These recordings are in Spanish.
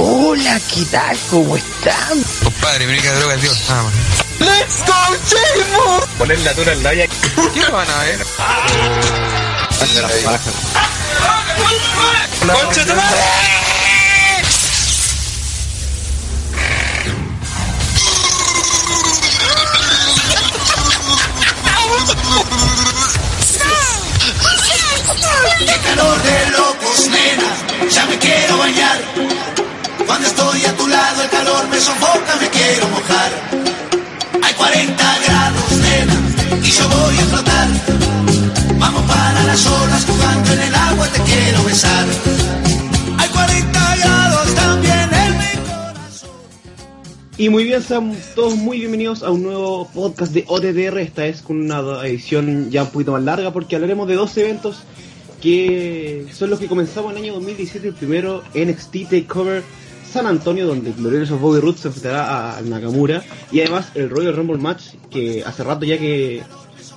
Hola, ¿qué tal? ¿Cómo están? Compadre, mi única droga es Dios, nada más. ¡Let's go, Chemo! Poner la dura en la. ¿Qué lo van a ver? ¡Concha tu madre! ¡Qué calor de locos, nena! Ya me quiero bañar. Cuando estoy a tu lado el calor me sofoca, me quiero mojar. Hay 40 grados, nena, y yo voy a flotar. Vamos para las olas jugando en el agua, te quiero besar. Hay 40 grados también en mi corazón. Y muy bien, sean todos muy bienvenidos a un nuevo podcast de OTDR, esta vez con una edición ya un poquito más larga porque hablaremos de dos eventos que son los que comenzamos en el año 2017, el primero NXT TakeOver San Antonio, donde Glorioso Bobby Roode se enfrentará a Nakamura, y además el Royal Rumble Match, que hace rato ya que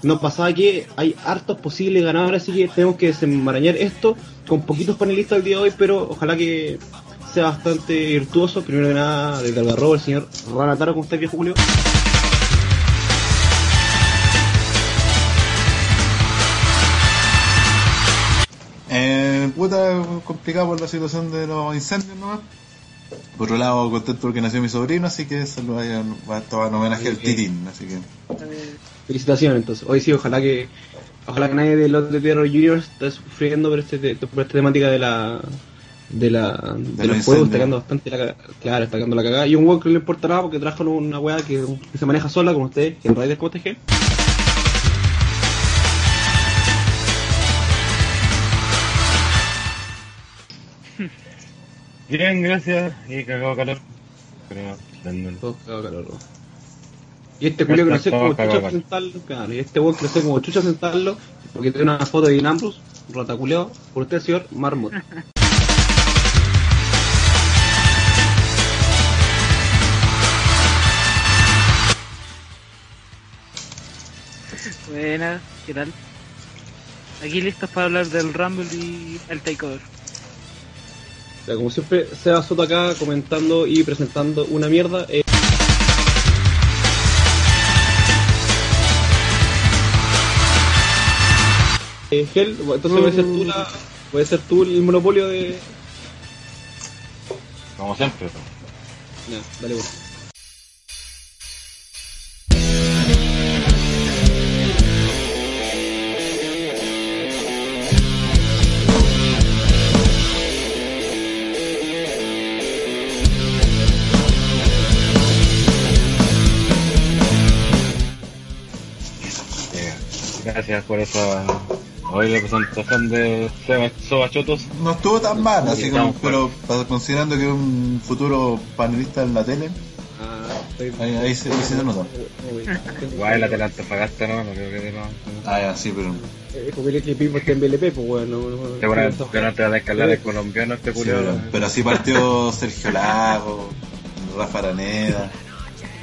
nos pasaba que hay hartos posibles ganadores, así que tenemos que desenmarañar esto con poquitos panelistas el día de hoy, pero ojalá que sea bastante virtuoso. Primero que nada, desde Algarrobo, el señor Ranataro, ¿cómo está viejo Julio? Eh, puta, complicado por la situación de los incendios nomás. Por otro lado, contento porque nació mi sobrino, así que vaya, va a tomar en homenaje al Titín, así que... Felicitaciones entonces. Hoy sí, ojalá que ojalá que nadie de los de Terror Juniors esté sufriendo por, este, te- por esta temática de la de la de, los juegos, está quedando bastante la cagada. Claro, está quedando la cagada. Y un weón que no le importa nada porque trajo una weá que, que se maneja sola, como ustedes, en Raider, ¿cómo te dije? Bien, gracias. Y cagado calor. Pero dándole. Todo cagado calor. Y este Julio que no sé cómo chucha sentarlo, claro, y este weón que no sé cómo chucha sentarlo, porque tiene una foto de Inambrus, rataculeo, por usted señor Marmot. Buenas, ¿qué tal? Aquí listos para hablar del Rumble y el Takeover. Sea, como siempre, Seba Soto acá comentando y presentando una mierda. eh, eh, Gel, entonces puede ser tú la, puede ser tú el monopolio de. Como siempre. Ya, dale pues. Gracias por esa. Hoy la presentación de Sobachotos. No estuvo tan mal, así como, pero considerando que es un futuro panelista en la tele, Ah, ahí, ahí, se, ahí se nota. Igual la tele Antofagasta, ¿no? No creo que de no. Ah, ya, sí, pero... Es como que Pipo está en BLP, pues bueno. No, no, Te van a no, te van a escalar el colombiano este sí, culio. pero, así partió Sergio Lago, Rafa Araneda,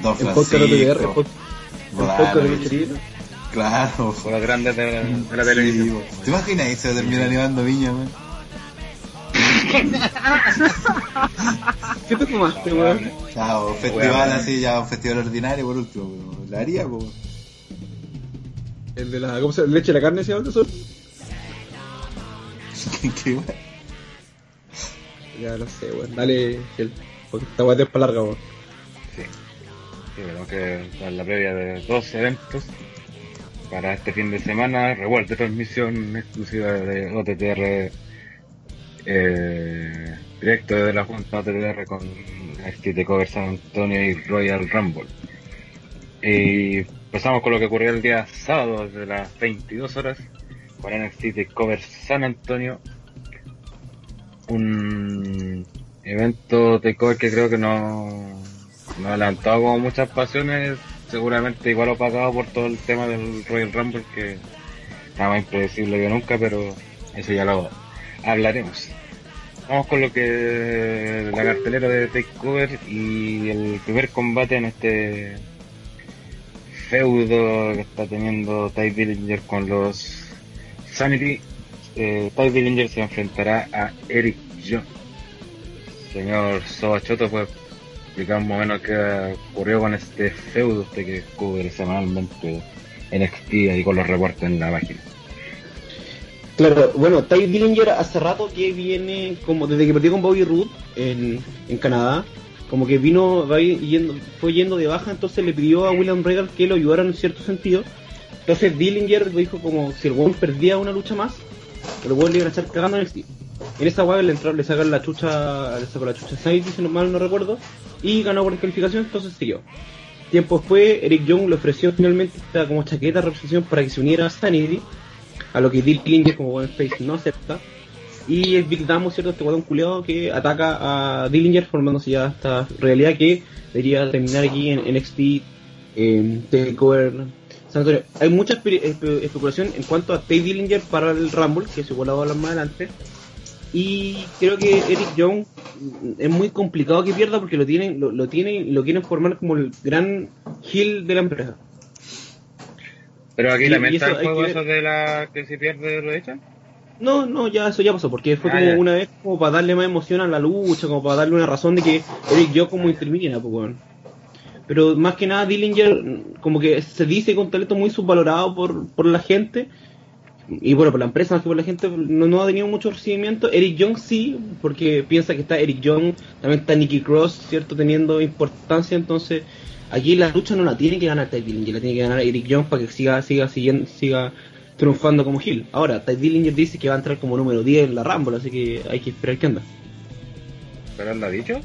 Don El de el Francisco, el podcast de. Claro, Son los grandes de la, de la Sí, televisión. ¿Te imaginas ahí se termina animando Viña, weón? ¿Qué te tomaste, weón? Chao, festival Weón. así, ya un festival ordinario por último, pero la haría, po. El de la. ¿Cómo se llama? ¿Leche de la carne se llama eso? Qué weón. Ya no sé, weón. Dale, Gel. Porque esta weá es para larga, weón. Sí. Sí, tenemos que dar la previa de dos eventos para este fin de semana. Revuelta transmisión exclusiva de OTTR eh, directo de la Junta OTTR con este Cover San Antonio y Royal Rumble. Y empezamos con lo que ocurrió el día sábado desde las 22 horas con NXT Cover San Antonio. Un evento takeover que creo que no, no ha levantado como muchas pasiones, seguramente igual opacado por todo el tema del Royal Rumble que nada más impredecible que nunca, pero eso ya lo hablaremos. Vamos con lo que la cartelera de Takeover y el primer combate en este feudo que está teniendo Ty Dillinger con los Sanity. Eh, Ty se enfrentará a Eric Jones. señor Sobachoto puede explicar más o menos qué ocurrió con este feudo usted que cubre semanalmente NXT y con los reportes en la página. Claro, bueno, Ty Dillinger hace rato que viene, como desde que perdió con Bobby Roode en, en Canadá, como que vino, va yendo, fue yendo de baja, entonces le pidió a William Regal que lo ayudara en cierto sentido. Entonces Dillinger dijo como si el weón perdía una lucha más, el weón le iban a estar cagando en el. En esa weá le entró, le sacaron la chucha, le sacó la chucha Sanity, si no mal no recuerdo, y ganó por calificación, entonces siguió. Tiempo después, Eric Young le ofreció finalmente como chaqueta de representación para que se uniera a Sanity, a lo que Dillinger como buen face no acepta. Y es Big Damo, ¿cierto? Este guadón culeado que ataca a Dillinger formándose ya esta realidad que debería terminar aquí en NXT en Takeover San Antonio. Hay mucha espe- espe- especulación en cuanto a Tay Dillinger para el Rumble, que se igual a hablar más adelante. Y creo que Eric Young es muy complicado que pierda porque lo tienen, lo, lo tienen, lo quieren formar como el gran heel de la empresa. Pero aquí lamenta el juego eso de la que se pierde lo echan. No, no, ya eso ya pasó, porque fue Ah, como ya. una vez como para darle más emoción a la lucha, como para darle una razón de que Eric yo como interviniera, pues weón. Pero más que nada Dillinger como que se dice con talento muy subvalorado por, por la gente. Y bueno, por la empresa, más que por la gente, no, no ha tenido mucho recibimiento. Eric Young sí, porque piensa que está Eric Young, también está Nicky Cross, ¿cierto? Teniendo importancia, entonces aquí la lucha no la tiene que ganar Ty Dillinger, la tiene que ganar Eric Young para que siga, siga, siguiendo, siga triunfando como heel. Ahora, Ty Dillinger dice que va a entrar como número 10 en la Rumble, así que hay que esperar qué anda. ¿Pero lo dicho?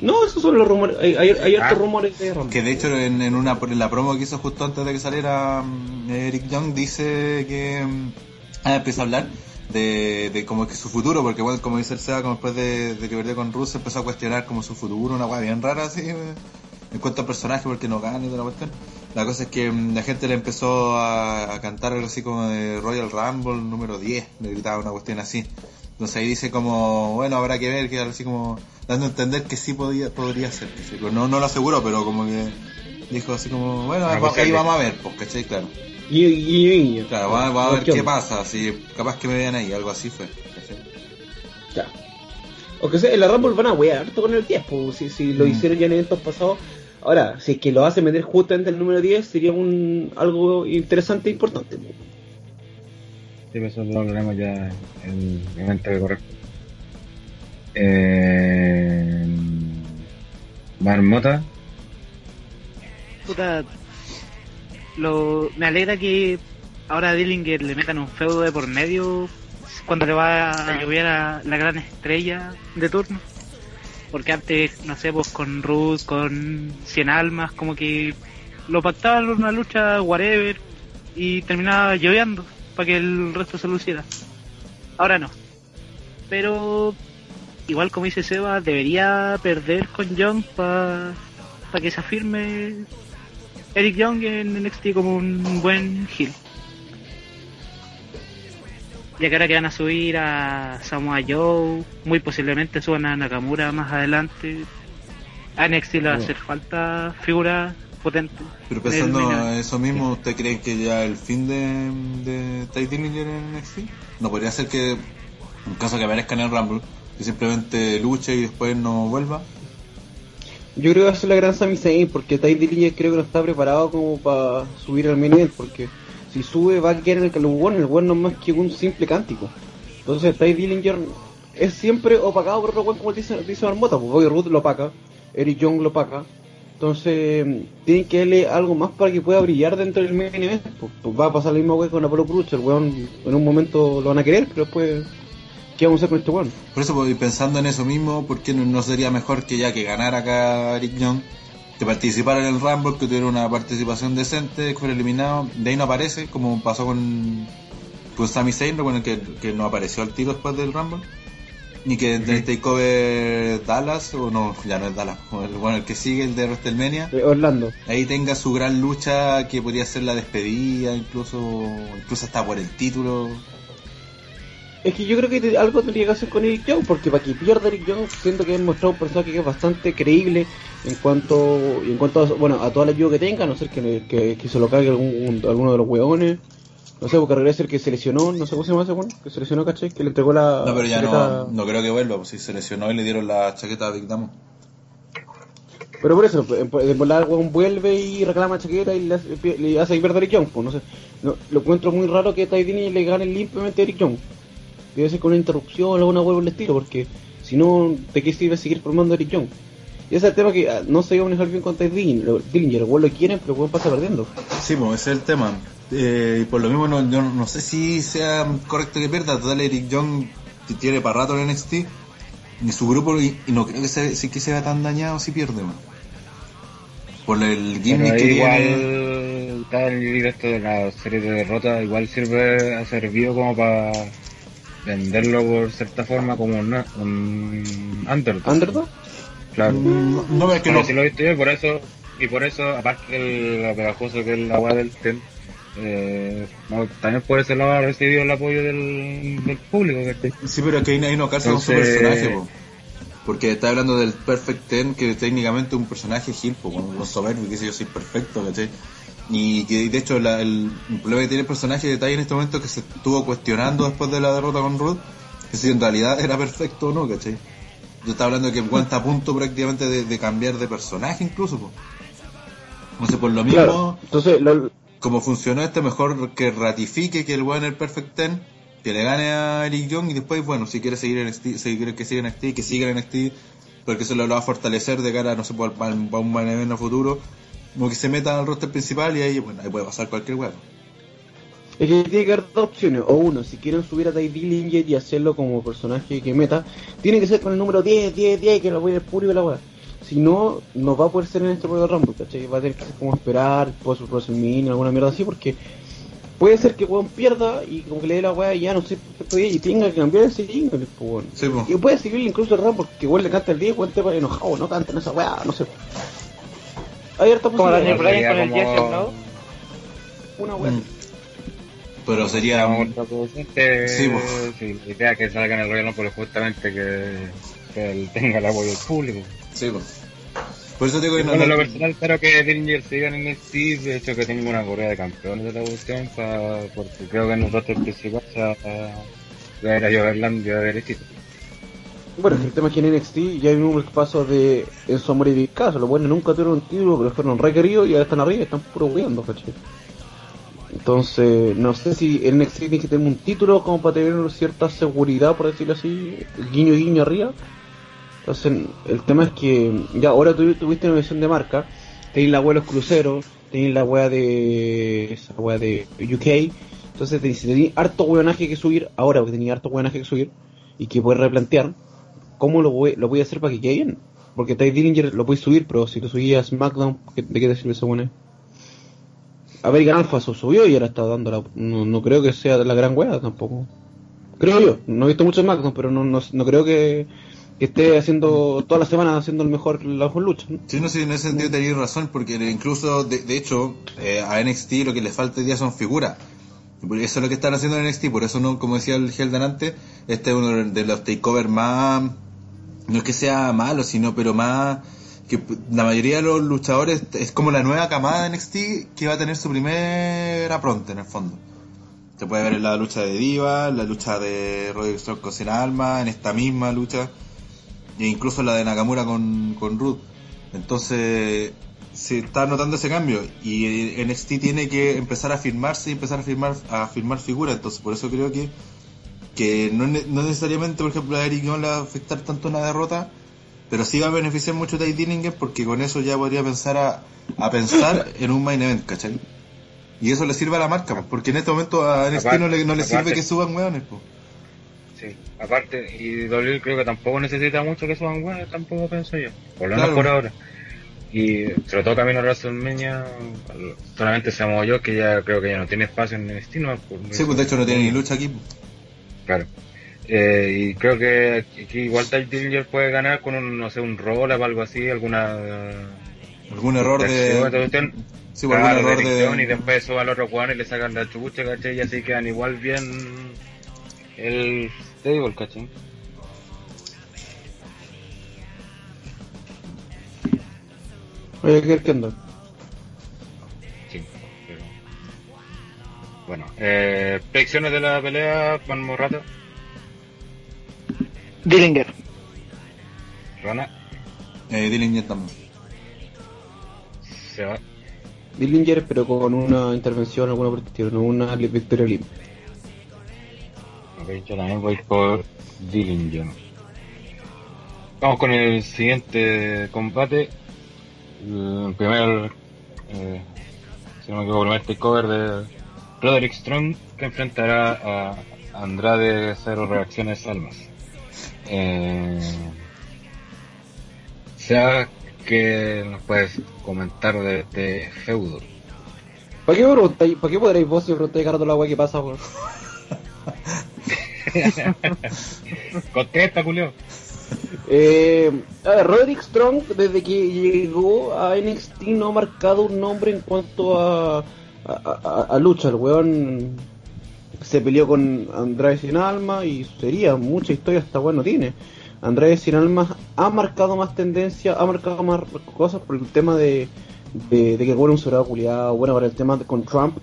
No, esos son los rumores, hay, hay, hay hartos Ah. rumores de Rumble. Que de hecho en, en una en la promo que hizo justo antes de que saliera mm, Eric Young dice que mm, ah, empieza a hablar de, de como que su futuro, porque bueno, como dice el SEA, como después de, de que perdió con Russ empezó a cuestionar como su futuro, una weá bien rara así, eh, en cuanto al personaje porque no gana y toda la cuestión. La cosa es que mm, la gente le empezó a, a cantar algo así como de Royal Rumble número 10, le gritaba una cuestión así. Entonces ahí dice como, bueno, habrá que ver, que así como dando a entender que sí podía, podría ser. Pues No, no lo aseguró, pero como que dijo así como, bueno, Ah, ahí posible. vamos a ver, pues, ¿cachai? Claro. Guiño, guiño, guiño. Claro, vamos, vamos a ver ¿Qué pasa, si capaz que me vean ahí, algo así fue. ¿cachai? Ya. O que sea, en la Rumble van a wear harto con el 10, pues, si, si lo Mm. hicieron ya en eventos pasados. Ahora, si es que lo hace meter justamente el número 10, sería un algo interesante e importante. Sí, eso lo hablaremos ya en el corresponde. Eh, Marmota, Puta, lo, me alegra que ahora a Dillinger le metan un feudo de por medio cuando le va a llover a la gran estrella de turno. Porque antes, no sé, pues con Ruth, con Cien Almas, como que lo pactaban una lucha, whatever, y terminaba lloviendo para que el resto se luciera. Ahora no. Pero, igual como dice Seba, debería perder con Young para que se afirme Eric Young en NXT como un buen heel. Ya que ahora que van a subir a Samoa Joe, muy posiblemente suban a Nakamura más adelante. A NXT le va a hacer falta figura potente. Pero pensando event. eso mismo, ¿usted cree que ya el fin de, de Ty Dillinger en NXT? ¿No podría ser que, en caso que aparezca en el Rumble, que simplemente luche y después no vuelva? Yo creo que va a ser la gran Sami Zayn, porque Ty Dillinger creo que no está preparado como para subir al main event, porque si sube va a quedar en el calugón, el weón no es más que un simple cántico. Entonces Ty Dillinger es siempre opacado por otro weón como dice, dice Marmota, pues Bobby Roode lo opaca, Eric Young lo opaca. Entonces, tienen que darle algo más para que pueda brillar dentro del main event. Pues, pues va a pasar la misma weón con Apollo Cruz, el weón en un momento lo van a querer, pero después, ¿qué vamos a hacer con este weón? Por eso, pues, y pensando en eso mismo, ¿por qué no, sería mejor que ya que ganara acá Eric Young, que participara en el Rumble, que tuviera una participación decente, que fuera eliminado, de ahí no aparece, como pasó con, con Sami Zayn, el que, que no apareció al tiro después del Rumble? Ni que en el Takeover Dallas, o no, ya no es Dallas, bueno, el que sigue, el de WrestleMania, Eh, Orlando. ahí tenga su gran lucha que podría ser la despedida, incluso, incluso hasta por el título. Es que yo creo que te- algo tendría que hacer con Eric Young, porque para que pierda Eric Young, siento que ha mostrado un personaje que es bastante creíble en cuanto en cuanto a, bueno, a toda la ayuda que tenga, a no ser que, que, que se lo cague algún, alguno de los hueones. No sé, porque regresa el que se lesionó, no sé cómo se llama ese bueno, que se lesionó, ¿cachai? Que le entregó la. No, pero ya chaqueta- no, no creo que vuelva, pues si se lesionó y le dieron la chaqueta a Big Damon. Pero por eso, en volar weón vuelve y reclama chaqueta y le hace, le hace perder a Eric Young, pues no sé. No, lo encuentro muy raro que Ty Dillinger le gane limpiamente a Eric Young. Debe ser con una interrupción o alguna huevo el estilo, porque si no, ¿de qué sirve seguir formando a Eric Young? Y ese es el tema que ah, no se iba a manejar bien con Ty Dillinger. Dillinger, el weón lo quieren, pero el weón pasa perdiendo. Sí, pues ese es el tema. Eh, y por lo mismo, no, yo no sé si sea correcto que pierda. Total, Eric Young tiene para rato en NXT, ni su grupo, y, y no creo que se, sí que sea tan dañado si pierde, man. Por el gimmick que igual tiene. está el directo de la serie de derrotas, igual sirve, ha servido como para venderlo por cierta forma como un, un underdog. ¿Underdog? Claro. Mm, No, es que no. sí lo he visto yo y por eso, y por eso, aparte del lo pegajoso que es la agua del TEN, eh, también por ese lado ha recibido el apoyo del, del público. ¿cachai? Sí, pero es que ahí, ahí no calza con su personaje, po. Porque está hablando del Perfect Ten, que técnicamente es un personaje Gil, po, con los soberbios, que sé yo, soy perfecto, ¿cachai? Y que de hecho la- el, el problema que tiene el personaje de Tai en este momento es que se estuvo cuestionando después de la derrota con Ruth, que si en realidad era perfecto o no, ¿cachai? Yo estaba hablando de que está a punto prácticamente de, de cambiar de personaje incluso, po. Entonces por lo mismo, Claro. Entonces, lo, como funcionó este, mejor que ratifique que el weón es el Perfect Ten, que le gane a Eric Young y después, bueno, si quiere seguir en NXT, si quiere que siga en NXT, que siga en NXT, porque eso lo, va a fortalecer de cara, no sé, para, para un buen evento futuro, como que se meta al roster principal y ahí, bueno, ahí puede pasar cualquier weón. Es que tiene que haber dos opciones. O uno, si quieren subir a Ty Dillinger y hacerlo como personaje que meta, tiene que ser con el número 10, 10, 10, que lo voy a ir público y la weá. Si no, no va a poder ser en este Royal Rumble, ¿cachai? Va a tener que ser como esperar, por su WrestleMania, alguna mierda así, porque puede ser que weón pierda y como que le dé la weá y ya no sé, perfecto, y tenga que cambiar ese jingle, pues weón. Sí, po. Y puede seguirle incluso el Rumble, porque weón le canta el 10, weón te va enojado, no canten esa weá, no sé. Hay harta Como. Bryan con el Sería Jesse como- Blau. Una weá. Mm. Pero sería... Contraproducente, Sí, pues. sí, la idea que salga en el Royal Rumble justamente que, que él tenga el apoyo del público. Sí, po. Por eso digo que no... Bueno, en lo personal espero que Dillinger siga en NXT, de hecho que tenga una correa de campeones de la cuestión, pa- porque creo que en el roster principal se va a ver a Joverland y a ver éxito. Bueno, el tema es que en NXT ya hay un paso de Enzo Amore y Big Cass, los buenos nunca tuvieron un título, pero fueron requeridos y ahora están arriba y están puro huyendo, ¿cachai? Entonces, no sé si en NXT tiene que tener un título como para tener cierta seguridad, por decirlo así, guiño guiño arriba. Entonces, el tema es que ya ahora tu- tuviste una visión de marca, tenéis la wea de los cruceros, tenéis la wea de esa wea de UK, entonces si tenéis harto weonaje que subir, ahora que tenéis harto weonaje que subir y que puedes replantear, ¿cómo lo voy, a hacer para que quede bien? Porque Ty Dillinger lo puedes subir, pero si lo subías SmackDown, ¿qué- ¿de qué te sirve ese? American Alpha se subió y ahora está dando la... No, no creo que sea la gran wea tampoco. Creo yo, no he visto mucho SmackDown, pero no, no creo que, que esté haciendo todas las semanas haciendo el mejor, la mejor lucha. ¿no? Sí, no sé, en ese sentido tenéis razón, porque incluso, de, de hecho, eh, a NXT lo que le falta hoy día son figuras. Eso es lo que están haciendo en NXT, por eso, no como decía el Heldan antes, este es uno de los takeovers más, no es que sea malo, sino pero más, que la mayoría de los luchadores es como la nueva camada de NXT que va a tener su primera pronta en el fondo. Se puede ver en la lucha de Diva, la lucha de Roderick Strong con Sin Alma, en esta misma lucha, e incluso la de Nakamura con, con Ruth. Entonces, se está notando ese cambio y NXT tiene que empezar a firmarse y empezar a firmar a firmar figuras. Entonces, por eso creo que que no, no necesariamente, por ejemplo, a Eric Young le va a afectar tanto una derrota, pero sí va a beneficiar mucho a Ty Dillinger porque con eso ya podría pensar a, a pensar en un main event, ¿cachai? Y eso le sirve a la marca, pues, porque en este momento a NXT no le, no le sirve que suban weones, pues. Aparte, y WWE creo que tampoco necesita mucho que suban buenos, tampoco pienso yo, por lo menos Claro. por ahora. Y sobre todo camino a WrestleMania, solamente seamos yo, que ya creo que ya no tiene espacio en el destino. Sí, pues de hecho no tiene ni lucha aquí. pues. Claro. Eh, y creo que aquí igual Ty Dillinger puede ganar con un, no sé, un roll o algo así, alguna... Algún error de... Sí, pues, Claro, algún error de... y después suban al otro Juan y le sacan la chucha, ¿cachai? Y así quedan igual bien el stable, ¿cachai? Oye, ¿qué qué onda? Sí, pero... Bueno, eh, predicciones de la pelea, Juan Morrato, Dillinger. Rana, Eh, Dillinger también. se va. Dillinger, pero con una intervención, alguna estilo, no una victoria limpia. Yo también voy por Dillinger. Vamos con el siguiente combate. El primer, eh, si no me equivoco, primer takeover de Roderick Strong que enfrentará a Andrade Cero Reacciones Almas. Eh, sea que nos puedes comentar de este feudo. ¿Para qué, preguntáis- ¿Para qué podréis vos si preguntáis rato la weá que pasa, weón? Contesta, Julio. Eh, Roderick Strong, desde que llegó a NXT, no ha marcado un nombre en cuanto a, a, a- lucha. El weón se peleó con Andrade Sin Alma y sería mucha historia hasta bueno tiene. Andrade Sin Alma ha marcado más tendencia, ha marcado más cosas por el tema de, de, de que es un sobrado culiado, bueno, para el tema de, con Trump,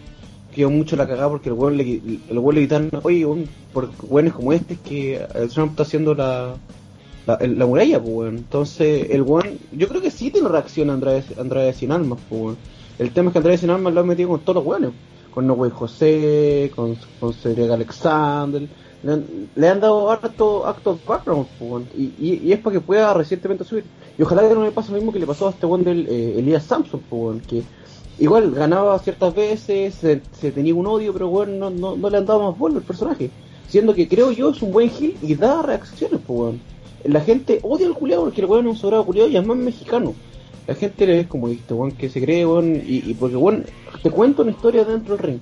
quedó mucho la cagada porque el weón le, el weón le gritaron, oye, por weones como este, es que el Trump está haciendo la, la, la muralla, pues. Entonces, el weón, yo creo que sí tiene reacción a Andrade, Andrade Sin Almas, pues. El tema es que Andrade Sin Almas lo ha metido con todos los weones. Con No Way José, con, con Cedric Alexander. Le han, le han dado harto actos background, pues. Y, y, es para que pueda recientemente subir. Y ojalá que no le pase lo mismo que le pasó a este weón del eh, Elías Samson, pues. Que igual ganaba ciertas veces, se, tenía un odio, pero weón, no, no, no le han dado más vuelo al personaje. Siendo que creo yo es un buen heel y da reacciones, pues, weón la gente odia al culiado porque el weón es un sobrado culiado y es más mexicano. La gente le ve como este weón que se cree, weón, y, y porque weón, te cuento una historia dentro del ring.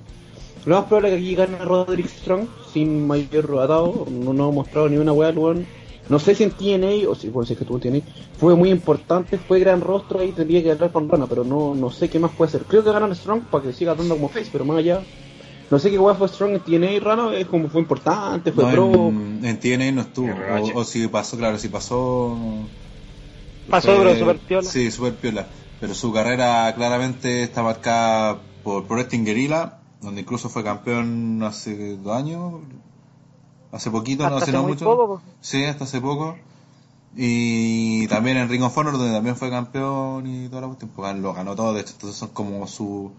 Lo más probable es que aquí gane Roderick Strong sin mayor atado, no nos ha mostrado ni una weá weón. No sé si en TNA, o si, bueno, si es que tuvo TNA, fue muy importante, fue gran rostro ahí, tendría que hablar con Rana, pero no, no sé qué más puede ser. Creo que ganan Strong para que siga dando como face, pero más allá, no sé qué weá fue Strong en TNA, Rana, es como fue importante, fue No, pro. en, en TNA no estuvo. O, o si pasó, claro, si pasó. Pasó, fue- pero super piola. Sí, super piola. Pero su carrera claramente está marcada por Pro Wrestling Guerrilla, donde incluso fue campeón hace dos años. Hace poquito, no Hasta hace hace no mucho. poco, po. Sí, hasta hace poco. Y también en Ring of Honor, donde también fue campeón y toda la cuestión, pues, lo ganó todo, de hecho, entonces son como su...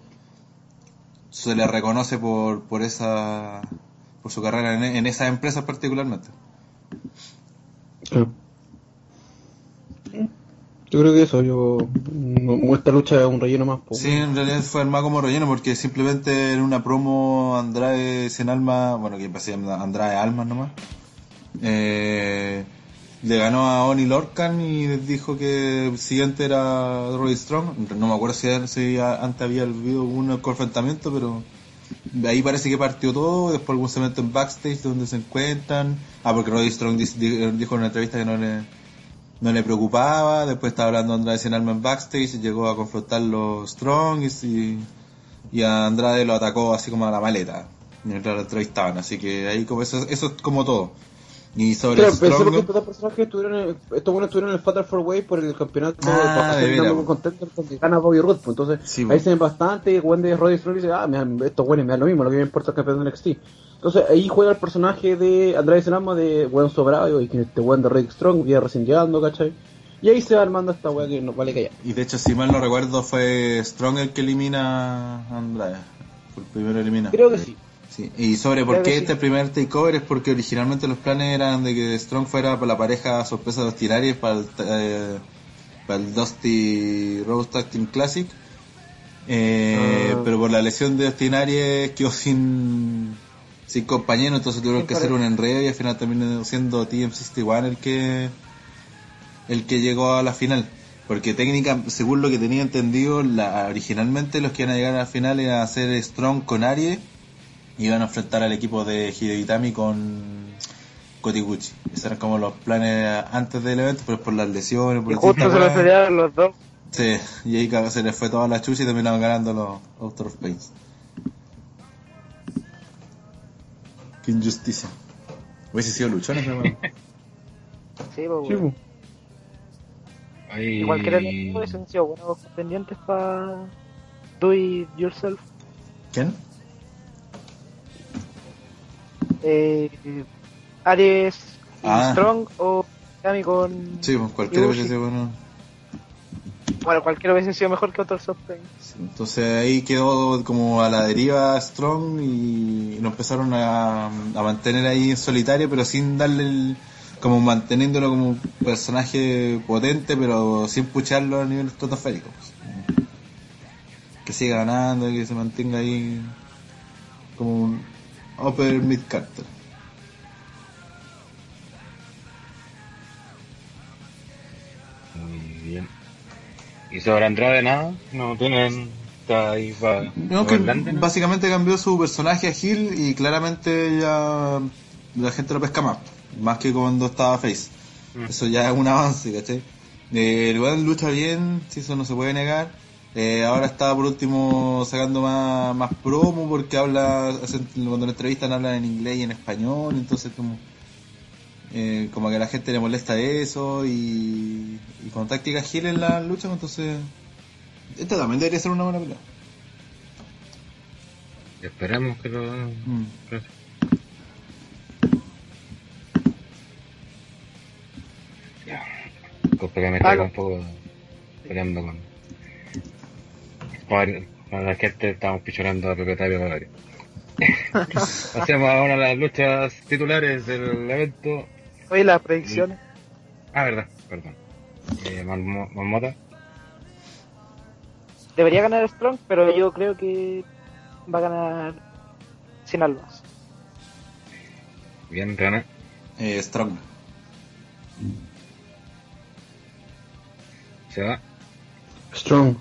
Se le reconoce por, por esa... por su carrera en, en esas empresas particularmente. Yo creo que eso, yo esta lucha es un relleno más. Sí, en realidad fue armado como relleno porque simplemente en una promo Andrade sin alma, bueno, que empecé Andrade Almas nomás, eh, le ganó a Oni Lorcan y dijo que el siguiente era Roy Strong. No me acuerdo si, si antes había habido un confrontamiento, pero de ahí parece que partió todo. Después algún segmento en backstage donde se encuentran. Ah, porque Roy Strong dijo en una entrevista que no le, no le preocupaba, después estaba hablando Andrade sin alma en backstage, llegó a confrontar los Strong y, y a Andrade lo atacó así como a la maleta mientras lo entrevistaban, así que ahí como eso, eso es como todo. Y sobre pensé Strong, porque estos dos personajes estuvieron estos buenos estuvieron en el Fatal 4 Way por el campeonato Ah, de hacer veras, un po. contender donde gana Bobby Roode, pues entonces Sí, ahí po. se ven bastante, Wendy Roddy Strong dice, ah, me estos buenos me dan lo mismo, lo que me importa es el campeón de NXT. Entonces ahí juega el personaje de Andrade Senama de buen sobrado y que este buen de Roddy Strong viene recién llegando, ¿cachai? Y ahí se va armando esta wea que nos vale callar. y de hecho si mal no recuerdo fue Strong el que elimina a Andrade, fue el primero elimina. Creo que sí. Sí, y sobre por Creo qué sí. este primer takeover es porque originalmente los planes eran de que Strong fuera para la pareja sorpresa de los Tirares para el, eh, para el Dusty Rose Tag Team Classic. Eh, Ah. Pero por la lesión de Dusty Aries quedó sin, sin compañero, entonces tuvieron que hacer un enredo y al final terminó siendo TM61 el que el que llegó a la final. Porque técnica, según lo que tenía entendido, la, originalmente los que iban a llegar a la final iban a hacer Strong con Aries y iban a enfrentar al equipo de Hideo Itami con Kotiguchi. Esos eran como los planes antes del evento, pero por las lesiones, por Y justo se lo weas. pelearon los dos. Sí, y ahí se les fue toda la chucha y terminaron ganando los Outer of Pains. Qué injusticia. Hubiese sido luchones, pero bueno. Sí, pues, Sí, po. Ahí... Igual que era el han sido buenos contendientes para Do It Yourself. ¿Quién? eh, Ares y Ah. Strong o Kami con. Sí, pues cualquiera hubiese sido bueno. Bueno, cualquiera hubiese sido mejor que of Pain. Entonces ahí quedó como a la deriva Strong y lo empezaron a, mantener ahí en solitario, pero sin darle el, como manteniéndolo como un personaje potente, pero sin pucharlo a nivel estratosférico. Que siga ganando y que se mantenga ahí como un upper mid ¿Y sobre Andrade nada? ¿No tienen...? Está ahí para... No, que básicamente cambió su personaje a Hill y claramente ya la gente lo pesca más, más que cuando estaba Face. Mm. Eso ya es un avance, ¿cachai? Eh, el weón lucha bien, si eso no se puede negar. Eh, ahora está por último sacando más, más promo porque habla, cuando lo entrevistan hablan en inglés y en español, entonces como, eh, como que a la gente le molesta eso y, y con táctica Hill en la lucha, entonces esta también debería ser una buena pelea. Esperemos que lo... Mm. Ya. Disculpe que me traiga un poco peleando con... Para, para la gente estamos pichorando a Pepe Tapia. Pasemos ahora a las luchas titulares del evento. Oye, las predicciones. Ah, verdad, perdón. Eh, Marmo- Marmota, Debería ganar Strong, pero yo creo que va a ganar sin almas. bien, Rana, Eh, Strong. se va. Strong.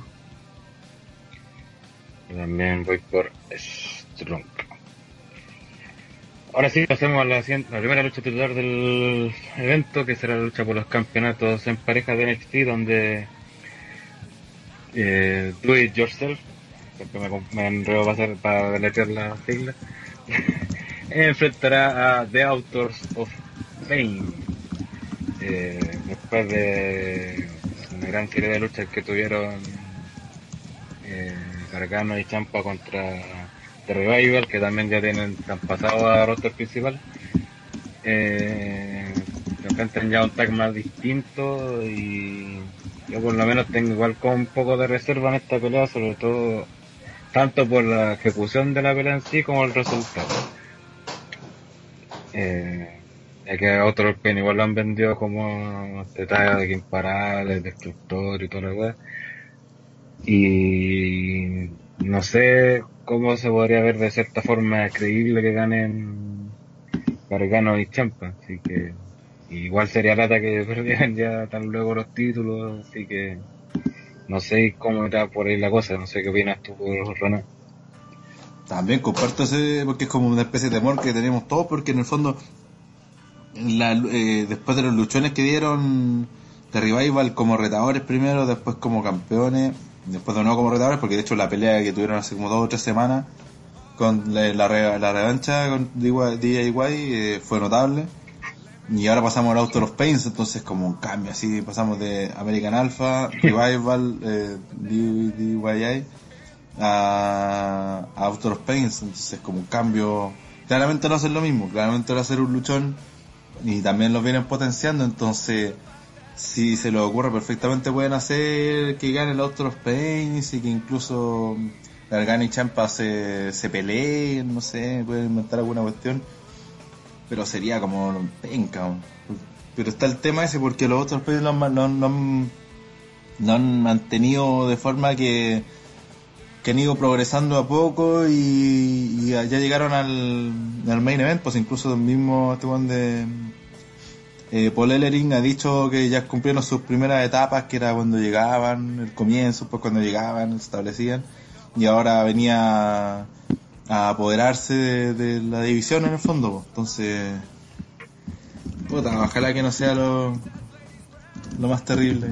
Yo también voy por Strong. Ahora sí, pasemos a la, la primera lucha titular del evento, que será la lucha por los campeonatos en pareja de NXT, donde eh, Do It Yourself, siempre me, me enredo para, hacer, para deletrear la sigla, enfrentará a The Authors of Pain. Eh, después de una gran serie de luchas que tuvieron eh, Gargano y Champa contra The Revival, que también ya tienen han pasado a roster principal. Eh, enfrentan ya un tag más distinto y yo por lo menos tengo igual con un poco de reserva en esta pelea, sobre todo tanto por la ejecución de la pelea en sí como el resultado. Eh, ya que otros que igual lo han vendido como este tag de imparable, destructor y toda la weá. Y no sé cómo se podría ver de cierta forma creíble que ganen Gargano y Champa, así que igual sería lata que perdieran ya tan luego los títulos, así que no sé cómo está por ahí la cosa, no sé qué opinas tú, Rana. También comparto ese, porque es como una especie de temor que tenemos todos, porque en el fondo, la- eh, después de los luchones que dieron de Revival como retadores primero, después como campeones, después de nuevo como retadores, porque de hecho la pelea que tuvieron hace como dos o tres semanas con la, la, re- la revancha con DIY, eh, fue notable. Y ahora pasamos al Auto of Pains, entonces como un cambio así, pasamos de American Alpha, Revival, eh, DIY a, a Auto of Pains, entonces como un cambio, claramente no hacer lo mismo, claramente va a ser un luchón y también lo vienen potenciando, entonces si se les ocurre perfectamente pueden hacer que gane Auto of Pains y que incluso Gargano y Champa se, se peleen, no sé, pueden inventar alguna cuestión pero sería como penca. ¿no? Pero está el tema ese porque los otros países lo han, ma- lo han- mantenido de forma que, que han ido progresando a poco y, y ya llegaron al, al main event, pues incluso el mismo este de eh, Paul Ellering ha dicho que ya cumplieron sus primeras etapas, que era cuando llegaban, el comienzo, pues cuando llegaban, se establecían, y ahora venía a apoderarse de, la división en el fondo, pues. entonces, puta, ojalá que no sea lo, más terrible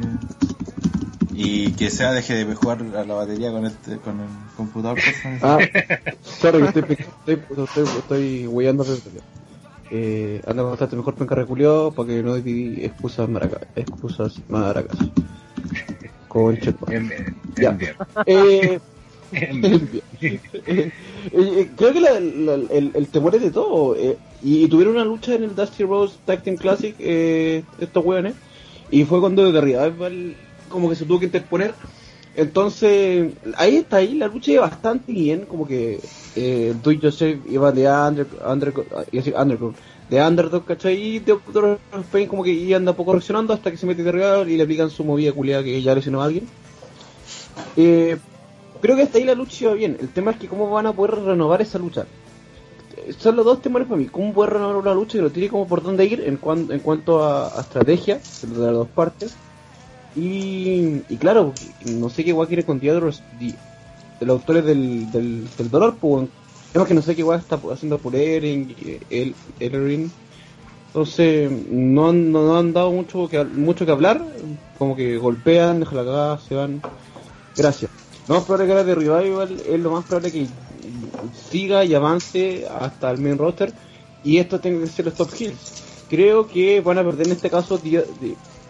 y que sea deje de jugar a la batería con este con el computador. cosa. Ah, sorry, estoy, estoy, estoy, estoy Pepe. Eh, anda bastante mejor penca reculeado para que no di excusas maracas. Excusas maracas. Con Chetman. Ya. Eh, eh, eh, creo que la- la- el, el temor es de todo. Eh, y, tuvieron una lucha en el Dusty Rose Tag Team Classic, eh, estos weones, y fue cuando de como que se tuvo que interponer. Entonces, ahí está, ahí la lucha iba bastante bien, como que eh, Do Yourself iba de under, under, underground, de underdog, ¿cachai? Y de Pain como que iba anda poco reaccionando hasta que se mete de Revival y le aplican su movida culiada que ya lesionó a alguien. Eh, creo que hasta ahí la lucha iba bien. El tema es que cómo van a poder renovar esa lucha. Son los dos temores para mí. ¿Cómo poder renovar una lucha que lo tiene como por dónde ir en, cuan- en cuanto a, a estrategia de las dos partes? Y, claro, no sé qué igual quiere con The de los autores del, del, del dolor, pues es que no sé qué igual está haciendo por Eren, el, Eren. Entonces, no no han dado mucho que, mucho que hablar, como que golpean, dejan la cagada, se van. Gracias. Lo más probable que la de Revival es lo más probable que siga y avance hasta el main roster y esto tenga que ser los top hills. Creo que van a perder en este caso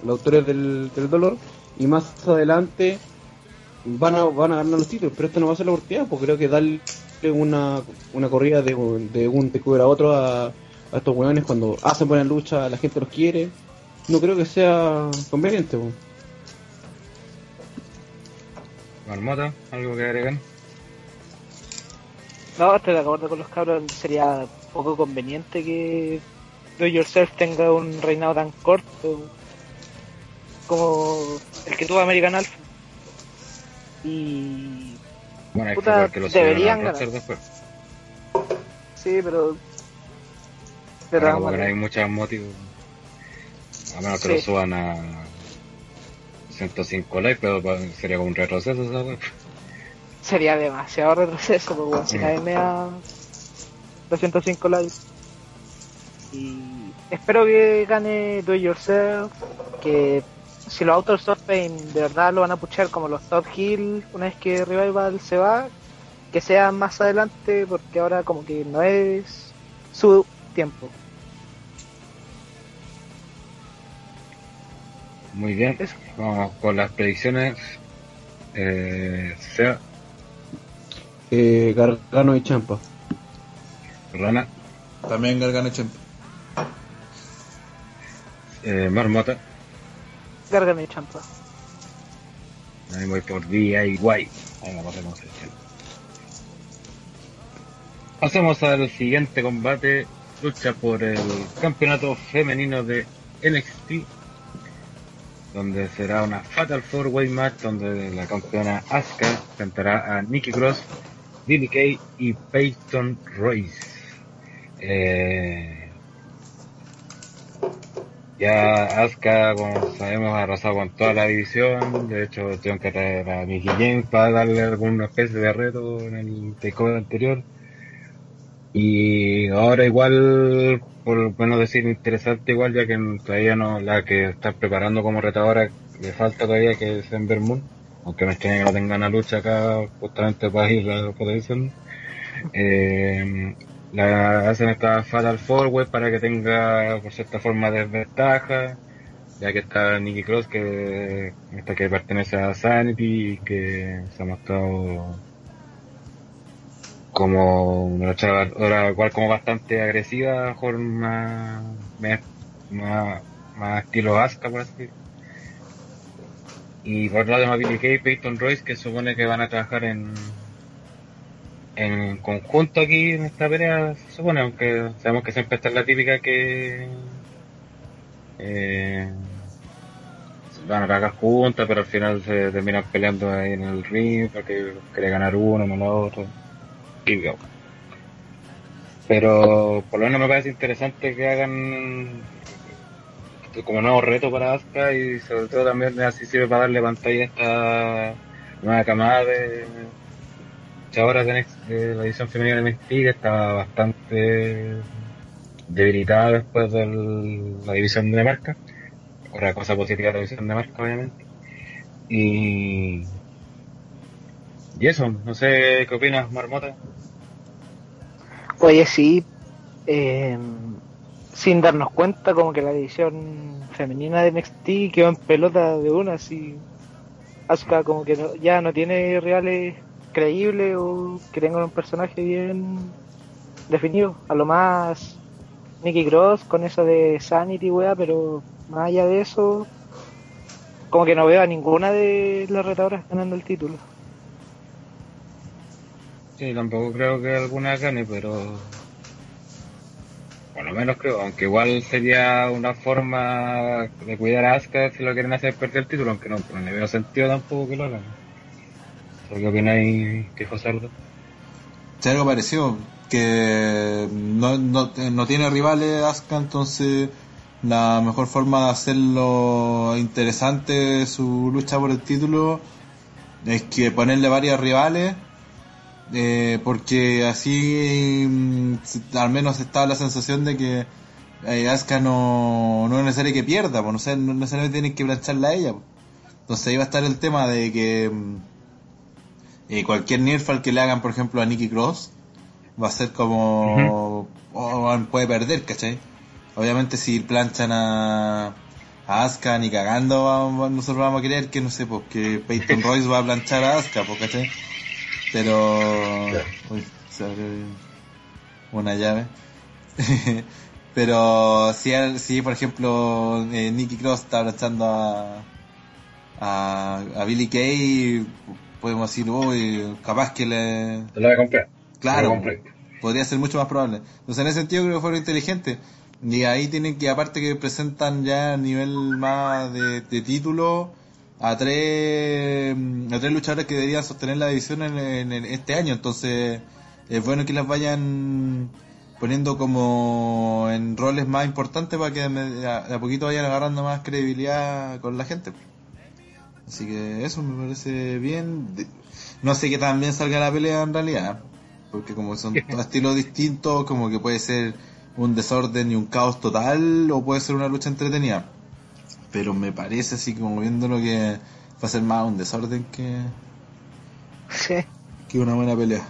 los autores del, del dolor y más adelante van a, van a ganar los títulos, pero esto no va a ser la oportunidad, porque creo que darle una, una corrida de, un- de un TQR a otro a, a estos weones cuando hacen buena lucha, la gente los quiere, no creo que sea conveniente. po. Marmota, algo que agregan. No, estoy de acuerdo con los cabros. Sería poco conveniente que Do Yourself tenga un reinado tan corto como el que tuvo American Alpha. Y Bueno, hay que Puta, ver que lo deberían ganar. después. sí, pero. Pero Ahora como vamos que a no hay muchos motivos. A menos que Sí. lo suban a 105 likes, pero sería como un retroceso, ¿sabes? sería demasiado retroceso, pues, weón, si Mm. nadie me da 205 likes. Y espero que gane Do Yourself, que si los autos of Pain de verdad lo van a puchar como los Top Hill una vez que Revival se va, que sea más adelante, porque ahora como que no es su tiempo. Muy bien, Eso. vamos con las predicciones. Eh, sea Eh, Gargano y Champa. Rana, También Gargano Champ. eh, Marmota, Gargano y Champa. ahí voy por DIY. Selección. Pasamos al siguiente combate, lucha por el campeonato femenino de NXT, donde será una Fatal Four Way Match donde la campeona Asuka enfrentará a Nikki Cross, Billy Kay y Peyton Royce. Eh, ya Asuka, como sabemos, ha arrasado con toda la división. De hecho, tengo que traer a Mickey James para darle alguna especie de reto en el takeover anterior. Y ahora igual, por menos decir interesante igual, ya que todavía no, la que están preparando como retadora, le falta todavía que es Ember Moon, aunque me extraña que no tengan una lucha acá justamente para ir a potenciando. Eh, la hacen esta Fatal Forward para que tenga por cierta forma desventaja, ya que está Nikki Cross que esta que pertenece a Sanity y que se ha mostrado como una luchadora igual como bastante agresiva, mejor más, más, más, estilo Asuka por así decirlo. Y por otro lado Billy Kay y Peyton Royce que supone que van a trabajar en en conjunto aquí en esta pelea, se supone, aunque sabemos que siempre está la típica que eh, van a trabajar juntas, pero al final se terminan peleando ahí en el ring porque quiere ganar uno, no el otro. Típico. Pero por lo menos me parece interesante que hagan como nuevo reto para Asuka y sobre todo también así sirve para darle pantalla a esta nueva camada de de, NXT de la edición femenina de NXT que estaba bastante debilitada después de la división de marca otra cosa positiva de la división de marca obviamente y y eso, no sé qué opinas Marmota Oye, sí, eh, sin darnos cuenta, como que la división femenina de NXT quedó en pelota de una, así. Asuka como que no- ya no tiene reales creíbles o que tengan un personaje bien definido. A lo más Nicky Cross con eso de Sanity, wea, pero más allá de eso, como que no veo a ninguna de las retadoras ganando el título. Sí, tampoco creo que alguna gane, pero. Por lo menos creo, aunque igual sería una forma de cuidar a Asuka si lo quieren hacer perder el título, aunque no, no le veo sentido tampoco que lo hagan. ¿Qué opináis, que José Ardo? Sí, algo parecido, que no, no, no tiene rivales Asuka, entonces la mejor forma de hacerlo interesante su lucha por el título es que ponerle varios rivales eh, porque así mm, al menos está la sensación de que eh, no, no es necesario que pierda, pues, no, sé, no necesariamente tienen que plancharla a ella. pues. Entonces ahí va a estar el tema de que mm, eh, cualquier nerf que le hagan, por ejemplo, a Nikki Cross va a ser como... oh, puede perder, ¿cachai? Obviamente si planchan a, a Asuka ni cagando, vamos- nosotros vamos a creer que, no sé, pues que Peyton Royce va a planchar a Asuka, pues, ¿cachai? Pero... Uy, se abrió una llave. Pero si, si por ejemplo, eh, Nicky Cross está planchando a, a, a Billy Kay, podemos decir, uy, capaz que le... Te lo voy a comprar. Claro, compré. podría ser mucho más probable. Entonces, en ese sentido, creo que fueron inteligentes. Y ahí tienen que, aparte que presentan ya a nivel más de, de título, a tres, a tres luchadores que deberían sostener la división en, en- en este año. Entonces, es bueno que las vayan poniendo como en roles más importantes para que a de a poquito vayan agarrando más credibilidad con la gente. Así que eso me parece bien. No sé qué tan bien salga la pelea en realidad, porque como son dos estilos distintos, como que puede ser un desorden y un caos total, o puede ser una lucha entretenida. Pero me parece así como viéndolo que va a ser más un desorden que, Sí. que una buena pelea.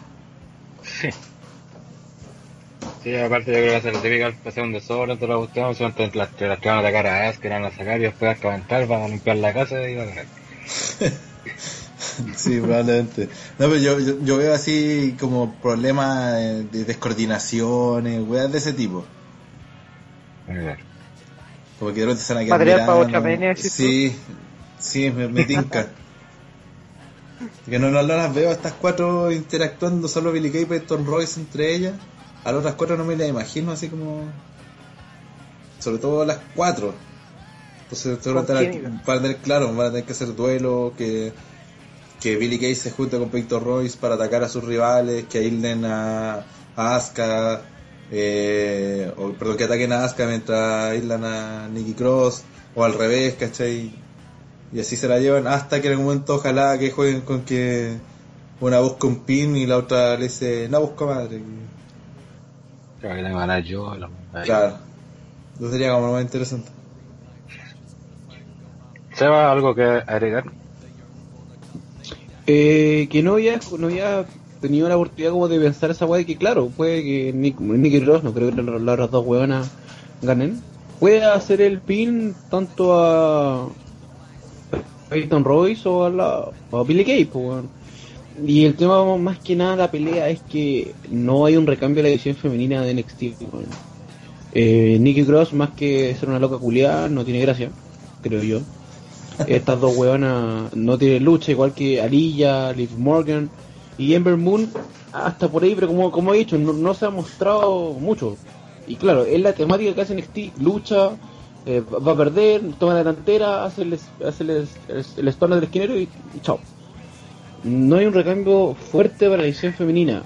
Sí, aparte yo creo que va a ser típica, va a ser un desorden, toda la cuestión, las, que- las que van a atacar a Asuka, van a sacar y después van a entrar, van a limpiar la casa y van a ganar. Sí, probablemente. No, pero yo, yo, yo veo así como problemas de descoordinaciones, weas de ese tipo. Como que de repente se van a quedar Material para mirando. otra pelea, ¿decís tú? Sí, sí, me, me tinca. que no, no, no las veo a estas cuatro interactuando, solo Billy Kay y Peyton Royce entre ellas. A las otras cuatro no me las imagino así como... Sobre todo las cuatro. Entonces seguramente ¿Con van quién a- iba? van a tener, claro, van a tener que hacer duelo, que, que Billy Kay se junte con Peyton Royce para atacar a sus rivales, que aíslen a, a Asuka, eh, o perdón, que ataquen a Asuka mientras aíslan a Nikki Cross, o al revés, ¿cachai? Y así se la llevan hasta que en algún momento ojalá que jueguen con que una busca un pin y la otra le dice, no busco madre. Creo que ganar yo. La, Claro. Eso sería como lo más interesante. Seba, ¿algo que agregar? Eh, que no había, no había tenido la oportunidad como de pensar esa weá que claro, puede que Nick, Nicky Ross, no creo que las otras dos weonas ganen, puede hacer el pin tanto a Peyton Royce o a, la, a Billy Kay, pues. Y el tema más que nada la pelea es que no hay un recambio de la edición femenina de NXT. weón. Eh, Nikki Cross, más que ser una loca culiada, no tiene gracia, creo yo. Estas dos hueonas no tienen lucha, igual que Aliyah, Liv Morgan y Ember Moon, hasta por ahí, pero como, como he dicho, no, se ha mostrado mucho. Y claro, es la temática que hace NXT, lucha, eh, va a perder, toma la delantera, hace el, hace el, el, el del esquinero y, chao. No hay un recambio fuerte para la edición femenina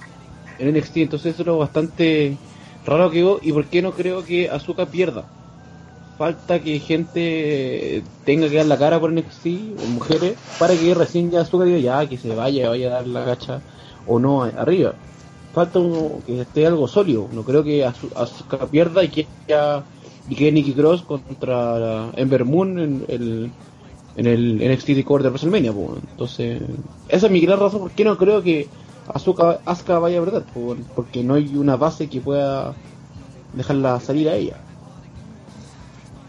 en NXT, entonces eso es lo bastante raro que veo. ¿Y por qué no creo que Azuka pierda? Falta que gente tenga que dar la cara por NXT, o mujeres, para que recién ya Azuka diga ya, que se vaya, vaya a dar la gacha o no arriba. Falta que esté algo sólido. No creo que Asuka pierda y que ya y que Nikki Cross contra Ember Moon en el en el NXT Record de WrestleMania, pues. Entonces, esa es mi gran razón por qué no creo que Asuka, Asuka vaya a pues, porque no hay una base que pueda dejarla salir a ella.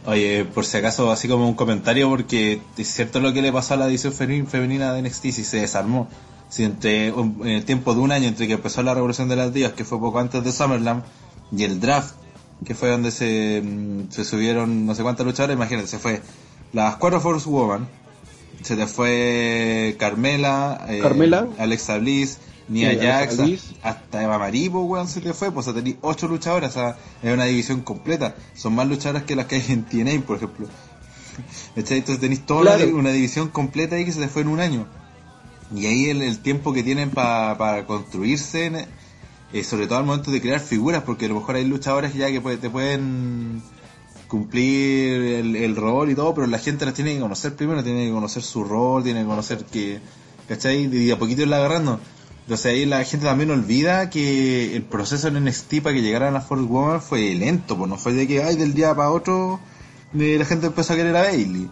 Oye, por si acaso, así como un comentario, porque es cierto lo que le pasó a la edición fe- femenina de NXT, si se desarmó. Si entre, un- en el tiempo de un año, entre que empezó la revolución de las divas, que fue poco antes de SummerSlam, y el draft, que fue donde se, mm, se subieron no sé cuántas luchadoras, imagínate, se fue las cuatro Force Woman, se te fue Carmela, eh, Carmela. Alexa Bliss, Sí, Alexa Jax, hasta Eva Maripo, weón, se te fue, pues o sea, tenés ocho luchadoras, o sea, es una división completa, son más luchadoras que las que hay en TNA, por ejemplo. Entonces tenéis toda una Claro. una, división completa ahí que se te fue en un año. Y ahí el, el tiempo que tienen pa- para construirse, en- eh, sobre todo al momento de crear figuras, porque a lo mejor hay luchadores ya que puede- te pueden cumplir el, el rol y todo, pero la gente las tiene que conocer primero, tiene que conocer su rol, tiene que conocer que, ¿cachai? Y a poquito irla agarrando. Entonces ahí la gente también olvida que el proceso en NXT para que llegaran a la Force Woman fue lento, pues no fue de que, ay, del día para otro eh, la gente empezó a querer a Bailey.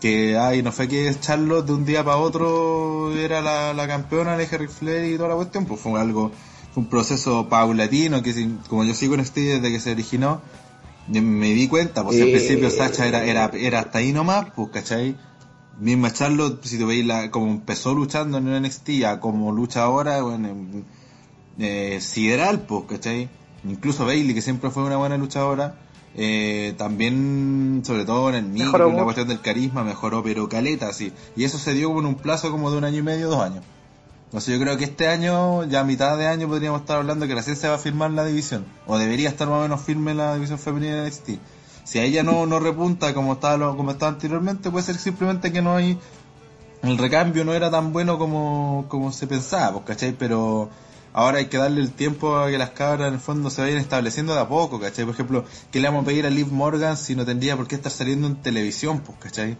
Que, ay, no fue que Charlotte de un día para otro era la, la campeona de Ric Flair y toda la cuestión, pues fue algo, fue un proceso paulatino que como yo sigo en NXT desde que se originó, me di cuenta, pues al Eh. principio Sacha era, era, era hasta ahí nomás, pues, ¿cachai? Misma Charlotte, si te veis la, como empezó luchando en NXT, a como lucha ahora, bueno, eh, sideral, pues, ¿cachai? Incluso Bailey, que siempre fue una buena luchadora, eh, también, sobre todo en el micro, en la cuestión del carisma, mejoró, pero caleta, sí. Y eso se dio como en un plazo como de un año y medio, dos años. Entonces yo creo que este año, ya a mitad de año, podríamos estar hablando que la ciencia va a firmar la división. O debería estar más o menos firme la división femenina de NXT. Si a ella no, no repunta como estaba, lo- como estaba anteriormente, puede ser simplemente que no hay... El recambio no era tan bueno como, como se pensaba, pues, ¿cachai? Pero ahora hay que darle el tiempo a que las cabras en el fondo se vayan estableciendo de a poco, ¿cachai? Por ejemplo, ¿qué le vamos a pedir a Liv Morgan si no tendría por qué estar saliendo en televisión, pues, ¿cachai?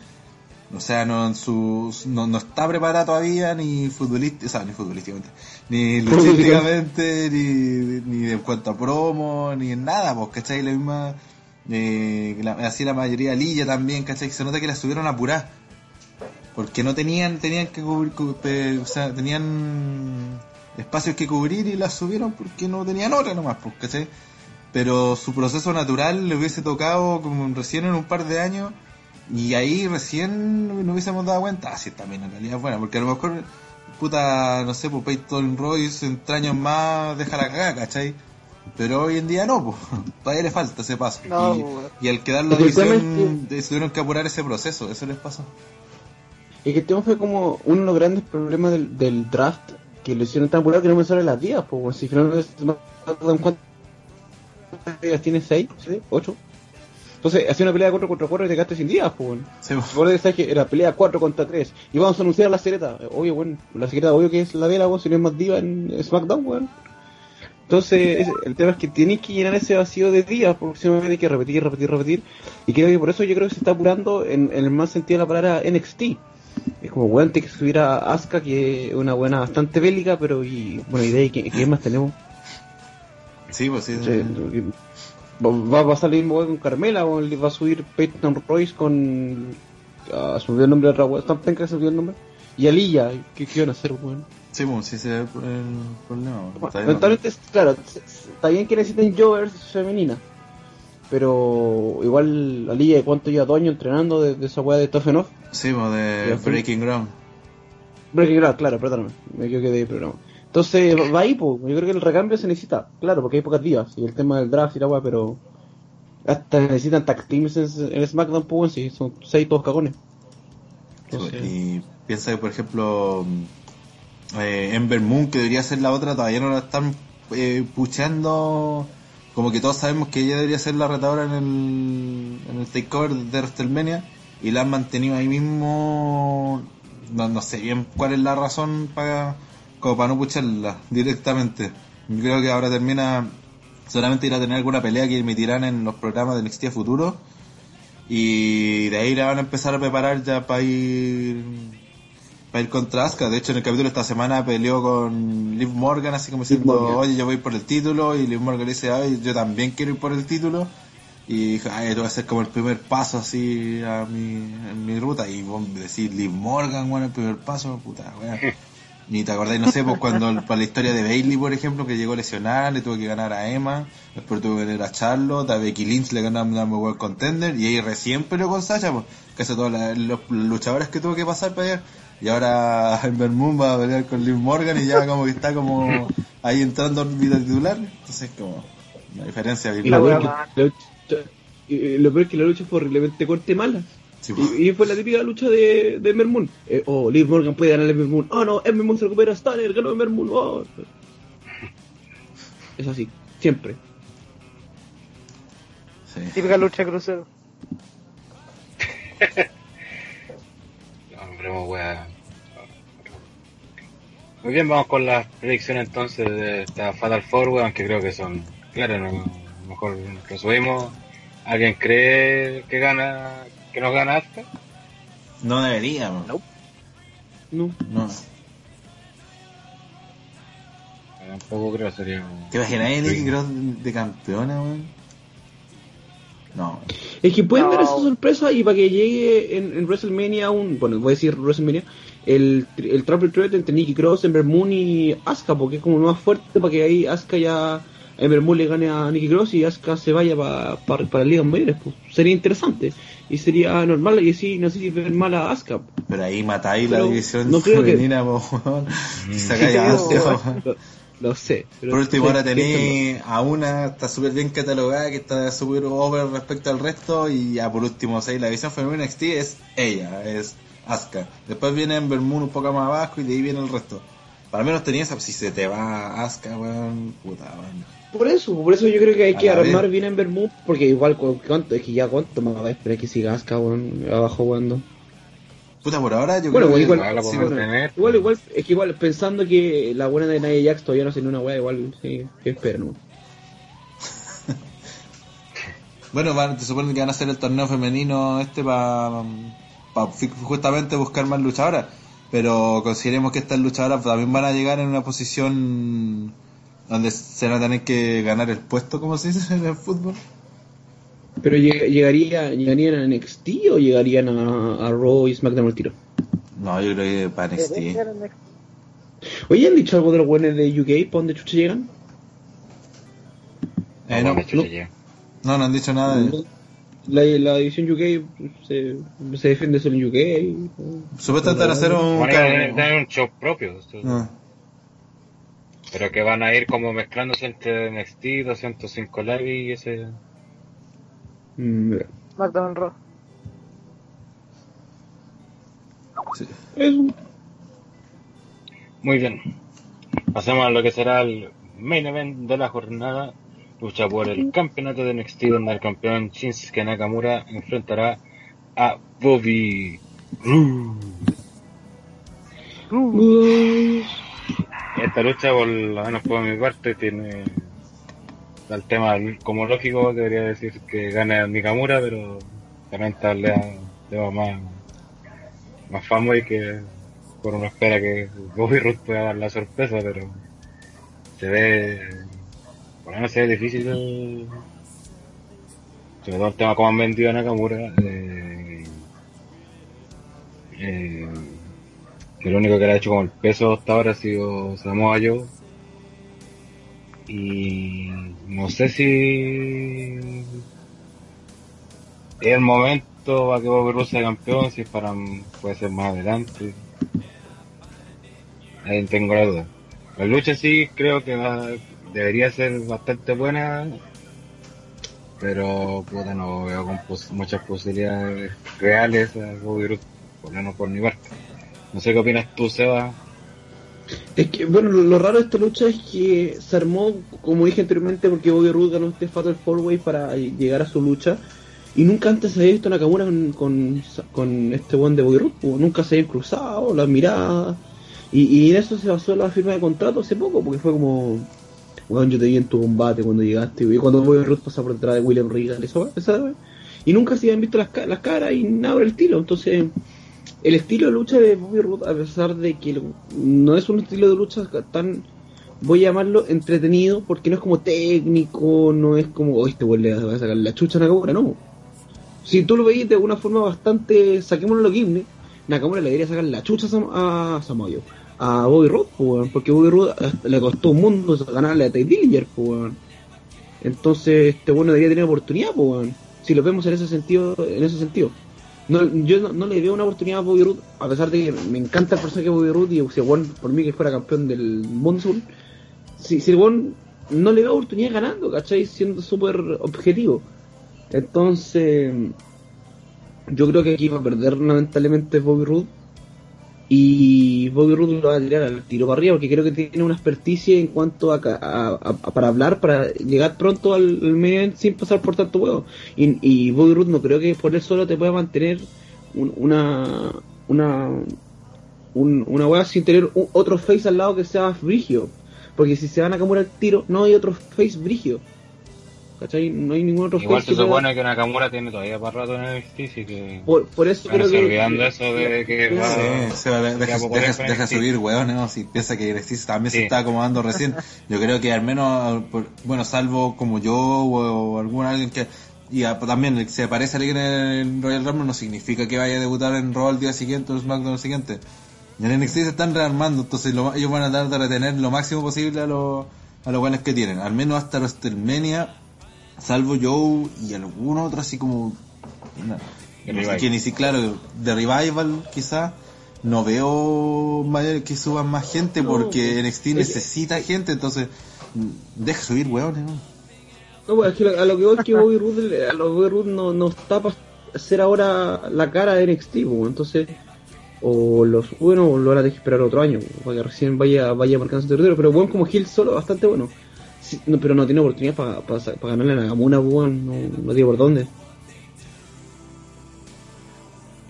O sea, no, en su, no, no está preparada todavía ni futbolística, o sea, ni futbolísticamente, ni luchísticamente, ni, ni en cuanto a promo, ni en nada, pues, ¿cachai? La misma, eh, así la mayoría, Lilla también, ¿cachai? Se nota que la subieron a apurar. Porque no tenían, tenían que cubrir, o sea, tenían espacios que cubrir y las subieron porque no tenían otra nomás, pues, ¿cachai? Pero su proceso natural le hubiese tocado como recién en un par de años y ahí recién nos hubiésemos dado cuenta, ah, sí, también en realidad es buena, porque a lo mejor, puta, no sé, pues Peyton Royce años más deja la cagada, ¿cachai? Pero hoy en día no, pues, todavía le falta ese paso. No, y, y al quedar la división, se tuvieron que apurar ese proceso, eso les pasó. Y que tema fue como uno de los grandes problemas del, del draft que lo hicieron tan apurado que no me salen las días, pues si finalmente ¿cuántas días tiene? ¿6? ¿7? ¿8? Entonces hacía una pelea 4 contra 4 y te quedaste sin días, pues. Sí. Recuerda que sabes que era pelea 4 contra 3 y vamos a anunciar la secreta. Obvio, bueno, la secreta obvio que es la de la voz, si no es más diva en SmackDown, weón. Entonces, el tema es que tienes que llenar ese vacío de días, porque si no hay que repetir, repetir, repetir. Y creo que por eso yo creo que se está apurando en, en el más sentido de la palabra NXT. Es como, weón, tiene que subir a Asuka, que es una buena bastante bélica, pero, y, bueno, idea, ¿y qué, qué más tenemos? Sí, pues sí. Sí, Va, va- va a salir con Carmela, o va a subir Peyton Royce con. ah, olvidó el nombre de weón. ¿Tan penca que olvidó el nombre? Y Alilla, ¿qué, qué van a hacer, weón? Sí, pues sí, ese es el problema. Está es- claro, está bien que necesiten jovers femeninas. Pero igual Alilla, ¿cuánto lleva? ¿Dos años entrenando de, de esa weá de Enough? Sí, pues de. Breaking Ground. Breaking Ground, claro, perdóname, me equivoqué de programa. Entonces, va- ahí, pues. Yo creo que el recambio se necesita, claro, porque hay pocas divas. Y el tema del draft y la weá, pero. Hasta necesitan tag teams en, SmackDown, pues, sí, son seis todos cagones. Sí, Entonces, Y piensa que, por ejemplo, eh, Ember Moon, que debería ser la otra, todavía no la están eh, puchando. Como que todos sabemos que ella debería ser la retadora en el, en el takeover de WrestleMania. Y la han mantenido ahí mismo. No, no sé bien cuál es la razón para como para no pucharla directamente. Yo creo que ahora termina solamente ir a tener alguna pelea que emitirán en los programas de NXT futuro. Y de ahí la van a empezar a preparar ya para ir para ir contra Asuka. De hecho, en el capítulo de esta semana peleó con Liv Morgan, así como diciendo, oye, yo voy por el título. Y Liv Morgan le dice, ay, yo también quiero ir por el título. Y dijo, ay, esto va a ser como el primer paso así a mi, en mi ruta. Y vos decís, Liv Morgan, bueno, el primer paso, puta, weón. Ni te acordáis, no sé, pues cuando para la historia de Bailey, por ejemplo, que llegó lesionada, le tuvo que ganar a Emma, después tuvo que ganar a Charlotte, a Becky Lynch le ganó a Number World Contender, y ahí recién peleó con Sasha, pues, casi todos los luchadores que tuvo que pasar para allá. Y ahora Ember Moon va a pelear con Liv Morgan y ya como que está como ahí entrando en vida titular. Entonces, como, La diferencia Y, la La wea wea que- la lucha- y lo peor es que la lucha fue horriblemente corta y mala. Sí, pues. Y, y fue la típica lucha de, de Ember Moon. Eh, oh, Liv Morgan puede ganar a Ember Moon. Oh no, Ember Moon se recupera, Stanner, ganó Ember Moon. Oh. Es así, siempre. Sí. Típica lucha de crucero. Muy bien, vamos con las predicciones entonces de esta Fatal Four, weón, aunque creo que son claras, ¿no? mejor resumimos. ¿Alguien cree que gana, que nos gana Asuka? No deberíamos. No. No. No. Tampoco creo, sería... ¿Te imaginas a Nikki Cross de campeona, weón? No. Es que pueden No. dar esa sorpresa y para que llegue en, en WrestleMania un, bueno, voy a decir WrestleMania, el, el Triple Threat entre Nikki Cross, Ember Moon y Asuka, porque es como más fuerte para que ahí Asuka ya, Ember Moon le gane a Nikki Cross y Asuka se vaya pa- pa- para la Liga Mayores, pues sería interesante y sería normal y así no sé si ver mal a Asuka. Pero ahí matáis la división no creo que- femenina, po. Mm. Weón. lo, sé. pero Por último, ahora tenéis a una, está súper bien catalogada, que está súper over respecto al resto, y ya por último, ¿sabes? la división femenina NXT es ella, es Asuka. Después viene Ember Moon un poco más abajo y de ahí viene el resto. Para menos tenía esa, si se te va Asuka, weón, puta, weón. Por eso, por eso yo creo que hay A que armar vez. bien en Bermud, porque igual, cu- ¿cuánto? Es que ya cuánto más va a esperar que siga Asuka, weón, abajo jugando. Puta, por ahora yo Bueno, creo que... igual, igual la sí, podemos bueno, tener. igual, igual, es que igual pensando que la buena de Nia Jax todavía no ni una weá, igual, sí, que espera, ¿no? Bueno, van, se supone que van a hacer el torneo femenino este para justamente buscar más luchadoras. Pero consideremos que estas luchadoras también van a llegar en una posición donde se van a tener que ganar el puesto, como se dice en el fútbol. Pero lleg- llegaría, ¿llegarían a NXT o llegarían a, a Raw y SmackDown al tiro? No, yo creo que para NXT. Oye, ¿han dicho algo de los buenos de UK? ¿Para dónde chucha llegan? Eh, no, no, no, no han dicho nada de La, la división UK se, se defiende solo en UK. Supuestamente van a hacer un... Van a un show propio, esto- Ah, pero que van a ir como mezclándose entre NXT, 205 Live y ese... Mm. SmackDown Raw. sí. Eso. Muy bien. Pasemos a lo que será el main event de la jornada. Lucha por el campeonato de NXT donde el campeón Shinsuke Nakamura enfrentará a Bobby Roode. Esta lucha, por lo menos por mi parte, tiene el tema como lógico, debería decir que gana Nakamura, pero también está el tema más, más famoso y que por uno espera que Bobby Roode pueda dar la sorpresa, pero se ve, por lo menos se ve difícil, el- sobre todo el tema como han vendido a Nakamura. eh, eh, que lo único que le ha hecho como el peso hasta ahora ha sido Samoa Joe. Y no sé si es el momento para que Bobby Roode sea campeón, si es para puede ser más adelante. Ahí tengo la duda. La lucha sí creo que va- debería ser bastante buena, pero puta no veo muchas posibilidades reales a Bobby Roode, por lo menos por mi parte. No sé qué opinas tú, Seba. Es que, bueno, lo, raro de esta lucha es que se armó, como dije anteriormente, porque Bobby Roode ganó este Fatal 4-Way para llegar a su lucha. Y nunca antes se había visto Nakamura con, con, con este buen de Bobby Roode. Nunca se habían cruzado, las miradas. Y, y en eso se basó la firma de contrato hace poco, porque fue como... Bueno, yo te vi en tu combate cuando llegaste, y cuando Bobby Roode pasa por detrás de William Regal, eso, esa, y nunca se habían visto las, las caras y nada por el estilo. Entonces, el estilo de lucha de Bobby Roode, a pesar de que no es un estilo de lucha tan, voy a llamarlo entretenido, porque no es como técnico, no es como, oh, este güey le va a sacar la chucha a Nakamura, no. Si tú lo veis de una forma bastante, saquémoslo lo gimne, Nakamura le debería sacar la chucha a, Sam- a Bobby Roode, porque Bobby Roode hasta le costó un mundo ganarle a Ty Dillinger, pues. Entonces, este bueno debería tener oportunidad, pues. Si lo vemos en ese sentido, en ese sentido. No, yo no, le veo una oportunidad a Bobby Roode, a pesar de que me encanta el personaje de Bobby Roode y si el weón, por mí que fuera campeón del mundo, si, si no le veo oportunidad ganando, ¿cachai? Siendo súper objetivo. Entonces, yo creo que aquí va a perder lamentablemente Bobby Roode. Y Bobby Roode lo va a tirar al tiro para arriba porque creo que tiene una experticia en cuanto a, a- a- para hablar, para llegar pronto al, al event sin pasar por tanto huevo. Y, Bobby Roode no creo que por él solo te pueda mantener un- una una un- una hueá sin tener otro face al lado que sea brigio. Porque si se van a Nakamura al tiro, no hay otro face brigio. ¿Cachai? No hay ningún otro Igual se supone que Nakamura tiene todavía para rato en el NXT, así que... Por, por eso creo que. olvidando eso de que va- Sí, se va, deja, subir, weón, ¿no? Si piensa que NXT también se está acomodando recién. Yo creo que al menos, por- bueno, salvo como yo o, o algún alguien que... Y a- también, si aparece alguien en Royal Rumble no significa que vaya a debutar en Raw el día siguiente o en SmackDown el siguiente. Y en NXT se están rearmando, entonces lo- ellos van a tratar de retener lo máximo posible a los a los buenos que tienen. Al menos hasta WrestleMania, salvo Joe y algún otro así como... no, sé quién, y sí, claro, de Revival quizá no veo que suban más gente No, porque NXT es- necesita gente, entonces deja subir weones, ¿no? No, pues, es que a lo que voy es que Bobby Roode, a lo que Bobby Roode no, no está para ser ahora la cara de NXT, pues, entonces. O los bueno, o lo van a tener que esperar otro año, pues, para que recién vaya, vaya marcando su territorio. Pero bueno, como Hill solo, bastante bueno. Sí, no, pero no tiene oportunidad para ganarle a Nagamura, pues, bueno, no, no tiene por dónde.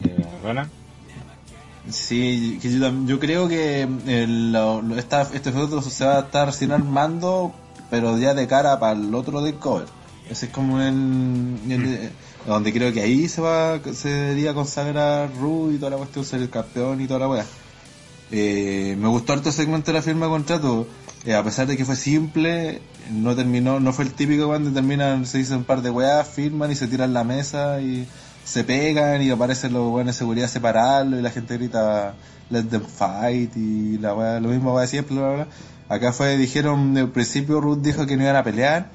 Eh, Rana. Sí, que yo, creo que el, lo- lo- esta, este feudo se va a estar recién armando, pero ya de cara para el otro de cover. Ese es como el, el- donde creo que ahí se va se debería consagrar Ru y toda la cuestión, ser el campeón y toda la wea. Eh, me gustó harto el segmento de la firma de contrato, eh, a pesar de que fue simple, no terminó, no fue el típico cuando terminan, se dicen un par de weas, firman y se tiran la mesa y se pegan y aparecen los weones de seguridad separarlo y la gente grita let them fight y la wea, lo mismo va siempre, bla, bla. Acá fue, dijeron, al principio Ruth dijo que no iban a pelear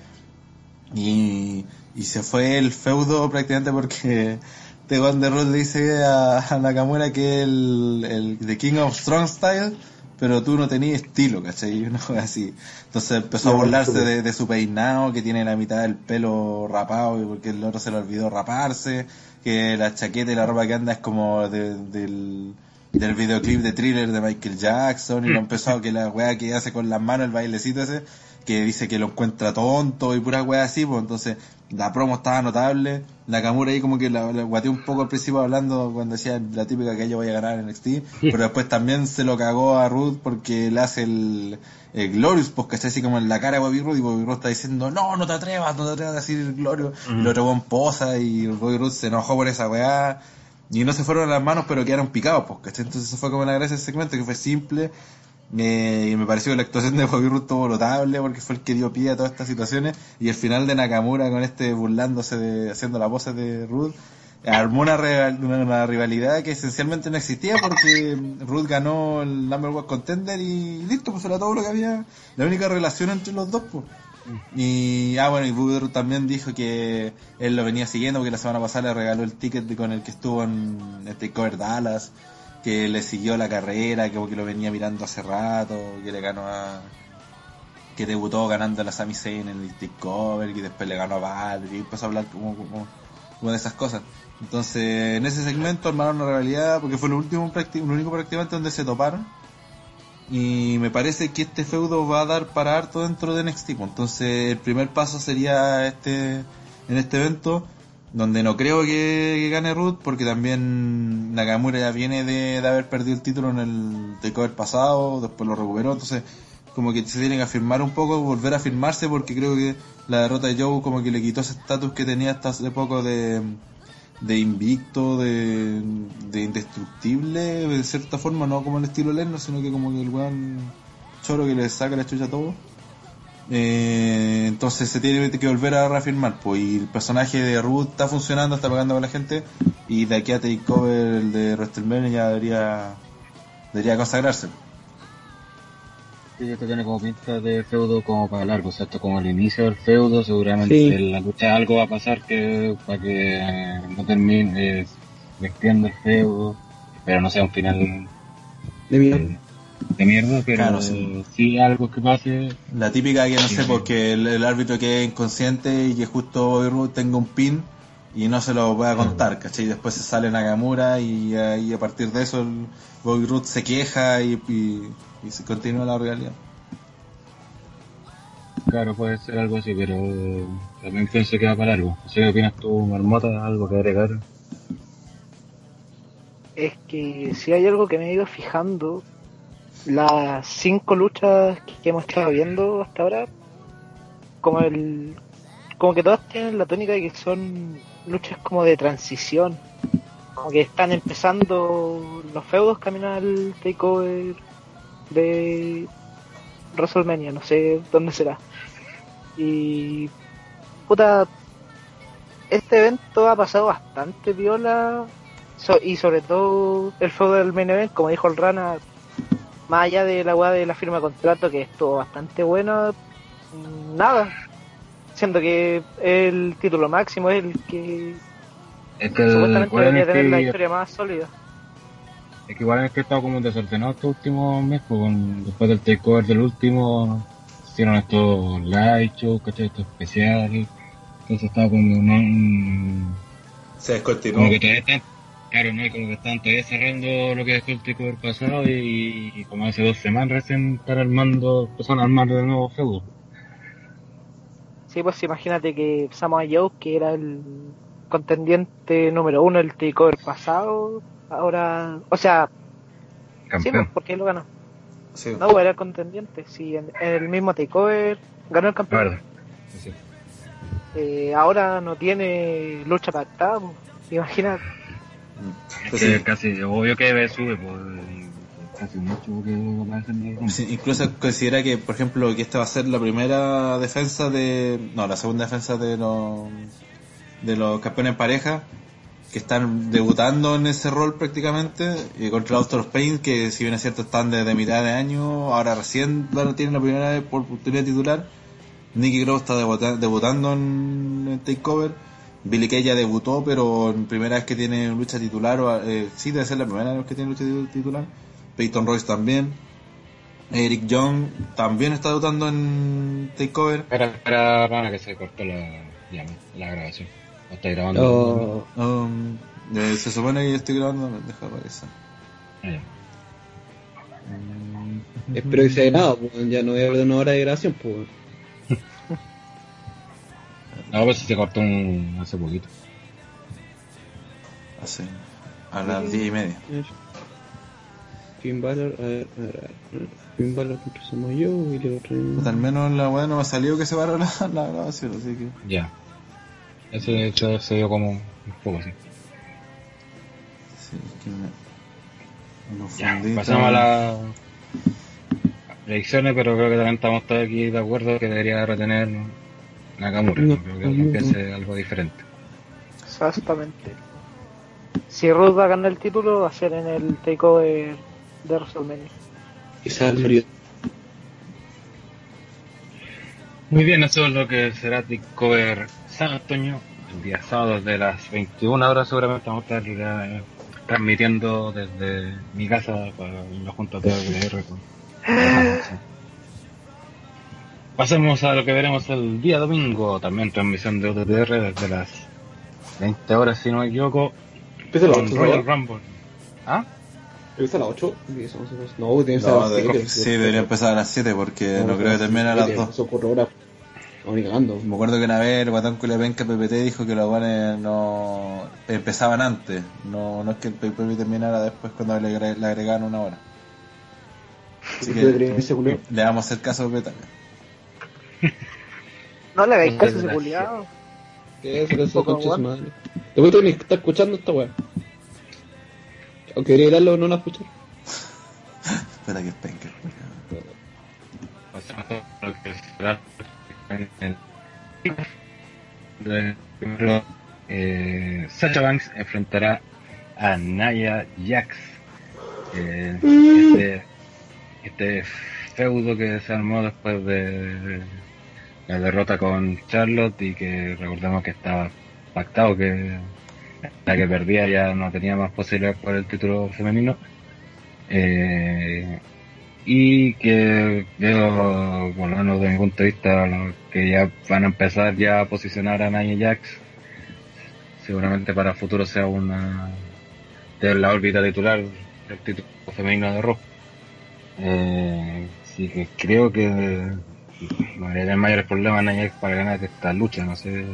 y, y se fue el feudo prácticamente porque este de Ruth le dice a, a Nakamura que el, el The King of Strong Style, pero tú no tenías estilo, ¿cachai? Y Una cosa así. Entonces empezó a burlarse de, de su peinado, que tiene la mitad del pelo rapado, y porque el otro se le olvidó raparse, que la chaqueta y la ropa que anda es como de- del, del videoclip de thriller de Michael Jackson, y lo empezó a que la weá que hace con las manos, el bailecito ese, que dice que lo encuentra tonto y pura weá así, pues entonces la promo estaba notable, Nakamura ahí como que la, la guateó un poco al principio hablando cuando decía la típica que ella vaya a ganar en NXT, pero después también se lo cagó a Ruth porque le hace el, el Glorious, pues que está así como en la cara de Bobby Roode y Bobby Roode está diciendo no, no te atrevas, no te atrevas a decir el Glorious, y el otro weón posa y Bobby Roode se enojó por esa weá. Y no se fueron a las manos, pero quedaron picados, ¿cachai? Entonces eso fue como la gracia del segmento, que fue simple, y me pareció que la actuación de Bobby Roode estuvo notable porque fue el que dio pie a todas estas situaciones. Y el final de Nakamura con este burlándose de haciendo la pose de Rude armó una, rival- una- una rivalidad que esencialmente no existía porque Rude ganó el Number One Contender y listo, pues era todo lo que había la única relación entre los dos pues. Y ah bueno y Rude también dijo que él lo venía siguiendo porque la semana pasada le regaló el ticket con el que estuvo en este Cover Dallas que le siguió la carrera, que, que lo venía mirando hace rato, que le ganó a... que debutó ganando a la Sami Zayn en el Discover, y después le ganó a Valkyrie, y empezó a hablar como, como, como de esas cosas. Entonces, en ese segmento armaron una rivalidad, porque fue el último el único prácticamente donde se toparon. Y me parece que este feudo va a dar para harto dentro de NXT. pues. Entonces, el primer paso sería este en este evento, donde no creo que, gane Ruth, porque también Nakamura ya viene de, de haber perdido el título en el takeover pasado, después lo recuperó, entonces como que se tienen que afirmar un poco, volver a afirmarse, porque creo que la derrota de Joe como que le quitó ese estatus que tenía hasta hace poco de, de invicto, de, de indestructible, de cierta forma, no como el estilo Lennon, sino que como que el weón choro que le saca la chucha a todo. Eh, entonces se tiene que volver a reafirmar, pues, y el personaje de Ruth está funcionando, está pagando con la gente, y de aquí a Takeover, el de WrestleMania ya debería, debería consagrarse. Sí, esto tiene como pinta de feudo como para largo, o sea, esto como el inicio del feudo, seguramente Sí. en la lucha algo va a pasar que para que eh, no termine, eh, el feudo, pero no sea un final De, mi- eh, de mierda, pero Claro, sí. sí. algo que pase. La típica que no Sí, sé, sí. porque el, el árbitro quede inconsciente y que justo Bobby Roode tenga un pin y no se lo pueda contar, ¿cachai? Después se sale Nakamura y, y a partir de eso el Bobby Roode se queja y, y, y se continúa la realidad. Claro, puede ser algo así, pero también pienso que va para algo. No sé qué opinas tú, Marmota, algo que agregar. Es que si hay algo que me he ido fijando, las cinco luchas que hemos estado viendo hasta ahora, como el, como que todas tienen la tónica de que son luchas como de transición, como que están empezando los feudos camino al takeover de WrestleMania, no sé dónde será. Y puta, este evento ha pasado bastante viola So- y sobre todo el feudo del main event, como dijo el Rana, más allá de la weá de la firma de contrato, que estuvo bastante bueno, mm, nada. Siento que el título máximo es el que Es que, supuestamente debería es tener la que, historia más sólida. es que igual es que he estado como desordenado estos últimos meses, pues, con- después del takeover del último, hicieron estos live shows, ¿cachai? Estos especiales, entonces estaba como, no, mm, Se descontinuó. como que todavía están, claro, ¿no? Y como que están todavía cerrando lo que dejó el takeover pasado y, y como hace dos semanas recién están armando, empezaron a armar de nuevo feudo. Sí, pues imagínate que Samoa Joe, que era el contendiente número uno del takeover pasado, ahora, o sea, sí, pues, Campeón. porque lo ganó. Sí. No, era el contendiente, sí, en, en el mismo takeover ganó el campeón. Verdad. Sí, sí. Eh, ahora no tiene lucha pactada, pues, imagínate. Es que sí. casi, obvio que sube, pues, casi mucho que. Sí, incluso considera que, por ejemplo, que esta va a ser la primera defensa de. No, la segunda defensa de los. de los campeones en pareja que están debutando en ese rol prácticamente y contra los Author of Pain que si bien es cierto están desde mitad de año ahora recién tienen la primera vez por oportunidad titular Nicky Cross está debuta- debutando en, en Takeover Billy Kay ya debutó pero en primera vez que tiene lucha titular o, eh, sí debe ser la primera vez que tiene lucha titu- titular Peyton Royce también Eric Young también está debutando en Takeover Espera, espera, para que se cortó la, ya, la grabación. ¿O está grabando? Oh, Um, eh, se supone que yo estoy grabando me deja aparecer Ah, ya. espero que sea grabado, ya no voy a perder una hora de grabación, pues. No, pues si se cortó un, hace poquito. Así, a las diez y media Finn Balor, a ver, a ver, a ver. Finn Balor contra Samoa Joe, William Reigns. Puta, al menos la weá no me ha salido que se paró la, la grabación, así que. Ya. Ese hecho se dio como un poco así. Sí, que me. me Ya, pasamos a las predicciones, pero creo que también estamos todos aquí de acuerdo que debería retener Nakamura. No, creo que alguien no. piense algo diferente. Exactamente. Si Ruth va a ganar el título, va a ser en el takeover de WrestleMania. Quizás murió. Muy bien, eso es lo que será Cover San Antonio. El día sábado desde las 21 horas seguramente vamos a estar eh, transmitiendo desde mi casa para la Junta de con Pasemos a lo que veremos el día domingo, también transmisión de OTR desde las 20 horas si no me equivoco, Empieza a las con 8, Royal ¿no? Rumble. ¿Ah? Empieza a las 8. No, tiene que ser a No, las de- 7. sí, debería empezar a las 7 porque no, creo que termine a las 2. Eso ocurre ahora. No, ni cagando. Me acuerdo que una vez el guatón Culepenca PPT dijo que los guanes no empezaban antes. No, no es que el PPT terminara después cuando le, agre- le agregaron una hora. Así que debería irse, Julio. le vamos a hacer caso a PPT. No le hagáis Qué caso a ese culiado. ¿Qué es eso? Concha su guapo. madre. Después tú ni estás escuchando esta weá. Aunque quería no la escuchar. Espera que es penca. Pasemos a lo que será en el de- primero, eh, Sacha Banks enfrentará a Naya Jax. Eh, este, este feudo que se armó después de la derrota con Charlotte y que recordemos que estaba pactado que la que perdía ya no tenía más posibilidades por el título femenino. Eh, y que veo, por lo menos desde mi punto de vista, que ya van a empezar ya a posicionar a Nia Jax. Seguramente para el futuro sea una de la órbita titular del título femenino de Raw. Eh, así que creo que no debería tener mayores problemas para ganar esta lucha. No sé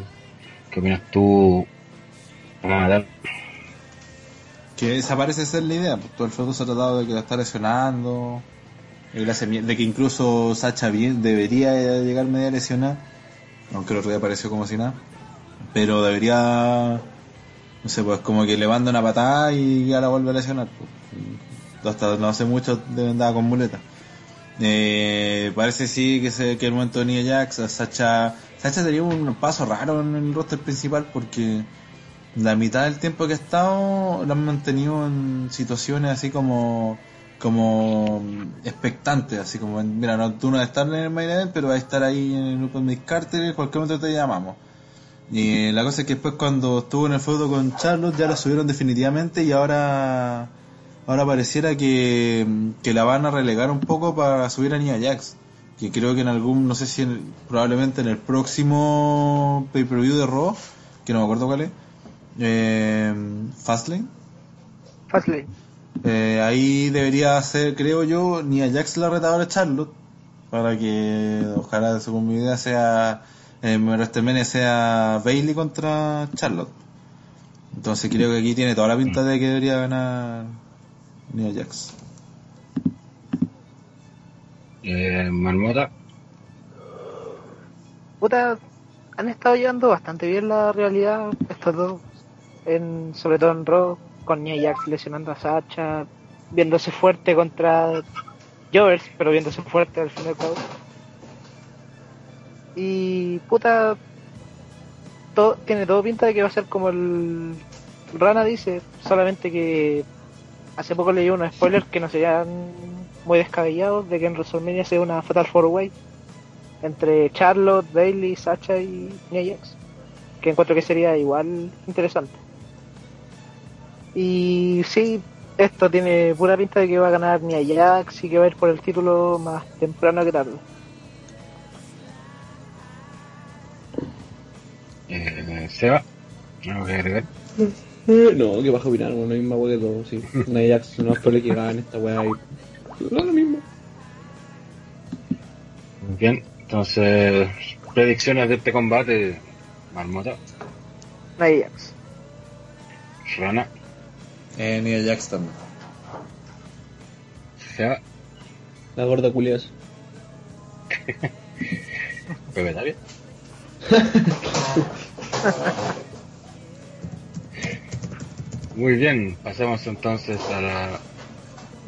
qué opinas tú, Nadal. Que esa parece ser la idea, pues todo el feudo se ha tratado de que la está lesionando, de que incluso Sacha bien debería llegar media lesionada, aunque el otro día apareció como si nada, pero debería, no sé, pues como que le manda una patada y ya la vuelve a lesionar. pues. Hasta no hace mucho andaba con muleta. Eh, parece sí que, se, que el momento de Nia Jax, a Sacha, Sacha tenía un paso raro en el roster principal porque la mitad del tiempo que ha estado lo han mantenido en situaciones así como como expectantes, así como mira, no, tú no vas a estar en el main event, pero vas a estar ahí en el grupo de mis Carter, cualquier momento te llamamos. Y la cosa es que después cuando estuvo en el feudo con Charlotte ya la subieron definitivamente y ahora ahora pareciera que, que la van a relegar un poco para subir a Nia Jax. Que creo que en algún, no sé si en- probablemente en el próximo pay-per-view de Raw, que no me acuerdo cuál es, eh, Fastlane, Fastlane. eh, ahí debería ser, creo yo, Nia Jax la retadora de Charlotte, para que ojalá según mi idea sea, eh, WrestleMania sea Bailey contra Charlotte. Entonces creo que aquí tiene toda la pinta de que debería ganar Nia Jax. Eh, Marmota. Puta, han estado llevando bastante bien la realidad estos dos, en, sobre todo en Raw, con Nia Jax lesionando a Sacha, viéndose fuerte contra Jovers, pero viéndose fuerte al fin y al cabo. Y puta, todo, tiene todo pinta de que va a ser como el Rana dice, solamente que hace poco leí unos spoilers que no serían muy descabellados de que en WrestleMania sea una Fatal Four Way entre Charlotte, Bailey, Sacha y Nia Jax, que encuentro que sería igual interesante. Y sí, esto tiene pura pinta de que va a ganar Nia Jax y que va a ir por el título más temprano que tarde. Eh, Seba. ¿Algo que agregar? Eh, no, que vas a opinar, bueno, la misma wea que todo, sí. Nia Jax no es probable que gane esta wea y... No, lo mismo. Bien, entonces, predicciones de este combate. Marmota, Nia Jax. Rana, Eh, Nia Jax también. Seba, La gorda culias. Pepe Tapia. Muy bien, pasemos entonces a la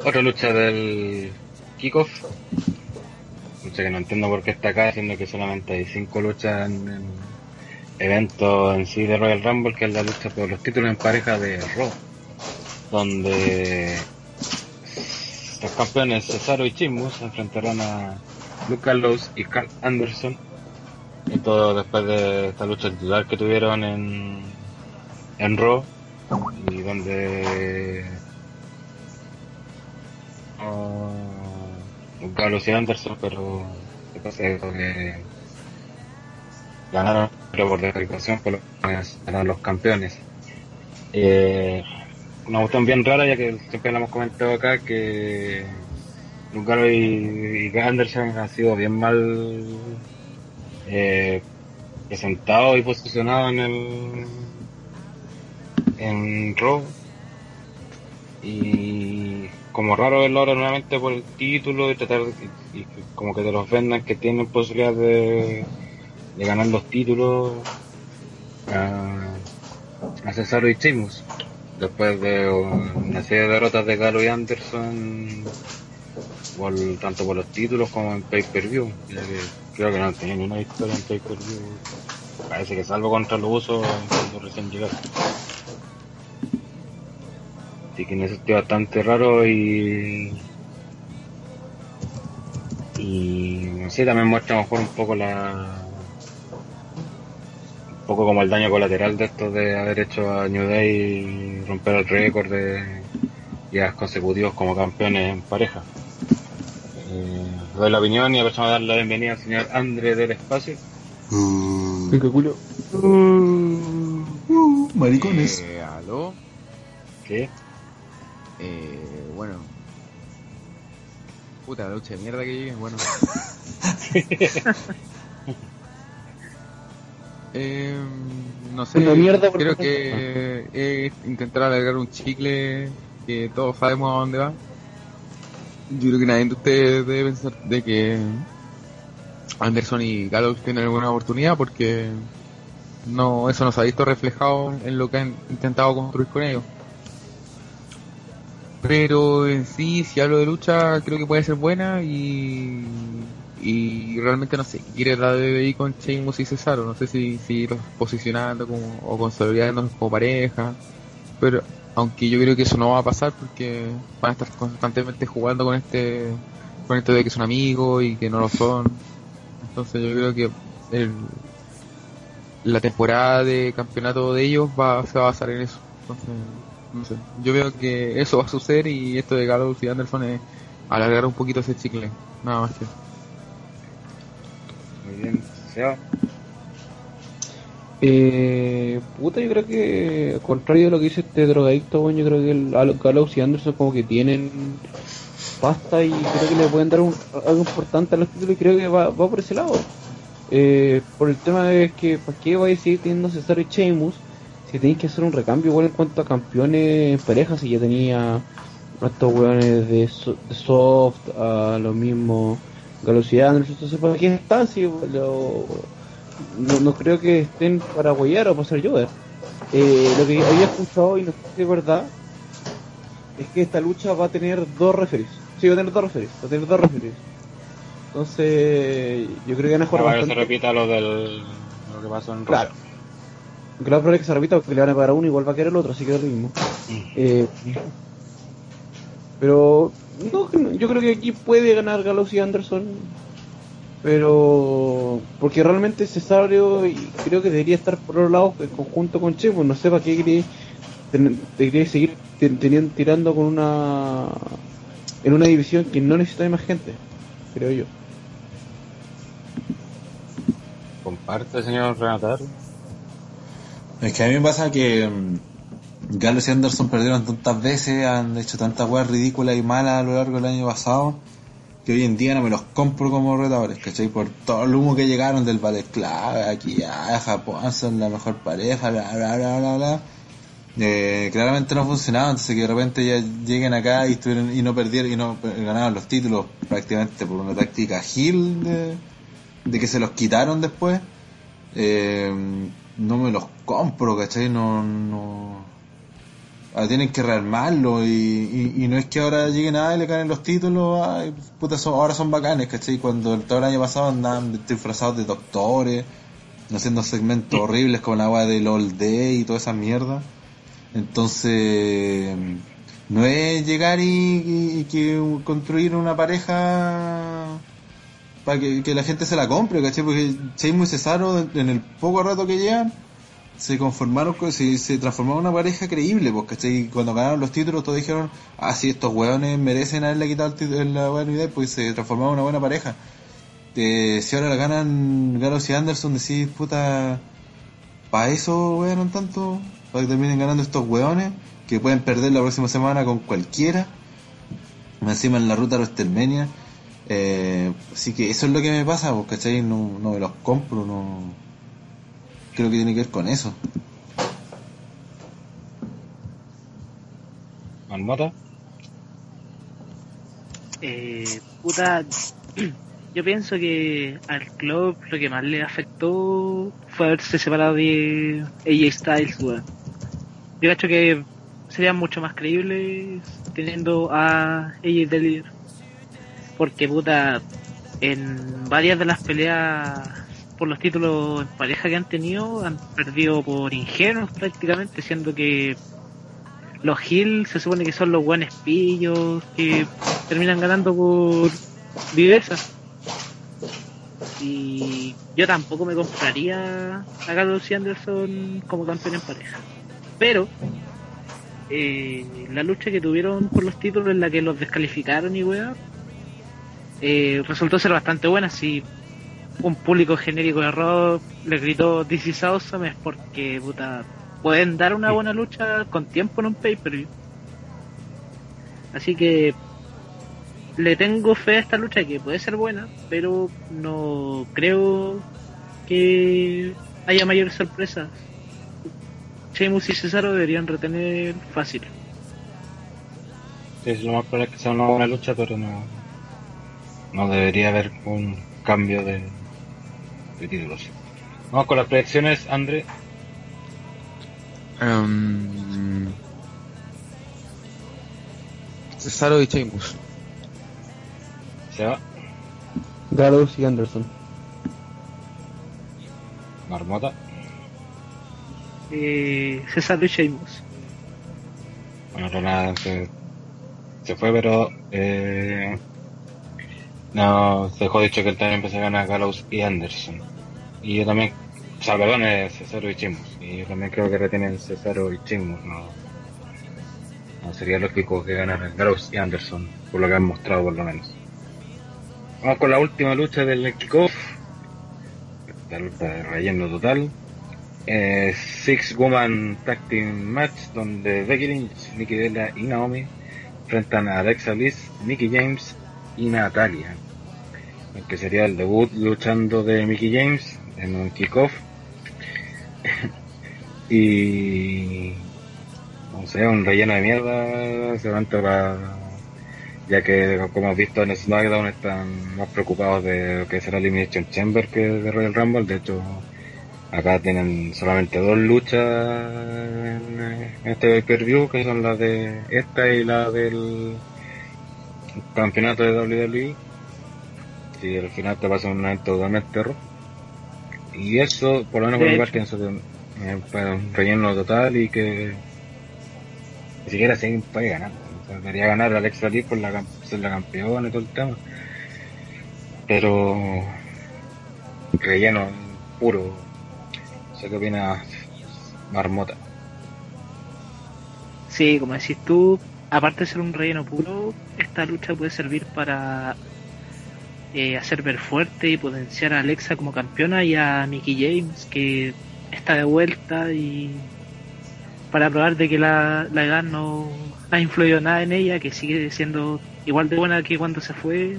otra lucha del kickoff. Lucha que no entiendo por qué está acá, siendo que solamente hay cinco luchas en el evento en sí de Royal Rumble, que es la lucha por los títulos en pareja de Raw, donde los campeones Cesaro y Chimus se enfrentarán a Luke Gallows y Carl Anderson. Y todo después de esta lucha titular que tuvieron en, en Raw y donde Carlos y Anderson, pero que ganaron, pero por descalificación, por ganaron los campeones. Eh, una cuestión bien rara, ya que siempre lo hemos comentado acá, que Lugaro y, y Anderson han sido bien mal eh, presentados y posicionados en el en Raw. Y como raro verlo ahora nuevamente por el título y tratar y, y como que te los vendan que tienen posibilidad de, de ganar los títulos a, a Cesaro y después de una serie de derrotas de Galo y Anderson tanto por los títulos como en pay per view creo que no han tenido ni victoria en pay per view parece que salvo contra los usos cuando recién llegaron Así que en ese sentido bastante raro y. Y no sé, también muestra a lo mejor un poco la. Un poco como el daño colateral de esto de haber hecho a New Day romper el récord de días consecutivos como campeones en pareja. Eh, doy la opinión y aprovechamos a dar la bienvenida al señor André del Espacio. Uh, Pico culo. uh, maricones. Eh, aló. ¿Qué? Eh, bueno. Puta, la lucha de mierda que llegue, bueno. eh, no sé, Una mierda, por creo que es intentar alargar un chicle que todos sabemos a dónde va. Yo creo que nadie de ustedes debe pensar de que Anderson y Gallows tienen alguna oportunidad porque no eso no se ha visto reflejado en lo que han intentado construir con ellos. Pero en sí, si hablo de lucha, creo que puede ser buena y, y realmente no sé qué quiere la DBI con Sheamus y Cesaro. No sé si, si los posicionando como, o consolidándonos como pareja. Pero aunque yo creo que eso no va a pasar porque van a estar constantemente jugando con este con esto de que son amigos y que no lo son. Entonces yo creo que el, la temporada de campeonato de ellos va, se va a basar en eso. Entonces, no sé. Yo veo que eso va a suceder y esto de Gallows y Anderson es alargar un poquito ese chicle. Nada más que. Muy bien, Seba. Eh, puta, yo creo que, al contrario de lo que dice este drogadicto, bueno, yo creo que el Al- Gallows y Anderson como que tienen pasta y creo que le pueden dar un, algo importante a los títulos y creo que va, va por ese lado. Eh, por el tema de que, ¿para qué vais a seguir teniendo Cesaro y Sheamus si tenéis que hacer un recambio igual en cuanto a campeones en pareja? Si ya tenía a estos weones de, So- de Soft, a Gallows y Anderson, entonces ¿para qué están? Si lo, no, no creo que estén para huellar o para ser Joder. Eh, lo que había escuchado y no sé si es verdad es que esta lucha va a tener dos referees. Sí, va a tener dos referees. Va a tener dos referees. Entonces, yo creo que van a jugar se bastante. repita lo del lo que pasó en Claro. Aunque lo más es que se repita porque le van a pagar a uno igual va a querer el otro, así que es lo mismo. Eh, pero no, yo creo que aquí puede ganar Gallows y Anderson. Pero porque realmente Cesario y creo que debería estar por otro lado en conjunto con Che, no sé para qué ten- debería seguir ten- teniendo- tirando con una en una división que no necesita más gente, creo yo. Comparte, señor Renatar. Es que a mí me pasa que mm, Gallows y Anderson perdieron tantas veces, han hecho tantas weas ridículas y malas a lo largo del año pasado, que hoy en día no me los compro como retadores, ¿cachai? Por todo el humo que llegaron del ballet clave, aquí ya, Japón son la mejor pareja, bla bla bla bla bla. Eh, claramente no funcionaba, entonces que de repente ya lleguen acá y estuvieron, y no perdieron y no per- ganaron los títulos prácticamente por una táctica de, de que se los quitaron después. Eh, no me los compro, ¿cachai? No, no... Ahora tienen que rearmarlo y, y, y no es que ahora lleguen a y le ganen los títulos, ay, puta, son- ahora son bacanes, ¿cachai? Cuando todo el año pasado andaban disfrazados de doctores, haciendo segmentos horribles como la agua del All Day y toda esa mierda. Entonces, no es llegar y, y- y que construir una pareja para que, que la gente se la compre, ¿cachai? Porque Sheamus y Cesaro, en el poco rato que llevan, se conformaron, con- se, se transformaron en una pareja creíble, pues, ¿cachai? Y Cuando ganaron los títulos, todos dijeron, ah, sí, estos hueones merecen haberle quitado el la buena idea, pues se transformaron en una buena pareja. Eh, si ahora la ganan Gallows y Anderson, decís, puta, ¿para eso weón tanto? ¿Para que terminen ganando estos hueones? Que pueden perder la próxima semana con cualquiera. Encima en la ruta a WrestleMania. Eh, así que eso es lo que me pasa, pues, ¿cachai? No, no me los compro, no. Creo que tiene que ver con eso. Marmota. Eh, puta, yo pienso que al club lo que más le afectó fue haberse separado de AJ Styles, weón. Yo cacho que serían mucho más creíbles teniendo a AJ de líder. Porque puta, en varias de las peleas por los títulos en pareja que han tenido, han perdido por ingenuos prácticamente, siendo que los Hill se supone que son los buenos pillos que terminan ganando por viveza. Y yo tampoco me compraría a Carlos Anderson como campeón en pareja. Pero eh, la lucha que tuvieron por los títulos en la que los descalificaron y weá, eh, resultó ser bastante buena. Si un público genérico de Raw le gritó This is awesome es porque puta, pueden dar una buena lucha con tiempo en un pay-per-view. Así que le tengo fe a esta lucha que puede ser buena, pero no creo que haya mayores sorpresas. Sheamus y Cesaro deberían retener fácil. Sí, es lo más probable es que sea una buena lucha, pero no, no debería haber un cambio de, de títulos. Vamos con las predicciones, André. Em, Cesaro y Sheamus. Se va. Gallows y Anderson. Marmota. Eh, Cesaro y Sheamus. Bueno, Ronald se, se fue, pero eh, no se dejó dicho que él también empezó a ganar Gallows y Anderson. Y yo también, o sea, perdón, es Cesaro y Chimus. Y yo también creo que retienen Cesaro y Chimus. No, no sería lógico que ganaran Gallows y Anderson, por lo que han mostrado por lo menos. Vamos con la última lucha del kickoff. Esta lucha de relleno total. Eh, Six Woman Tag Team Match donde Becky Lynch, Nikki Bella y Naomi enfrentan a Alexa Bliss, Mickey James y Natalia. El que sería el debut luchando de Mickey James en un kickoff. y no sé, un relleno de mierda seguramente para ya que como hemos visto en SmackDown están más preocupados de lo que será Elimination Chamber que de Royal Rumble, de hecho acá tienen solamente dos luchas en, este pay-per-view que son las de esta y la del campeonato de WWE y al final te pasa un evento totalmente rojo y eso por lo menos por mi parte eh, para un relleno total y que ni siquiera se puede ganar o sea, debería ganar Alexa Bliss por la, ser la campeona y todo el tema. Pero relleno puro. No sé qué opina Marmota. Sí, como decís tú, aparte de ser un relleno puro, esta lucha puede servir para eh, hacer ver fuerte y potenciar a Alexa como campeona y a Mickey James que está de vuelta y para probar de que la, la edad no ha influido nada en ella, que sigue siendo igual de buena que cuando se fue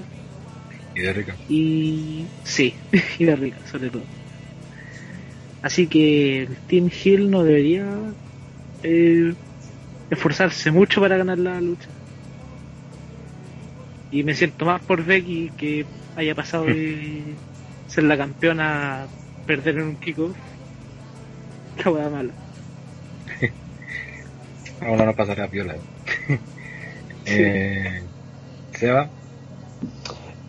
y de rica y sí, y de rica sobre todo. Así que el Team Hill no debería eh, esforzarse mucho para ganar la lucha. Y me siento más por Becky que haya pasado de ser la campeona a perder en un kickoff. La hueá mala. ahora no pasará piola eh, Seba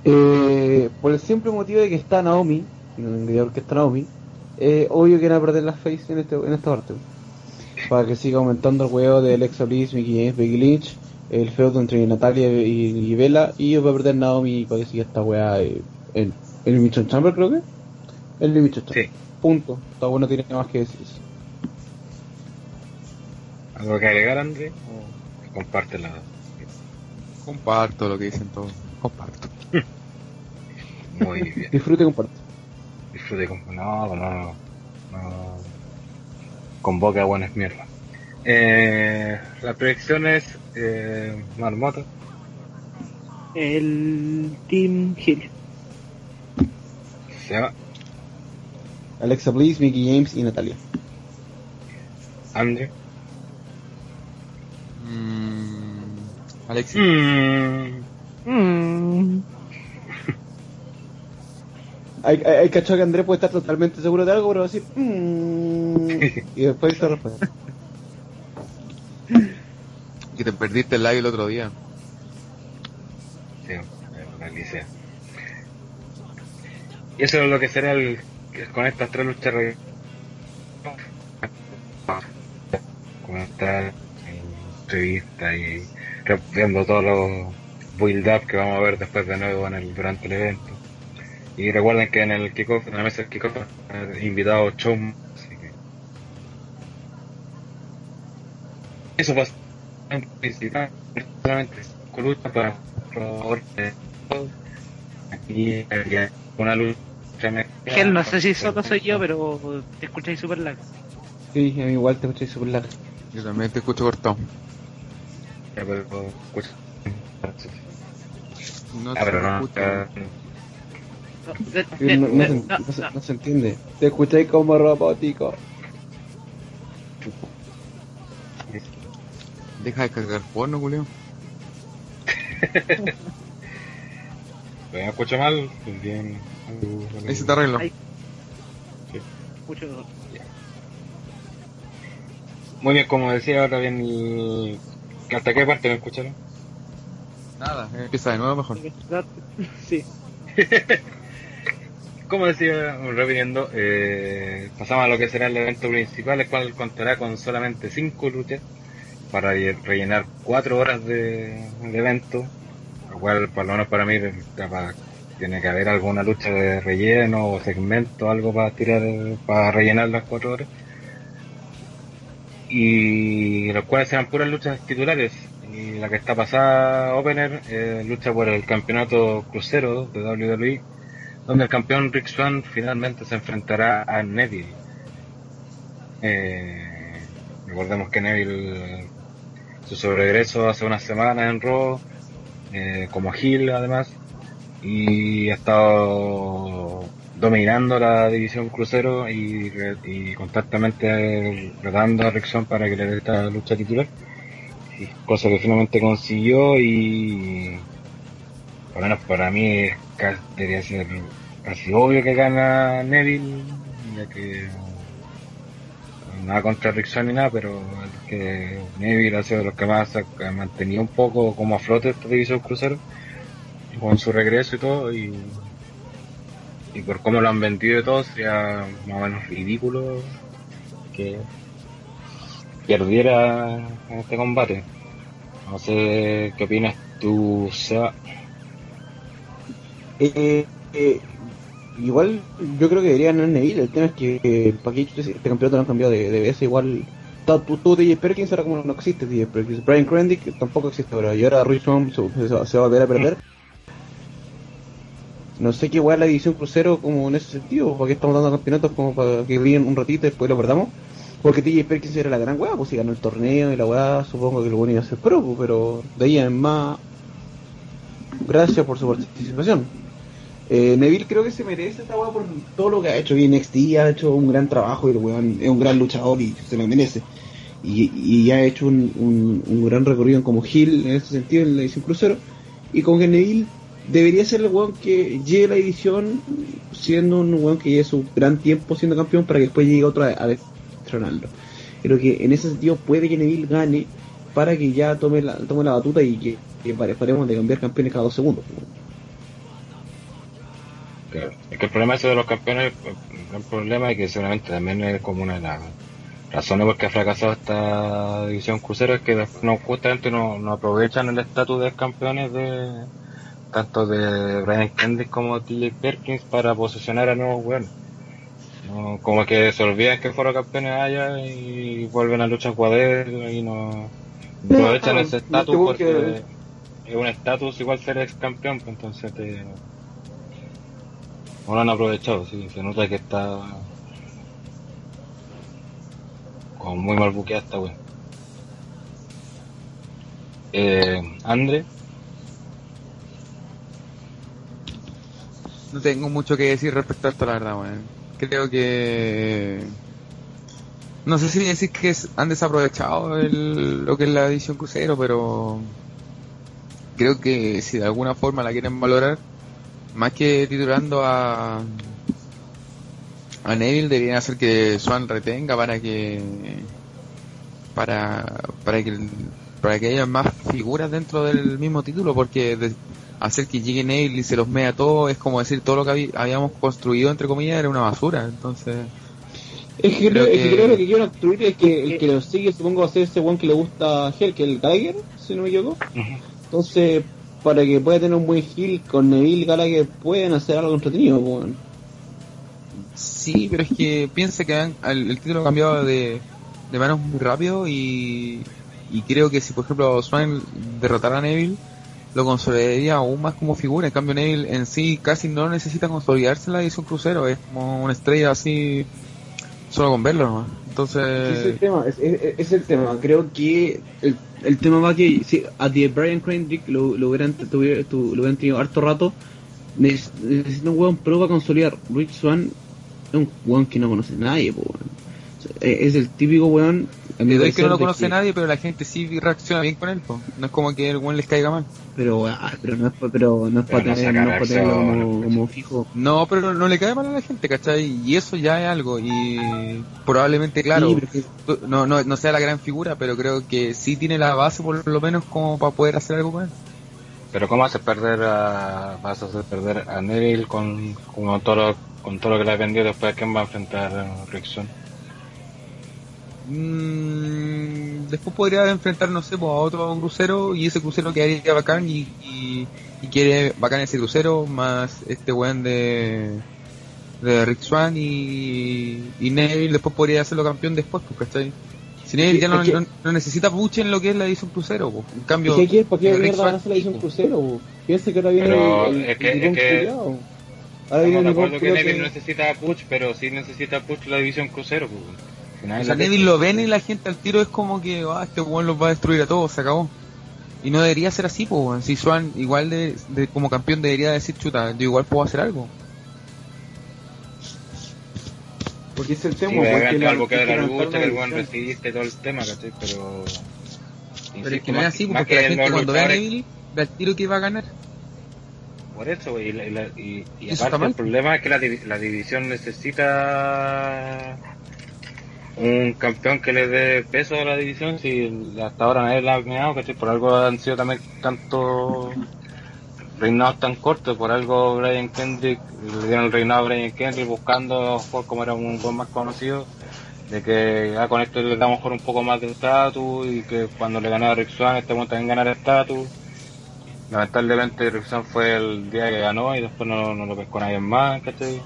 Eh, por el simple motivo de que está Naomi, en el que está Naomi, eh, obvio que van a perder las face en, este, en esta parte. Para que siga aumentando el huevo de Alexa Bliss, Mickey James, Becky Lynch, el feudo entre Natalia y, y Bella, y va a perder Naomi para que siga esta weá eh, en el Elimination Chamber, creo que. El Elimination Chamber. Sí. Punto. Está bueno, tiene más que decir eso. ¿Algo que agregar, André? ¿O comparte la... Comparto lo que dicen todos. Comparto. Muy bien. Disfrute y comparte. Disfrute con... No, no, no. no. Convoca a buenas mierdas. Eh, las predicciones, eh, Marmota, El Team Hill. Seba, Alexa Bliss, Mickey James y Natalia. André. Mm, Alexis. Mm. Hay, hay, hay cachado que Andrés puede estar totalmente seguro de algo, pero va a decir. "Mm", y después se responde. Que te perdiste el live el otro día. Sí, Licea. Y eso es lo que será el, con estas tres luchas re- con esta entrevista y viendo todos los build up que vamos a ver después de nuevo en el, durante el evento. Y recuerden que en el kickoff, en la mesa del kickoff, invitado show, así que eso pasa en principal, solamente lucha para aquí había una lucha. Gel, no sé si solo soy yo, pero te escucháis super lag. Sí, a mí igual te escuché super largo. Yo también te escucho cortado. Ya, pero, escucha. No Ah, pero no, escucha. No, se, no, no se- no. no se entiende. Te escucháis como robótico. Deja de cargar porno, Julio. ¿Me escucho mal? Pues bien. Ahí se te arregló. Ay. Escucho. Muy bien, como decía ahora bien el... ¿Hasta qué parte me escucharon? Nada, empieza de nuevo mejor. Sí. Como decía, repitiendo, eh, pasamos a lo que será el evento principal, el cual contará con solamente 5 luchas para re- rellenar 4 horas de, evento, lo cual, por lo menos para mí, tiene que haber alguna lucha de relleno o segmento, algo para tirar, para rellenar las 4 horas. Y los cuales serán puras luchas titulares. Y la que está pasada, Opener, eh, lucha por el campeonato crucero de WWE donde el campeón Rick Swan finalmente se enfrentará a Neville. Eh, recordemos que Neville su regreso hace unas semanas en Raw, eh, como Hill además, y ha estado dominando la división crucero y, y constantemente retando a Rick Swan para que le dé esta lucha titular, cosa que finalmente consiguió y por lo menos para mí es ca- debería ser casi obvio que gana Neville, ya que nada contra Rickson ni nada, pero es que Neville ha sido de los que más ha, mantenido un poco como a flote esta división crucero, con su regreso y todo, y, y por cómo lo han vendido y todo, sería más o menos ridículo que perdiera este combate. No sé qué opinas tú, Seba. Eh, eh, igual yo creo que debería ganar Neville. El tema es que eh, para qué chuches este campeonato lo han cambiado de, de vez. Igual tú DJ Perkins ahora como no existe DJ Perkins. Brian Krendick tampoco existe ahora. Y ahora Richmond se, se- va a volver a perder. No sé qué igual la división crucero como en ese sentido. ¿Para qué estamos dando campeonatos como para que brillen un ratito y después lo perdamos? Porque TJ Perkins era la gran weá, pues si ganó el torneo y la weá, supongo que lo bueno iba a ser pro, pues, pero de ahí en más, gracias por su participación. Eh, Neville creo que se merece esta weá por todo lo que ha hecho. Y NXT ha hecho un gran trabajo y el weón es un gran luchador y se lo merece. Y, y ha hecho un, un, gran recorrido como Hill en ese sentido en la edición crucero. Y con que Neville debería ser el weón que llegue a la edición siendo un weón que lleve su gran tiempo siendo campeón para que después llegue otro a, a destronarlo. Creo que en ese sentido puede que Neville gane para que ya tome la, tome la batuta y que, que pare- paremos de cambiar campeones cada dos segundos. Claro. Es que el problema ese de los campeones, el problema es que seguramente también es como una de las razones por que ha fracasado esta división crucero es que no, justamente no, no aprovechan el estatus de campeones de tanto de Brian Kendrick como TJ Perkins para posicionar a nuevos weones. No, como que se olvidan que fueron campeones allá y vuelven a luchar cuadros y no, no aprovechan ese estatus porque que- es un estatus igual ser ex campeón, pues entonces te, no lo han aprovechado, sí, se nota que está como muy mal buqueada esta wea. Eh, Andre, No tengo mucho que decir respecto a esto, la verdad, weón. Creo que... No sé si decir que han desaprovechado el- lo que es la edición crucero, pero creo que si de alguna forma la quieren valorar, más que titulando a a Neville deberían hacer que Swan retenga para que para para que para que haya más figuras dentro del mismo título porque de- hacer que llegue Neville y se los mea todo es como decir todo lo que habíamos construido entre comillas era una basura entonces Es que, Creo creo, es que que- creo que lo que quiero construir es que el que lo sigue, supongo, va a ser ese one que le gusta a Hell, que es el Gallagher, si no me equivoco. Entonces, para que pueda tener un buen heal con Neville y Gallagher, pueden hacer algo entretenido, weón. Sí, pero es que piensa que han- el, el título ha cambiado de, de manos muy rápido y, y creo que si por ejemplo Swan derrotara a Neville lo consolidaría aún más como figura. En cambio, Neville en sí casi no necesita consolidarse en la edición crucero, es como una estrella así, solo con verlo. Ese es el Entonces, tema, es, es- es el tema. Creo que el, el tema va que si a The Brian Kendrick lo, lo, hubieran, tuviera- tu- lo hubieran tenido harto rato, neces- necesita un weón pro para consolidar. Rich Swan es un weón que no conoce nadie, eh, Es el típico weón. A le doy que no lo conoce nadie, pero la gente sí reacciona bien con él. po. No es como que el buen les caiga mal. Pero, ah, pero no es, pero no es Pero para no tener, no es pa' tenerlo como, como fijo. No, pero no, no le cae mal a la gente, ¿cachai? Y eso ya es algo. Y probablemente, claro, Sí, pero que- no, no, no sea la gran figura, pero creo que sí tiene la base por lo menos como para poder hacer algo con él. Pero ¿cómo haces perder a, vas a hacer perder a Neville con, con todo lo, con todo lo que le ha vendido después de quién va a enfrentar a Rickson? Mm, después podría enfrentar, no sé, pues, a otro crucero y ese crucero quedaría bacán y, y, y quiere bacán ese crucero más este weón de, de Rick Swan y, y Neville después podría hacerlo campeón después, pues, ¿cachai? Si Neville ya no, que- no, no necesita puche en lo que es la edición crucero, pues. en cambio... ¿Y qué quieres? ¿Para qué Rick mierda Swan- van a hacer la edición crucero? po? Piensa que ahora viene Pero el, el, es que- el es que-. Ahora viene de acuerdo que Neville que- necesita push, pero sí necesita push la división crucero. Pues. Si O sea, lo ven y la gente al tiro es como que, ah, este weón los va a destruir a todos, se acabó. Y no debería ser así, pues, weón. si Swan igual de, de- como campeón debería decir, chuta, yo igual puedo hacer algo. Porque es el Sí, tema, porque algo que la que el todo el tema, ¿cachai? Pero... Pero es que no es así, más porque la gente cuando ve a Neville, ve al tiro que va a ganar. Por eso, y, la- y, y- y Eso está aparte mal. el problema es que la división necesita un campeón que le dé peso a la división, si hasta ahora nadie la ha meado, ¿cachai? Por algo han sido también tantos reinados tan cortos, por algo Brian Kendrick, le dieron el reinado a Brian Kendrick buscando, por como era un buen más conocido, de que ah, con esto le damos mejor un poco más de estatus y que cuando le ganaba a Rick Swan este momento también ganara estatus. Lamentablemente Rick Swan fue el día que ganó y después no, no lo pescó nadie más, ¿cachai?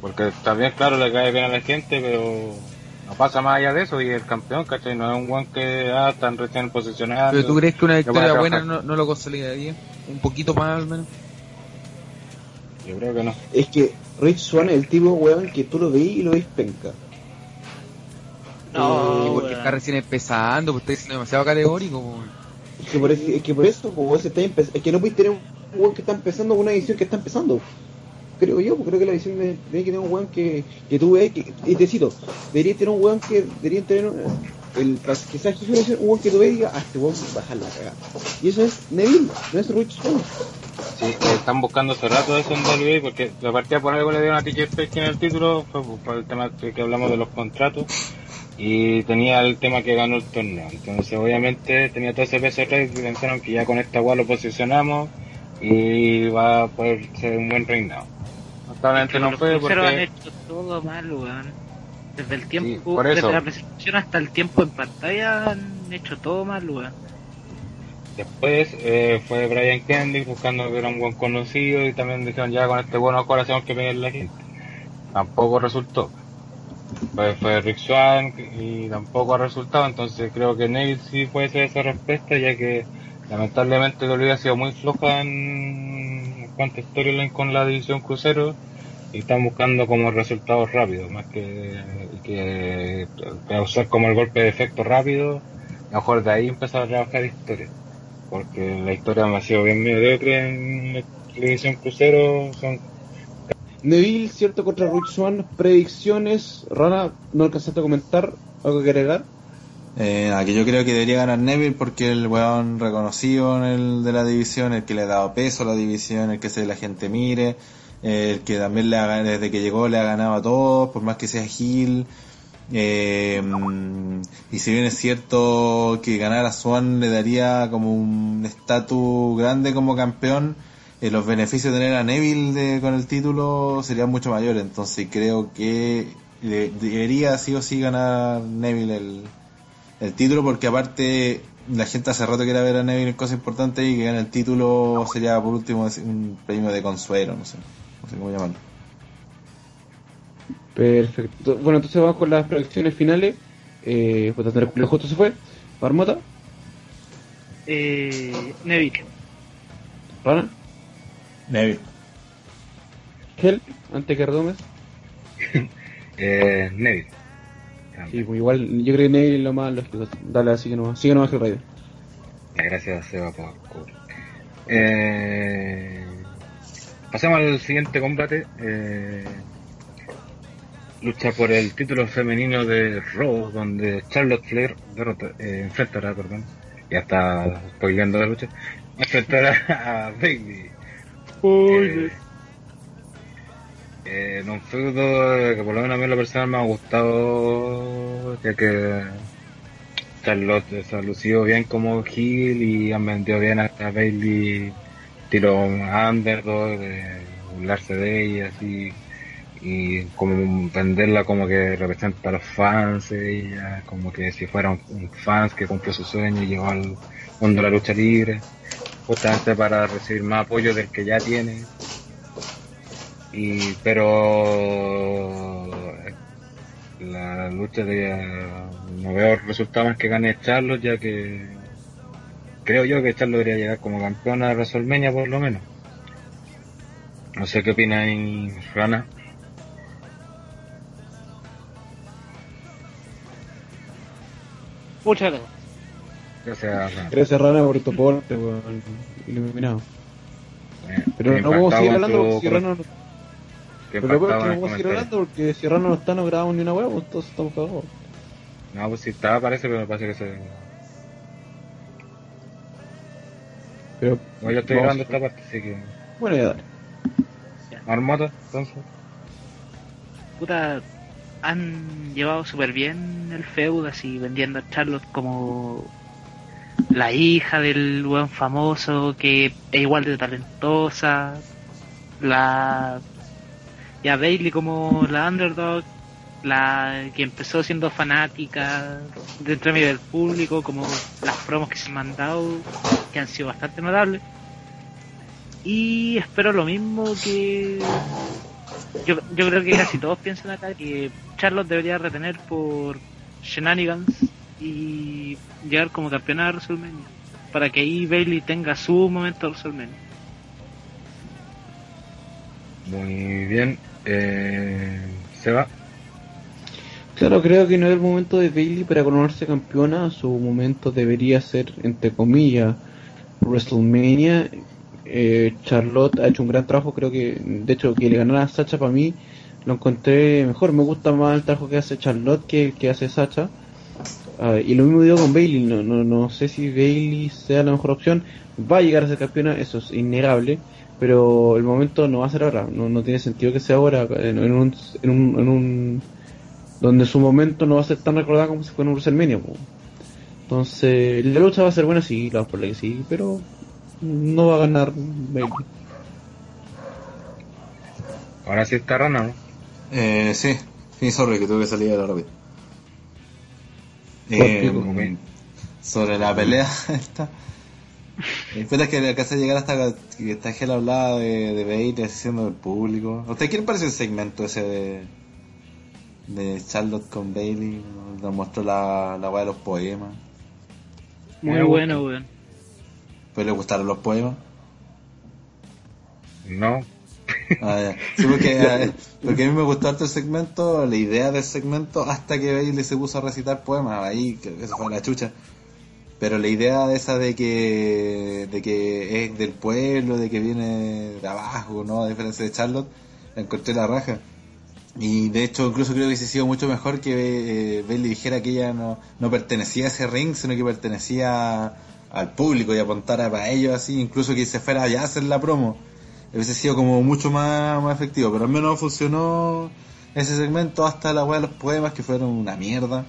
Porque también, claro, le cae bien a la gente, pero no pasa más allá de eso y el campeón, ¿cachai? No es un guan que ah, están recién posicionados. Pero tú crees que una victoria buena no, no lo consolidaría? Un poquito más al menos. Yo creo que no. Es que Rich Swan es el tipo weón que tú lo veis y lo veis penca. No, porque weón. está recién empezando, pues está diciendo demasiado categórico, pues, weón. Es que por, eso- es que por eso, como se está es que no puedes tener un weón que está empezando con una edición que está empezando. Creo yo, creo que la edición de- tener un weón que, que tú que, y te cito, debería tener un weón que, debería tener un- el, que sea un weón que tú y diga, ah, este weón bajar la cagada. Y eso es Neville, no es Rich. Sí, están buscando hace rato eso en WWE porque la partida por algo le dieron a TJ Page en el título, fue por- el tema que, que hablamos de los contratos y tenía el tema que ganó el torneo. Entonces obviamente tenía todo ese peso atrás y pensaron que ya con esta guay lo posicionamos y va a poder ser un buen reinado. Lamentablemente no han porque... hecho todo mal, weón. Desde el tiempo, por eso. desde la presentación hasta el tiempo en pantalla han hecho todo mal, weón. Después eh, fue Brian Kendrick buscando que era un buen conocido y también dijeron ya con este bueno corazón que pegue la gente. Tampoco resultó. Pues fue Rick Swan y tampoco ha resultado, entonces creo que Neville sí puede ser esa respuesta ya que lamentablemente WWE ha sido muy floja en cuanto a storyline con la división crucero y están buscando como resultados rápidos, más que, que causar como el golpe de efecto rápido, mejor de ahí empezar a trabajar historia porque la historia me ha sido bien mediocre en la televisión crucero. Son Neville, cierto, contra Rich Swan, predicciones, Rana, no alcanzaste a comentar, algo que agregar. Eh, que yo creo que debería ganar Neville porque el weón reconocido en el de la división, el que le ha dado peso a la división, el que se la gente mire, eh, el que también le ha, desde que llegó le ha ganado a todos, por más que sea Gil. Eh, mm, y si bien es cierto que ganar a Swan le daría como un estatus grande como campeón, eh, los beneficios de tener a Neville de- con el título serían mucho mayores. Entonces creo que le- debería sí o sí ganar Neville el, el título porque aparte la gente hace rato quiere ver a Neville en cosas importantes y que gane el título sería por último un premio de consuelo, no sé, no sé cómo llamarlo. Perfecto. Bueno, entonces vamos con las predicciones finales. Eh, pues justo se fue. Marmota, Eh, Neville. ¿Rana? Neville. ¿Hell? ¿Antes que Redomes? Eh, Neville. Sí, pues igual yo creo que Neville es lo más lógico. Dale, así que no Sigue nomás que Raider. Ya, Gracias, Seba, por cubrir. Eh, pasemos al siguiente combate. Eh, lucha por el título femenino de Raw, donde Charlotte Flair derrota, eh, enfrentará, perdón, ya está spoileando la lucha, enfrentará a Bailey. Eh, eh, un feudo que por lo menos a mí en lo personal me ha gustado, ya que Charlotte se ha lucido bien como heel y han vendido bien a, a Bailey, tiro underdog, de burlarse de ella, así, y como venderla como que representa a los fans, ella, como que si fuera un, un fans que cumplió su sueño y llegó al mundo de la lucha libre, justamente para recibir más apoyo del que ya tiene. Y, pero la lucha de no veo resultado más que gane Charlos ya que creo yo que Charlos debería llegar como campeona de WrestleMania por lo menos no sé qué opina ahí Rana Muchas gracias. gracias Rana Gracias Rana por tu aporte. Iluminado. Eh, Pero no podemos seguir impactado hablando con porque tu- si Rana no... que Pero lo peor es que no podemos seguir hablando porque si Rana no está no grabamos ni una hueá, pues todos estamos cagados. no pues sí estaba parece pero me parece que se Pero... no, yo estoy grabando esta parte así que Bueno, ya dale. Marmota entonces puta, han llevado súper bien el feud, así vendiendo a Charlotte como la hija del buen famoso, que es igual de talentosa, la y a Bailey como la underdog, la que empezó siendo fanática de entre medio del público, como las promos que se han mandado, que han sido bastante notables. Y espero lo mismo que yo, yo creo que casi todos piensan acá que Charlotte debería retener por shenanigans y llegar como campeona de WrestleMania para que ahí Bailey tenga su momento de WrestleMania. muy bien eh, se va Claro, creo que no es el momento de Bailey para coronarse campeona. Su momento debería ser, entre comillas, WrestleMania. Eh, Charlotte ha hecho un gran trabajo. Creo que, de hecho, que le ganara a Sacha para mí lo encontré mejor. Me gusta más el trabajo que hace Charlotte que el que hace Sacha. Ah, y lo mismo digo con Bailey. No, no, no sé si Bailey sea la mejor opción. Va a llegar a ser campeona, eso es innegable. Pero el momento no va a ser ahora. No, no tiene sentido que sea ahora. En, en un, en un, en un donde su momento no va a ser tan recordado como si fuera un WrestleMania. po. Entonces, la lucha va a ser buena, sí, la por que sí, pero no va a ganar Bailey. ahora sí está Rana ¿no? Eh, sí, sí, sorry, que tuve que salir de la. Por Eh, sobre la pelea esta. Espera es que alcancé a llegar hasta que esta Gel hablaba de, de Bailey haciendo del público. ¿A usted qué le parece el segmento ese de, de Charlotte con Bailey? Nos mostró la, la weá de los poemas. Muy bueno, weón. ¿Pues le gustaron los poemas? no Ah, ya. Sí, porque, eh, porque a mí me gustó harto el segmento, la idea del segmento, hasta que Bailey se puso a recitar poemas, ahí creo que se fue la chucha. Pero la idea de esa de que, de que es del pueblo, de que viene de abajo, ¿no? A diferencia de Charlotte, la encontré la raja. Y de hecho, incluso creo que hubiese sido mucho mejor que eh, Bailey dijera que ella no, no pertenecía a ese ring, sino que pertenecía al público y apuntara para ellos así, incluso que se fuera allá a hacer la promo hubiese sido como mucho más, más efectivo, pero al menos funcionó ese segmento hasta la weá de los poemas que fueron una mierda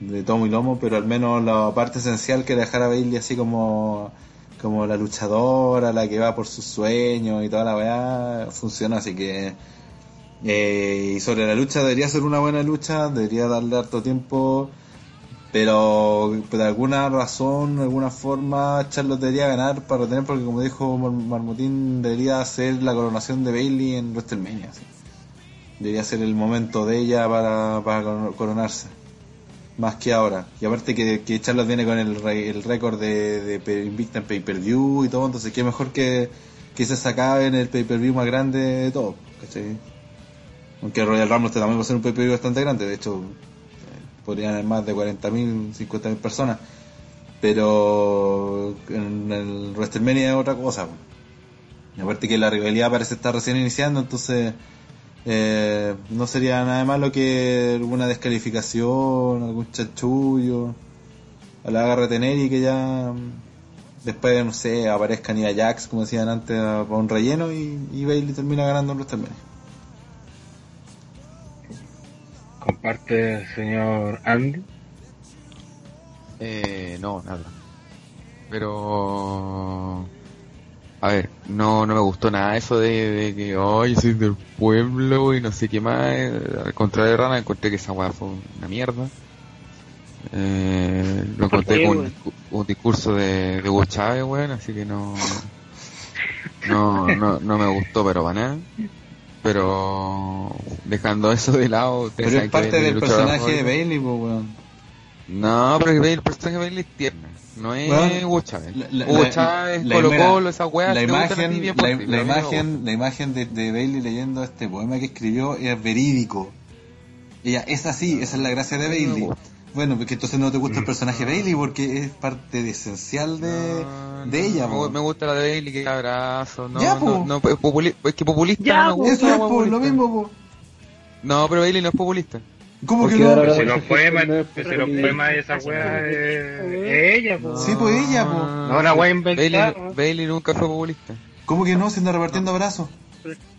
de tomo y lomo, pero al menos la parte esencial que era dejar a Bailey así como como la luchadora, la que va por sus sueños y toda la weá, funciona, así que eh, y sobre la lucha debería ser una buena lucha, debería darle harto tiempo, pero por alguna razón, alguna forma, Charlotte debería ganar para retener, porque como dijo Mar- debería ser la coronación de Bailey en WrestleMania. Debería ser el momento de ella para, para coro- coronarse. Más que ahora. Y aparte que, que viene con el, el récord de, de Invicta en pay-per-view y todo, entonces qué mejor que, que se sacaba en el pay-per-view más grande de todo, ¿cachai? Aunque Royal Rumble también va a ser un pay-per-view bastante grande, de hecho eh, podrían haber más de 40.000, 50.000 personas. Pero en el WrestleMania es otra cosa. Y aparte que la rivalidad parece estar recién iniciando, entonces eh, no sería nada malo que alguna descalificación, algún chanchullo, a la haga retener y que ya mm, después, no sé, aparezcan Nia Jax, como decían antes, a- para un relleno y, y Bailey termina ganando en WrestleMania. Comparte el señor Andy. Eh, no, nada. Pero... A ver, no, no me gustó nada eso de, de que, ay, soy del pueblo y no sé qué más. Al contrario de Rana, encontré que esa weá fue una mierda. Eh, lo ¿Por encontré con un, un discurso de, de Hugo Chávez, weón, así que no, no, no, no me gustó, pero para nada. Pero dejando eso de lado, ustedes Pero es parte del personaje de. Bailey, weón. No, pero el personaje de Bailey es tierna. No es Bueno, Hugo Chávez. La- la- Hugo Chávez, la- Colo Colo, esas weas la imagen, bien la, imagen, la imagen de, de Bailey leyendo este poema que escribió es verídico. Ella es así, esa es la gracia de Bailey. Bueno, porque entonces no te gusta el personaje Bailey porque es parte de esencial de, No, de ella. me, gusta la de Bailey que abrazo. No, Ya, no, po. no, es, populi- es que populista Ya, no me gusta. Eso es po, lo populista. mismo, po. No, pero Bailey no es populista. ¿Cómo Porque que no? Pues si no pues si poemas de esa wea es, es ella, pues. Sí, pues ella, po. No, la wea inventada. Bailey, Bailey nunca fue populista. ¿Cómo que no? Se anda repartiendo abrazos.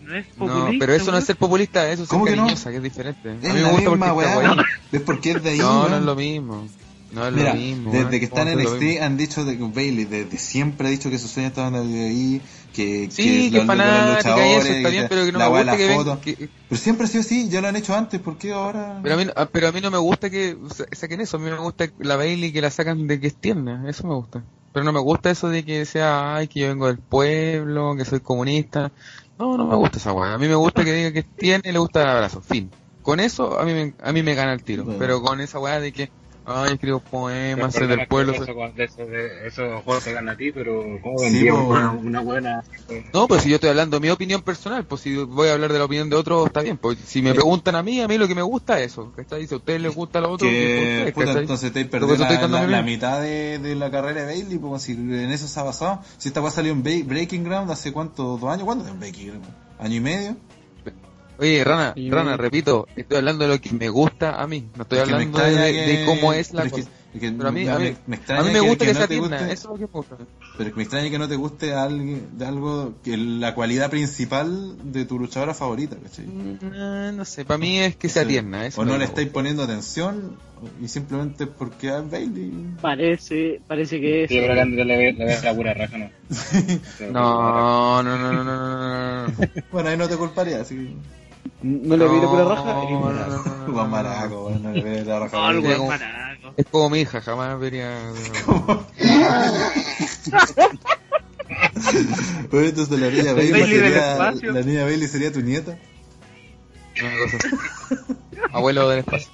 No es No, populista. pero eso no es ser populista, eso es ser ¿Cómo que no? que es diferente. A Es mí me la gusta misma porque weá. guay. Es porque es de ahí, No, no es lo mismo. No es Mira, lo mismo. desde que está en ¿Cómo es lo NXT han dicho de que Bailey, desde siempre ha dicho que sus sueños estaban ahí, que, Sí, que los y eso está bien, pero que no me gusta que la ven foto. que, Pero siempre ha sido así, ya lo han hecho antes, ¿por qué ahora? Pero a, mí, no- pero a mí no me gusta que sa- saquen eso, a mí me gusta la Bailey que la sacan de que es tierna, eso me gusta. Pero no me gusta eso de que sea, ay, que yo vengo del pueblo, que soy comunista. No, no me gusta esa weá. A mí me gusta que diga que es tierna y le gusta el abrazo, fin. Con eso a mí me, a mí me gana el tiro. Bueno. Pero con esa weá de que, ay, escribo poemas, soy El del pueblo. Eso, de- esos juegos te ganan a ti, pero ¿cómo Sí, una, una buena? No, pues si yo estoy hablando de mi opinión personal, pues si voy a hablar de la opinión de otros, está bien. Pues si me preguntan a mí, a mí lo que me gusta es eso, ¿cachai? Si a ustedes les gusta lo otro, que, puta, entonces te estoy la, mitad de, de la carrera de Bailey, pues si en eso se ha basado. Si esta weá salió en Breaking Ground hace cuánto, dos años, ¿cuándo en Breaking Ground? ¿Año y medio? Oye, Rana, Sí, Rana, repito, estoy hablando de lo que me gusta a mí, no estoy Es que me hablando de, cómo es la pero cosa. que- es Pero a mí, me- a mí, me- me extraña a mí me que- gusta que que, no sea te tierna, guste. eso es lo que me gusta. Pero que me extraña que no te guste alguien, de algo, que la cualidad principal de tu luchadora favorita, ¿cachai? Mm, No sé, para mí es que sea tierna. Eso o no le estáis poniendo atención y simplemente porque es Bailey. Parece, parece que es. Sí, yo creo que Andrés le le ve la pura raja, ¿no? No, no, no, no, no, no, no, no. Bueno, ahí no te culparía, así que... No le vi por la raja. Juan. Maraco, no le la raja. No. Es como mi hija, jamás vería. Entonces la niña Bailey, sería, la niña Bailey sería tu nieta. Una cosa así. Abuelo del espacio.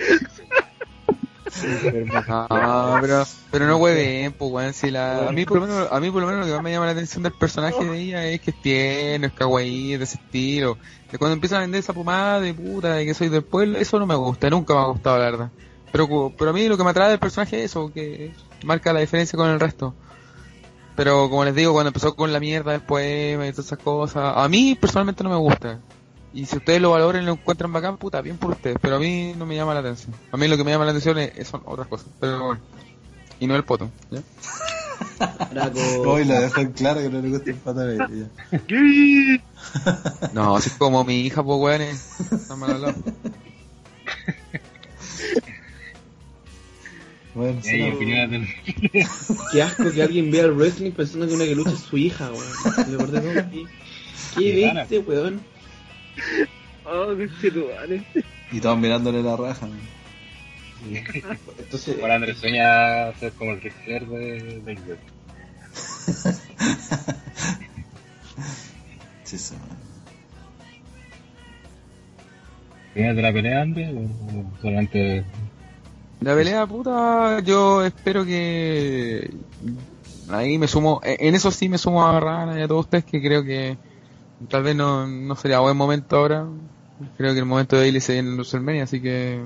Pero, pero no hueven, pues, weón. A, mí por lo menos, a mí por lo menos lo que más me llama la atención del personaje de ella es que es tierno, es de ese estilo. De cuando empiezan a vender esa pomada de puta, de que soy del pueblo, eso no me gusta, nunca me ha gustado, la verdad. Pero, pero a mí lo que me atrae del personaje es eso, que marca la diferencia con el resto. Pero como les digo, cuando empezó con la mierda del poema y todas esas cosas, a mí personalmente no me gusta. Y si ustedes lo valoran y lo encuentran bacán, puta, bien por ustedes. Pero a mí no me llama la atención. A mí lo que me llama la atención es, son otras cosas. Pero bueno. Y no el poto. ¿ya? Hoy la dejo en claro que no le gusta el pata de ella. No, así como mi hija, pues weones. Está mal hablado. Bueno, sí, no. Qué asco que alguien vea el wrestling pensando que una que lucha es su hija, weón. ¿Qué, viste, weón? Oh, qué chituales. Y todos mirándole la raja. Entonces, Ahora Andrés sueña ser como el Ric Flair de de Xbox. Sí, sí. ¿Tienes de la pelea, André? ¿O o solamente La pelea, puta, yo espero que. Ahí me sumo. En eso sí me sumo a Rana y a todos ustedes que creo que. Tal vez no, no sería buen momento ahora. Creo que el momento de Bailey se viene en WrestleMania, así que.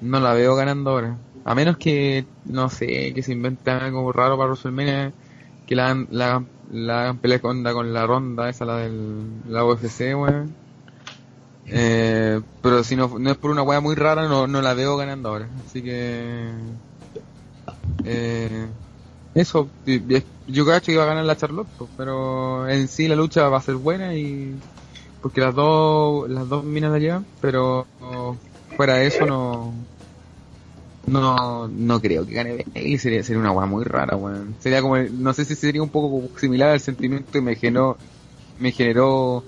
No la veo ganando ahora. A menos que, no sé, que se invente algo raro para WrestleMania. Que la, la, la hagan pelea con, con la ronda, esa, la del la UFC, weón. Eh, pero si no, no es por una weá muy rara, no, no la veo ganando ahora. Así que. Eh, eso, yo cacho que iba a ganar la Charlotte, pero en sí la lucha va a ser buena y. Porque las dos, las dos minas la llevan, pero fuera de eso no. No, no creo que gane Bailey, sería, sería una weá muy rara, weón. Sería como, no sé si sería un poco similar al sentimiento que me generó, me generó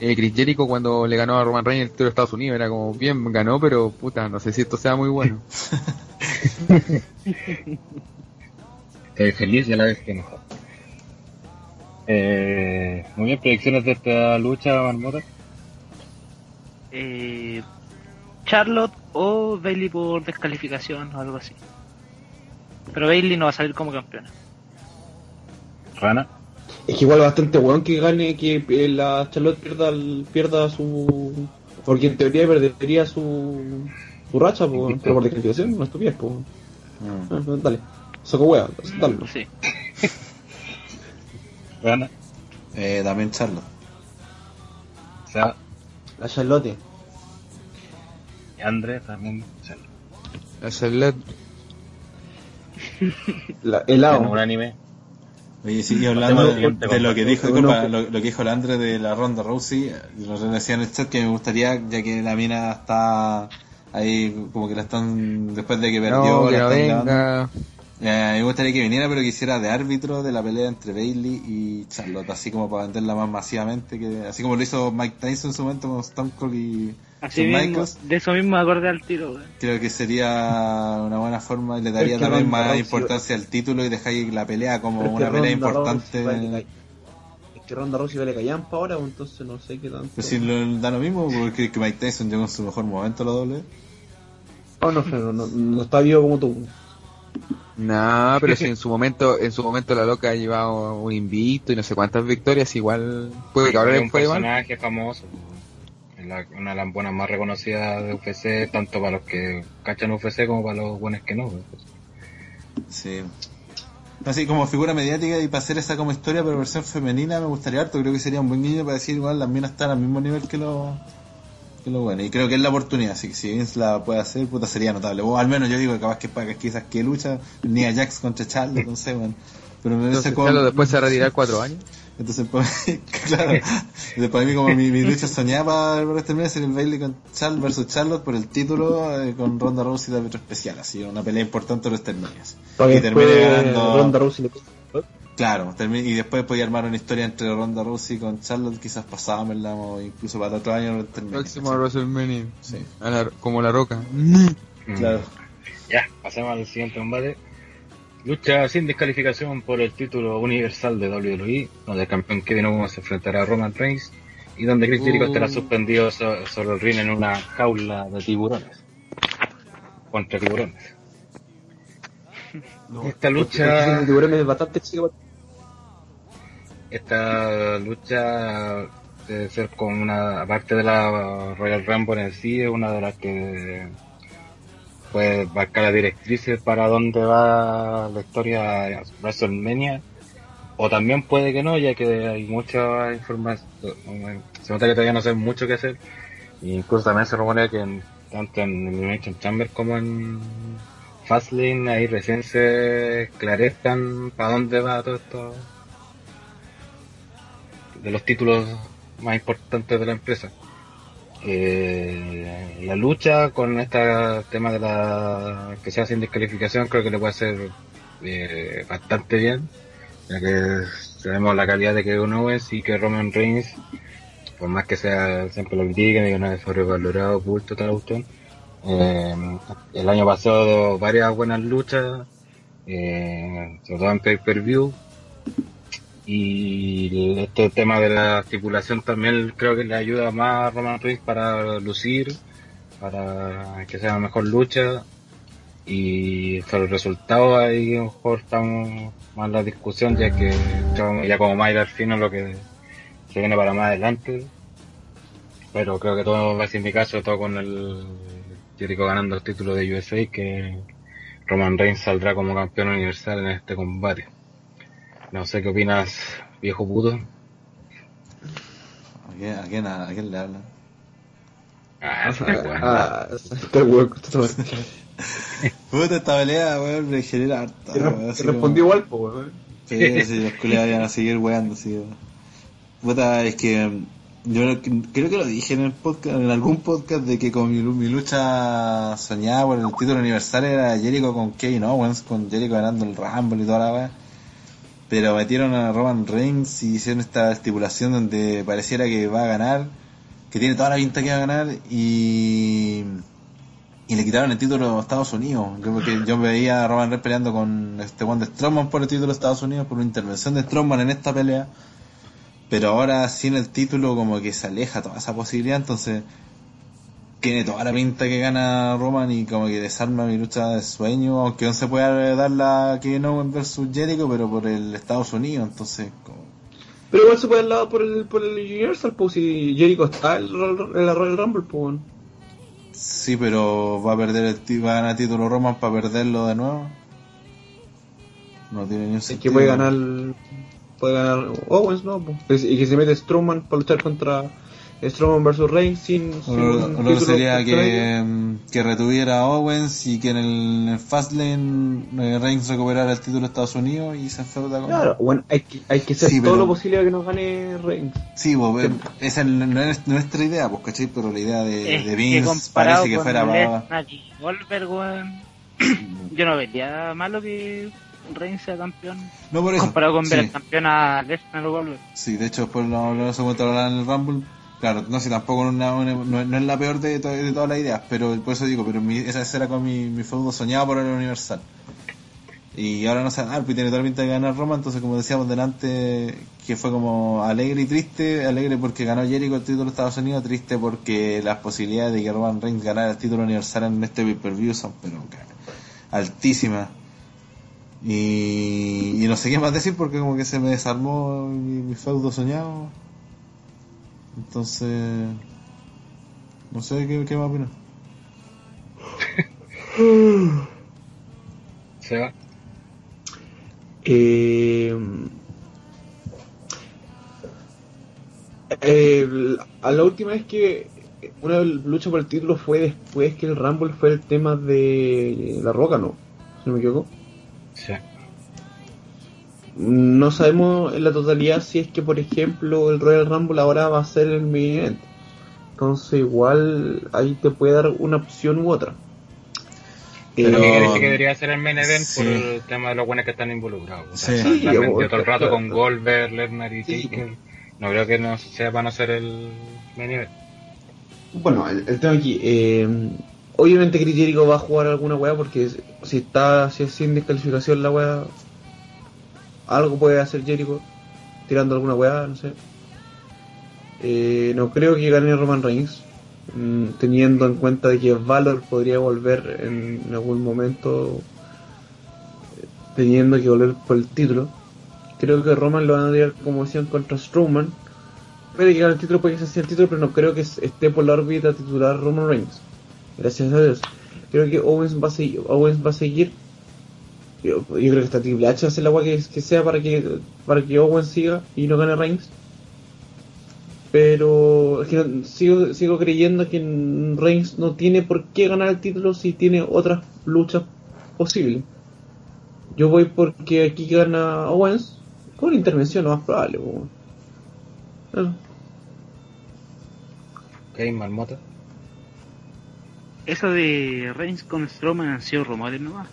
eh, Chris Jericho cuando le ganó a Roman Reigns el título de Estados Unidos. Era como, bien, ganó, pero puta, no sé si esto sea muy bueno. Estoy feliz y a la vez que enojado. Eh, muy bien, predicciones de esta lucha, Marmota. Eh, Charlotte o Bailey por descalificación o algo así. Pero Bailey no va a salir como campeona. Rana. Es que igual bastante weón que gane, que eh, la Charlotte pierda, el- pierda su... Porque en teoría perdería su, su racha, po, pero por descalificación, no estupidez, pues. Mm. Dale, saco wea, dale. Sí. Rana. Eh, también Charlotte. O sea, La Charlotte. y André también. sea, La Charlotte, La, en helado. un anime. Oye, sí, y hablando de, el de lo que dijo, disculpa, lo, lo que dijo el Andre de la ronda Rousey, lo decía en el chat que me gustaría, ya que la mina está ahí, como que la están, después de que perdió, no, que la no están llevando. venga. Eh, me gustaría que viniera, pero que hiciera de árbitro de la pelea entre Bailey y Charlotte, así como para venderla más masivamente, que así como lo hizo Mike Tyson en su momento con Stone Cold y Así mismo, Michaels. de eso mismo me acordé al tiro. Creo que sería una buena forma y le daría Es que también Ronda más Rousey- importancia al título y dejáis la pelea como Pero es que una pelea importante. Rousey Es que Ronda Rousey vale callampa ahora, pues, entonces no sé qué tanto. Pero si lo, da lo mismo, porque que Mike Tyson llegó en su mejor momento a la doble. Oh, no, no, no, no está vivo como tú. No, pero si en su momento, en su momento la loca ha llevado un invicto y no sé cuántas victorias, igual puede que ahora Es le un fue mal. personaje famoso. La- una de las buenas más reconocidas de UFC, tanto para los que cachan UFC como para los buenos que no. pues. Sí. Así como figura mediática y para hacer esa como historia, pero versión femenina me gustaría harto. Creo que sería un buen guiño para decir igual las minas están al mismo nivel que los que lo bueno. Y creo que es la oportunidad, así que si Vince la puede hacer, puta sería notable. O al menos yo digo que capaz que para quizás que lucha, ni a Jax contra Charlotte, no sé, bueno. Pero me Entonces, parece como... Después se retirar cuatro años. Entonces, claro, Entonces, para mí como mi, mi lucha soñada para este mes sería el Bailey con Charlotte versus Charlotte por el título eh, con Ronda Rousey de árbitro especial, así, una pelea importante de los términos. Y después ganando... Ronda Rousey le Claro, y después podía armar una historia entre Ronda Rousey con Charlotte, quizás ¿verdad? O incluso para otro año. Próximo WrestleMania. Sí. A la- como la roca. Claro. Ya, pasemos al siguiente combate. Lucha sin descalificación por el título universal de WWE, donde el campeón Kevin Owens se enfrentará a Roman Reigns y donde Chris Jericho Uh. estará suspendido so- sobre el ring en una jaula de tiburones. Contra tiburones. Esta lucha, El tiburón es bastante chico. Esta lucha debe ser con una, aparte de la Royal Rumble en sí, es una de las que puede marcar las directrices para dónde va la historia WrestleMania. O también puede que no ya que hay mucha información se nota que todavía no sé mucho que hacer. E incluso también se rumorea que en- tanto en Elimination Chamber como en Fastlane ahí recién se esclarezcan para dónde va todo esto de los títulos más importantes de la empresa. Eh, la lucha con este tema de la que sea sin descalificación creo que le puede hacer eh, bastante bien ya que sabemos la calidad de Kevin Owens y que Roman Reigns por más que sea siempre lo critiquen y que no es sobrevalorado culto tal cuestión eh, el año pasado varias buenas luchas eh, sobre todo en pay per view Y este tema de la estipulación también creo que le ayuda más a Roman Reigns para lucir, para que sea mejor lucha. Y sobre el resultado ahí a lo mejor estamos más en la discusión ya que ya como más al fino lo que se viene para más adelante. Pero creo que todo va a ser mi caso, todo con el Jericho ganando el título de USA, que Roman Reigns saldrá como campeón universal en este combate. No sé qué opinas, viejo puto. ¿A quién, a quién, a quién le habla? Ah, esa es buena. Ah, está hueco, está hueco. Puta, esta pelea, weón, me genera harta. Te weón, re- así te respondí como- igual, weón. Sí, sí, los culiados iban a seguir weando, sí. weón. Puta, es que mm, yo creo que lo dije en el podcast, en algún podcast de que con mi, mi lucha soñada por el título universal era Jericho con Kevin Owens, con Jericho ganando el Rumble y toda la weá. Pero metieron a Roman Reigns y hicieron esta estipulación donde pareciera que va a ganar, que tiene toda la pinta que va a ganar y y le quitaron el título a Estados Unidos. Porque yo veía a Roman Reigns peleando con este Juan de Strowman por el título de Estados Unidos, por una intervención de Strowman en esta pelea. Pero ahora sin el título como que se aleja toda esa posibilidad, entonces tiene toda la pinta que gana Roman y como que desarma mi lucha de sueño, aunque no se pueda dar la Kevin Owens versus Jericho, pero por el Estados Unidos, entonces como... Pero igual se puede lado por el, por el Universal, pues si Jericho está en la Royal Rumble, pues. Sí, pero va a perder el va a ganar título Roman para perderlo de nuevo. No tiene ni un Es que sentido. puede ganar. Puede ganar Owens, ¿no? Pues, y que se mete Strowman para luchar contra Strowman versus Reigns sin. O sin lo, un o lo que sería ellos. que, que retuviera a Owens y que en el, Fastlane eh, Reigns recuperara el título de Estados Unidos y se enfrenta con... Claro, bueno, hay que, hay que hacer Sí, todo pero- lo posible para que nos gane Reigns. Sí, pues, eh, esa no es nuestra idea, pues, ¿cachai? Pero la idea de, Es de Vince parece que fuera para... Goldberg, yo no vería malo que Reigns sea campeón. No por eso. Comparado con ver sí. al campeón a Lesnar o Goldberg. Sí, de hecho después lo, ahora en el Rumble. Claro, no sé, tampoco no, es la peor de, to- de todas las ideas, pero por eso digo, pero mi, esa era con mi, mi feudo soñado por el Universal. Y ahora no se va a dar, pues tiene toda la pinta de ganar Roma, entonces como decíamos delante, que fue como alegre y triste, alegre porque ganó Jericho el título de Estados Unidos, triste porque las posibilidades de que Roman Reigns ganara el título universal en este pay-per-view son pero altísimas. Y, y no sé qué más decir porque como que se me desarmó mi, mi feudo soñado. Entonces, no sé qué, qué más opinar. Se va. Eh, eh, a la última vez que una lucha por el título fue después que el Rumble fue el tema de La Roca, ¿no? Si no me equivoco. Sí. No sabemos en la totalidad si es que, por ejemplo, el Royal Rumble ahora va a ser el main event. Entonces, igual ahí te puede dar una opción u otra. Pero- que decir que debería ser el main event Sí. por el tema de los buenos que están involucrados. O sea, Sí. están Sí, vendidos o- todo el rato con. Goldberg, Lesnar y Sí. Taker. No creo que no sepan hacer el main event. Bueno, el, el tema aquí, eh, obviamente Chris Jericho va a jugar alguna weá porque si está si es sin descalificación la weá, algo puede hacer Jericho tirando alguna weá, no sé. Eh, no creo que gane Roman Reigns, mm, teniendo en cuenta que Valor podría volver en, algún momento, teniendo que volver por el título. Creo que Roman lo van a tirar como decían contra Strowman. Puede que gane el título, puede que se sea el título, pero no creo que esté por la órbita titular Roman Reigns. Gracias a Dios. Creo que Owens va a. Owens va a seguir. Yo, yo creo que está Triple H hace la agua que, que sea para que para que Owens siga y no gane Reigns. Pero es que sigo, sigo creyendo que Reigns no tiene por qué ganar el título si tiene otras luchas posibles. Yo voy porque aquí gana Owens con intervención, lo más probable. po. Eso. Ok, Marmota. Eso de Reigns con Strowman han sido rumores nomás.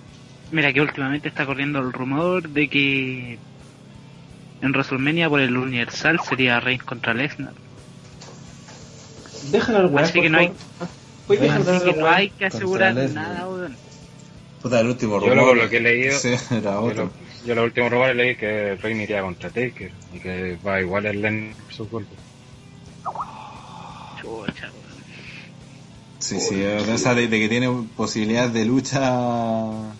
Mira que últimamente está corriendo el rumor de que en WrestleMania por el Universal sería Reigns contra Lesnar. Déjala al Así que no hay- de Así que no hay que asegurar Lesnar. nada, weón. Puta, el último Yo rumor. lo, lo que he leído, Sí, era yo, otro. lo, yo los últimos rumores leí que Reign iría contra Taker y que va igual el Len su cuerpo. Chucha, weón. Sí, sí, o sea, de, de que tiene posibilidades de lucha.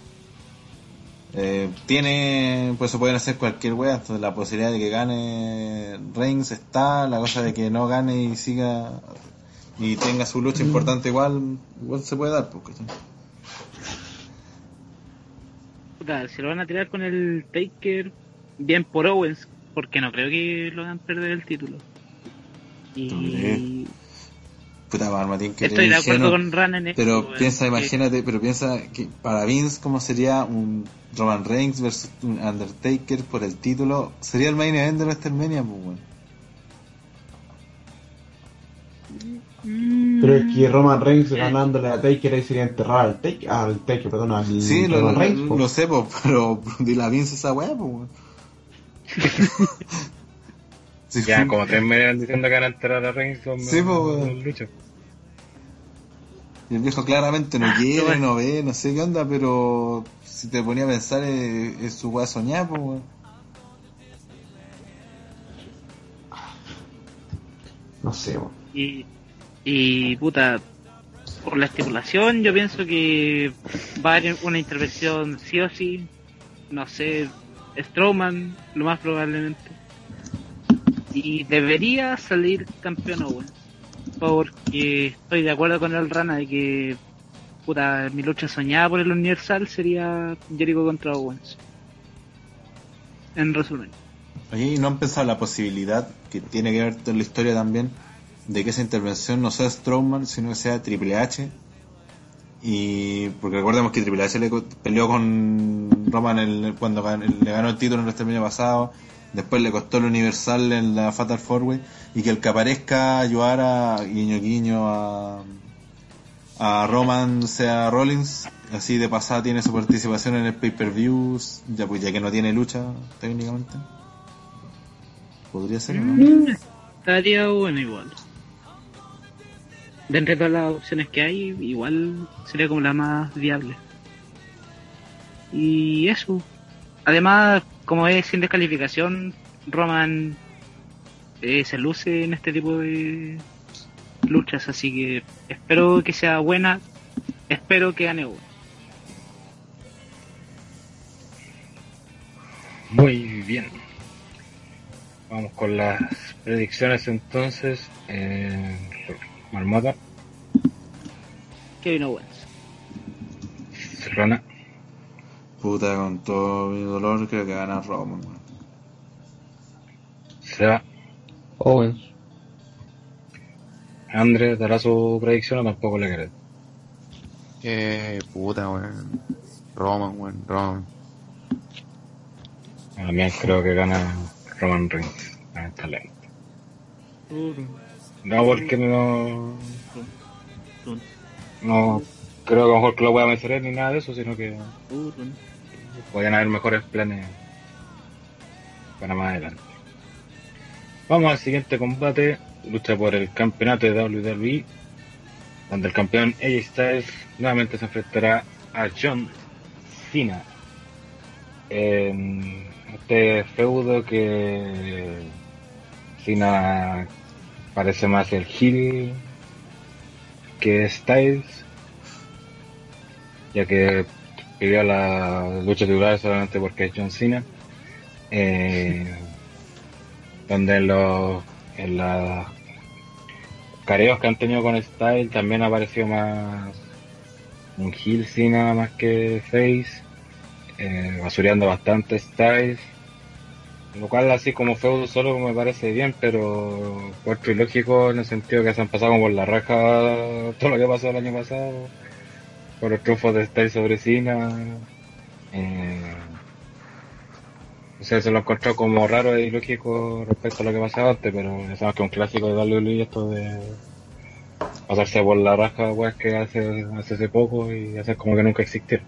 Eh, tiene, pues se pueden hacer cualquier wea. Entonces, la posibilidad de que gane Reigns está. La cosa de que no gane y siga y tenga su lucha importante, igual, igual se puede dar. Porque, si lo van a tirar con el Taker, bien por Owens, porque no creo que lo hagan perder el título. Y puta, Marmatín, que estoy de acuerdo con Ran en esto. Pero piensa, que- imagínate, pero piensa que para Vince, ¿cómo sería un Roman Reigns versus un Undertaker por el título? Sería el main event de WrestleMania, pues, weón. Mm, Pero es que Roman Reigns ganándole a Taker ahí sería enterrar al Taker, al Taker, perdón, al Sí, lo, Roman lo- Reigns. lo sé, po, pero dile a Vince esa weá, pues, weón. Sí, Ya como tres meses diciendo que van a enterar a Reigns con Sí, po, con. Y el viejo claramente no quiere, no ve, no sé qué onda, pero si te ponía a pensar es, es su weá soñada, pues, weón. No sé, weón. Y, y puta, por la estipulación yo pienso que va a haber una intervención sí o sí, no sé, Strowman, lo más probablemente. Y debería salir campeón Owens, porque estoy de acuerdo con el Rana de que puta, mi lucha soñada por el Universal sería Jericho contra Owens. En resumen. Oye, ¿y no han pensado la posibilidad que tiene que ver en la historia también de que esa intervención no sea Strowman, sino que sea Triple H? Y porque recordemos que Triple H le peleó con Roman el- cuando le ganó el título en el año pasado, después le costó el Universal en la Fatal Four Way, y que el que aparezca ayudar a guiño guiño a, a Roman sea Rollins, así de pasada tiene su participación en el pay-per-view, ya, pues, ya que no tiene lucha técnicamente. Podría ser, ¿o ¿no? Estaría bueno igual. De todas las opciones que hay, igual sería como la más viable. Y eso. Además, como es sin descalificación, Roman eh, se luce en este tipo de luchas, así que espero que sea buena. Espero que gane Owen. Muy bien. Vamos con las predicciones entonces. Eh, Marmota, Kevin Owens. Serrana, Puta, con todo mi dolor creo que gana Roman, weón. Seba, Owens. Andrés, ¿dará su predicción o tampoco le crees? Eh, puta, weón. Roman, weón, Roman. También creo que gana Roman Reigns, lamentablemente. No, porque no. No creo que a lo mejor que lo voy a vencer ni nada de eso, sino que podrían haber mejores planes para más adelante. Vamos al siguiente combate, lucha por el campeonato de WWE, donde el campeón AJ Styles nuevamente se enfrentará a John Cena. En este feudo que Cena parece más el heel que Styles, ya que pidió la lucha titular solamente porque es John Cena. Eh, donde en los en los careos que han tenido con Styles también ha aparecido más un heel Cena más que face, eh, basureando bastante Styles. Lo cual así como feudo solo me parece bien, pero cuatro ilógico en el sentido que se han pasado como por la raja todo lo que pasó el año pasado, por los triunfos de Styles sobre. Eh, o sea, se lo encontró como raro e ilógico respecto a lo que pasaba antes, pero sabemos que es un clásico de WWE esto de pasarse por la raja weas que hace, hace hace poco y hacer como que nunca existieron.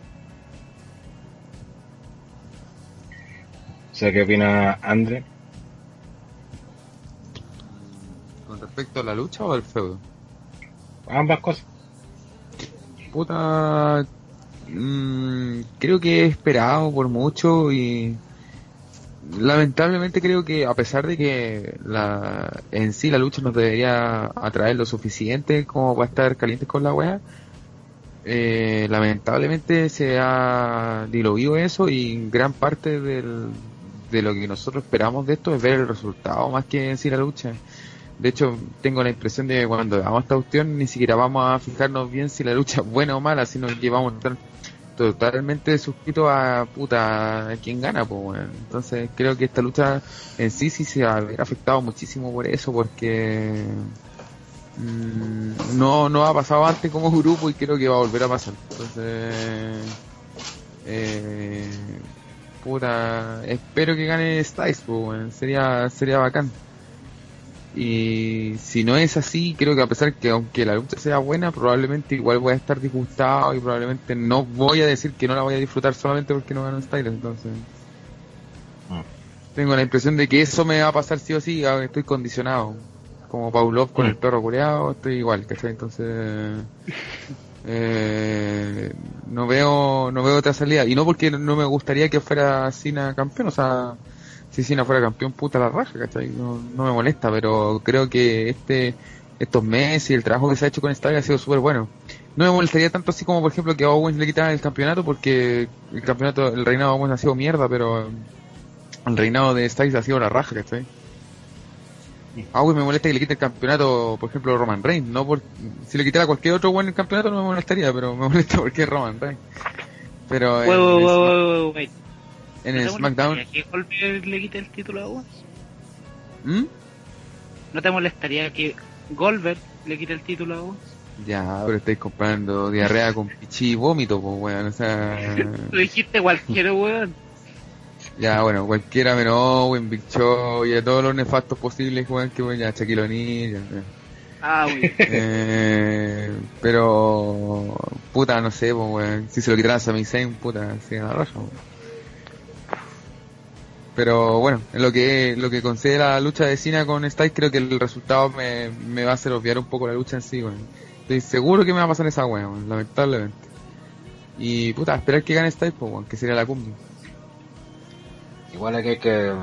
O sea, ¿qué opina Andre? ¿Con respecto a la lucha o al feudo? Ambas cosas. Mm, creo que es esperado por mucho y lamentablemente creo que a pesar de que en sí la lucha nos debería atraer lo suficiente como para estar calientes con la wea, eh, lamentablemente se ha diluido eso y gran parte de lo que nosotros esperamos de esto es ver el resultado más que en sí la lucha. De hecho, tengo la impresión de que cuando hagamos esta cuestión ni siquiera vamos a fijarnos bien si la lucha es buena o mala, sino que vamos a estar totalmente suscritos a puta a quién gana, pues bueno. Entonces creo que esta lucha en sí sí se va a ver afectado muchísimo por eso, porque mm, no, no ha pasado antes como grupo y creo que va a volver a pasar. Entonces, eh, puta, espero que gane Styles, pues bueno. sería, sería bacán. Y si no es así, creo que a pesar que aunque la lucha sea buena, probablemente igual voy a estar disgustado y probablemente no voy a decir que no la voy a disfrutar solamente porque no ganó Styles. Entonces, tengo la impresión de que eso me va a pasar sí o sí, ah, estoy condicionado. Como Paulov con el perro culeado, estoy igual, ¿cachai? Entonces, eh, no veo no veo otra salida. Y no porque no me gustaría que fuera Cena campeón, o sea si Cena fuera campeón, puta la raja, ¿cachai? No, no me molesta, pero creo que este estos meses y el trabajo que se ha hecho con Styles ha sido súper bueno. No me molestaría tanto así como, por ejemplo, que a Owens le quitaran el campeonato, porque el campeonato, el reinado de Owens ha sido mierda, pero el reinado de Styles ha sido la raja, ¿cachai? A Owens me molesta que le quite el campeonato, por ejemplo, Roman Reigns, no por, si le quitara cualquier otro buen el campeonato no me molestaría, pero me molesta porque es Roman Reigns. Pero wait. En ¿No el te SmackDown, molestaría que Goldberg le quite el título a Owens? ¿Mm? ¿No te molestaría que Goldberg le quite el título a Owens? Ya, pero estáis comprando diarrea con pichi y vómito, pues, weón. O sea, Lo dijiste cualquiera, weón. ya, bueno, cualquiera menos Owen, Big Show y a todos los nefastos posibles, weón, que weón, ya, Shaquille O'Neal. Ah, weón. Eh, pero, puta, no sé, pues, weón. Si se lo quitaran a Sami Zayn, puta, se la raja, weón. Pero bueno, en lo que lo que concede la lucha de Cena con Styles, creo que el resultado me, me va a hacer obviar un poco la lucha en sí, weón. Estoy seguro que me va a pasar esa weón, weón, lamentablemente. Y puta, esperar que gane Styles, pues, que sería la cumbre. Igual aquí hay que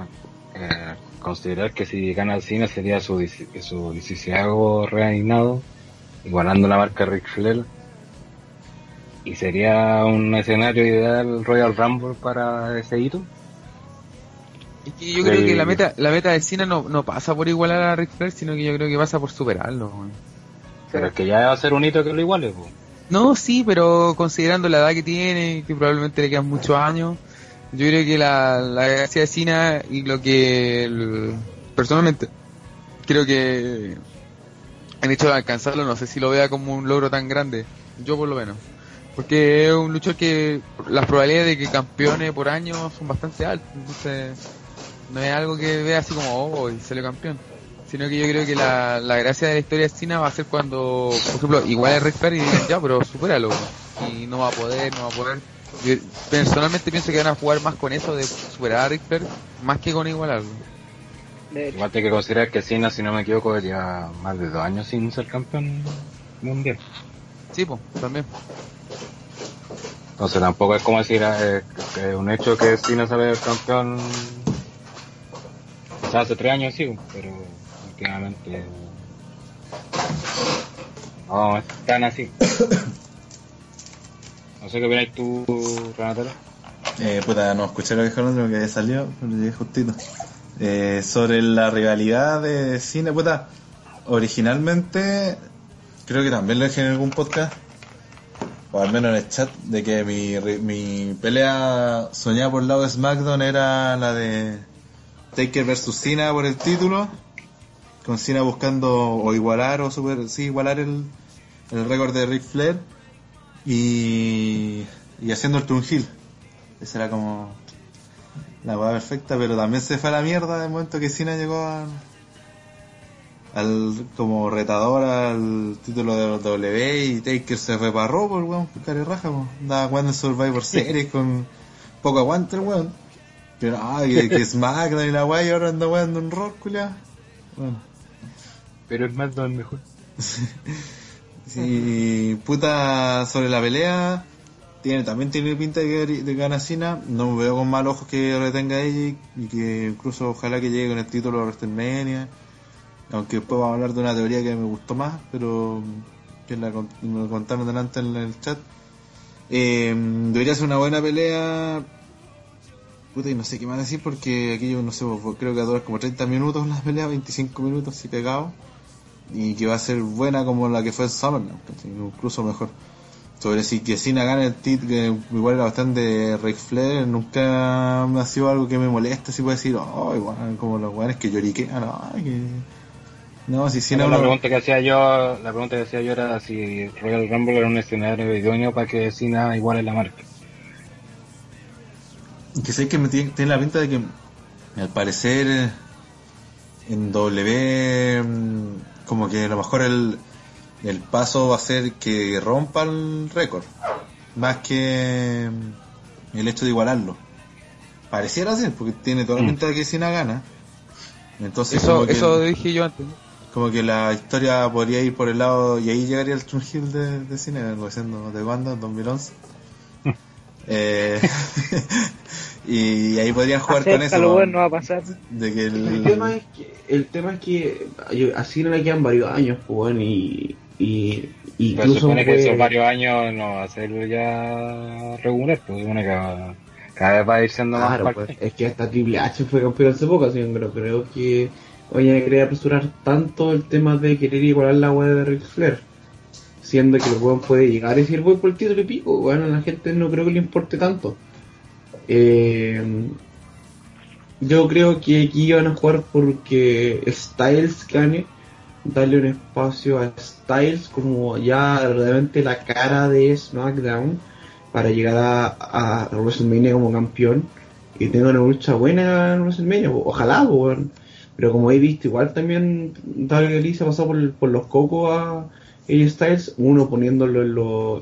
eh, considerar que si gana cine sería su, su 16 reinado, igualando la marca Ric Flair. Y sería un escenario ideal Royal Rumble para ese hito. Es que yo creo que la meta la meta de Cena no, no pasa por igualar a Ric Flair, sino que yo creo que pasa por superarlo, weón. Pero es que ya va a ser un hito que lo iguale. pues. No, sí, pero considerando la edad que tiene, que probablemente le quedan muchos años, yo creo que la, la gracia de Cena y lo que el- personalmente creo que el hecho de alcanzarlo, no sé si lo vea como un logro tan grande, yo por lo menos. Porque es un luchador que las probabilidades de que campeone por año son bastante altas, entonces no es algo que vea así como, oh, y salió campeón. Sino que yo creo que la, la gracia de la historia de Cena va a ser cuando, por ejemplo, igual es Ric Flair y digan, ya, pero supéralo. Y no va a poder, no va a poder. Yo personalmente pienso que van a jugar más con eso de superar a Ric Flair, más que con igualarlo. Igual hay que considerar que Cena, si no me equivoco, lleva más de dos años sin ser campeón mundial. Sí, pues, también. Entonces tampoco es como decir eh, que es un hecho que Cena sale campeón quizás hace tres años sí, pero últimamente no es tan así. No sé qué opináis tú, Renatela. Eh, puta, no escuché lo que dijo el otro que salió, pero llegué justito. Eh, sobre la rivalidad de cine, puta, originalmente, creo que también lo dije en algún podcast, o al menos en el chat, de que mi, mi pelea soñada por el lado de SmackDown era la de Taker versus Cena por el título, con Cena buscando o igualar o super, sí, igualar el, el récord de Ric Flair y, y haciendo el Turn. Esa era como la hueá perfecta, pero también se fue a la mierda el momento que Cena llegó al, al como retador al título de los W y Taker se Raw, el weón, cara y raja, po. andaba jugando en Survivor Series con poco aguante el weón. Que, que, que SmackDown y la weá y ahora anda jugando en Raw, culia. Bueno. Pero es más mejor. Sí, puta, sobre la pelea, tiene, también tiene pinta de de gana Cena. No veo con malos ojos que retenga ella y que incluso ojalá que llegue con el título de WrestleMania. Aunque después vamos a hablar de una teoría que me gustó más, pero que la me contaron delante en el chat. Eh, debería ser una buena pelea. Puta, y no sé qué más decir porque aquí yo no sé, pues, creo que va a durar como 30 minutos la pelea, 25 minutos si pegado. Y que va a ser buena como la que fue en SummerSlam, incluso mejor. Sobre si que Cena gane el título, que igual la cuestión de Ric Flair, nunca me ha sido algo que me moleste, si puedo decir, oh, igual, como los weones que lloriquean, no, que... No, si Cena la uno- pregunta que hacía yo, la pregunta que hacía yo era si Royal Rumble era un escenario idóneo para que Cena iguale la marca. Que sé que me tiene, tiene la pinta de que al parecer en W mm, como que a lo mejor el, el paso va a ser que rompa el récord más que mm, el hecho de igualarlo pareciera ser porque tiene toda la Mm. pinta de que Cena gana entonces Eso, que, eso dije yo antes. como que la historia podría ir por el lado y ahí llegaría el Hill de, de algo siendo de Wanda 2011 eh, y ahí podrían jugar con eso Acéptalo, ¿no? weón, no va a pasar. de que El el, tema es que, el tema es que yo- así no le quedan varios años, pues, bueno, y, y incluso supone que esos varios años no va a ser ya regular, pues se supone que va- cada vez va a ir siendo más Claro, parte. pues, es que hasta Triple H fue campeón hace poco, así que no creo que vayan a querer apresurar tanto el tema de querer igualar la web de Ric Flair. Siendo que el weón puede llegar y decir voy por el título y pico, bueno, a la gente no creo que le importe tanto. Eh, yo creo que aquí van a jugar porque Styles gane, darle un espacio a Styles como ya realmente la cara de SmackDown para llegar a, a WrestleMania como campeón y tenga una lucha buena en WrestleMania, ojalá, pero como he visto, igual también Darby Lee se ha pasado por, por los cocos a AJ Styles, uno poniéndolo en lo-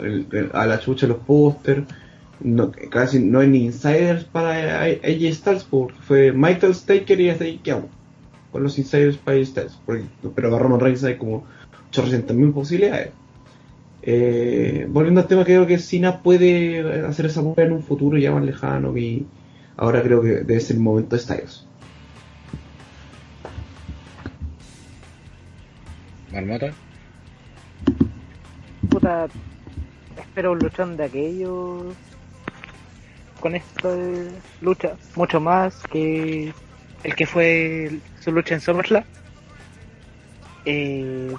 a la chucha los póster, casi no hay ni insiders para AJ Styles, porque fue Michael Staker y hasta ahí quedamos, con los insiders para AJ Styles, porque, pero para Roman Reigns hay como 800.000 posibilidades. Eh, volviendo al tema, creo que Cena puede hacer esa movida en un futuro ya más lejano y ahora creo que debe ser el momento de Styles. Marmota. Puta, espero un luchón de aquellos con esta lucha, mucho más que el que fue su lucha en SummerSlam. Eh,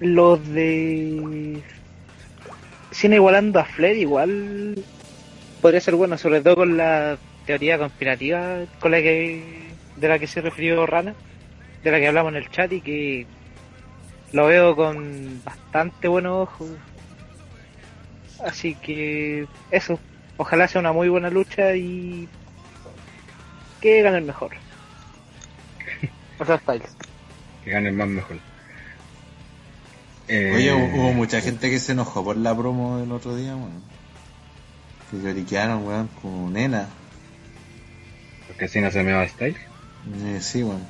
los de Cena igualando a Flair igual podría ser bueno, sobre todo con la teoría conspirativa con la que de la que se refirió Rana, de la que hablamos en el chat y que lo veo con bastante buenos ojos. Así que eso, ojalá sea una muy buena lucha y que gane el mejor. O sea, Styles. Que gane el más mejor. Eh, Oye, hu- hubo mucha gente que se enojó por la promo del otro día, weón. Que lloriquearon, weón, como nena. Porque si no se me va a Style. Eh, sí, weón.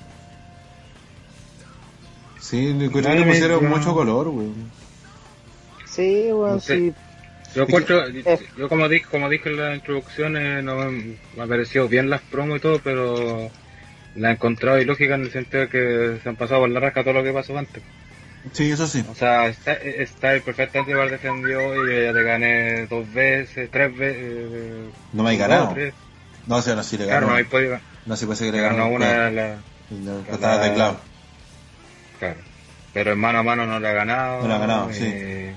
Sí, le encontré que pusieron no. mucho color, weón. Sí, bueno, No sé. sí. Yo encuentro, yo como dije, como dije en la introducción, eh, no me, parecido bien las promos y todo, pero la he encontrado ilógica en el sentido de que se han pasado por la rasca todo lo que pasó antes. Sí, eso sí. O sea, está, está perfectamente igual defendió y ya te gané dos veces, tres veces. eh, No me hay ganado. tres. No, o sea, no, sí le Claro, ganó. no hay podido. No, sí parece que le Le ganó ganó. una claro. de la- estaba de clavo. Claro. Pero en mano a mano no le ha ganado. No le ha ganado, sí. eh,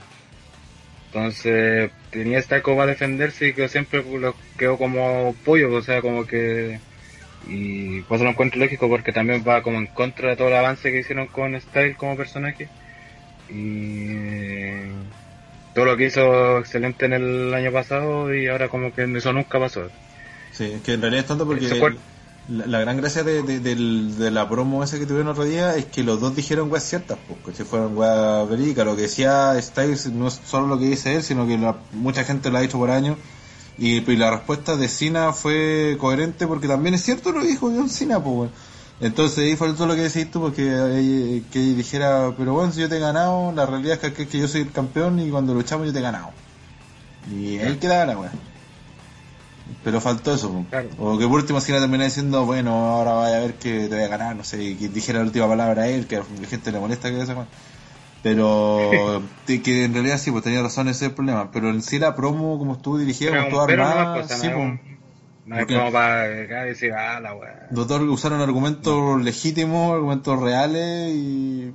Entonces, tenía esta copa a defenderse y que siempre lo quedó como pollo, o sea, como que. Y pues lo encuentro lógico porque también va como en contra de todo el avance que hicieron con Style como personaje. Y. eh, Todo lo que hizo excelente en el año pasado y ahora como que eso nunca pasó. Sí, es que en realidad es tonto porque la, la gran gracia de, de, del- de la promo esa que tuvieron otro día es que los dos dijeron weas ciertas, pues, que fueron weas verídicas. Lo que decía Styles no es solo lo que dice él, sino que la- mucha gente lo ha dicho por años. Y, la respuesta de Cena fue coherente porque también es cierto lo que dijo John Cena, pues. Entonces ahí fue todo lo que decís tú, porque eh, que dijera, pero bueno, si yo te he ganado, la realidad es que, que yo soy el campeón y cuando luchamos yo te he ganado. Y él quedaba la weá. Pero faltó eso, po. Claro. O que por último si la terminé diciendo, bueno, ahora vaya a ver que te voy a ganar, no sé, y que dijera la última palabra a él, que a la gente le molesta que esa. Pero que en realidad sí, pues tenía razón ese problema. Pero en sí la promo, como estuvo dirigida, como estuvo no, armada, pues, sí, no, pues. es- no es Porque- como para decir, ah, la weá. Dos usaron argumentos legítimos, argumentos reales y.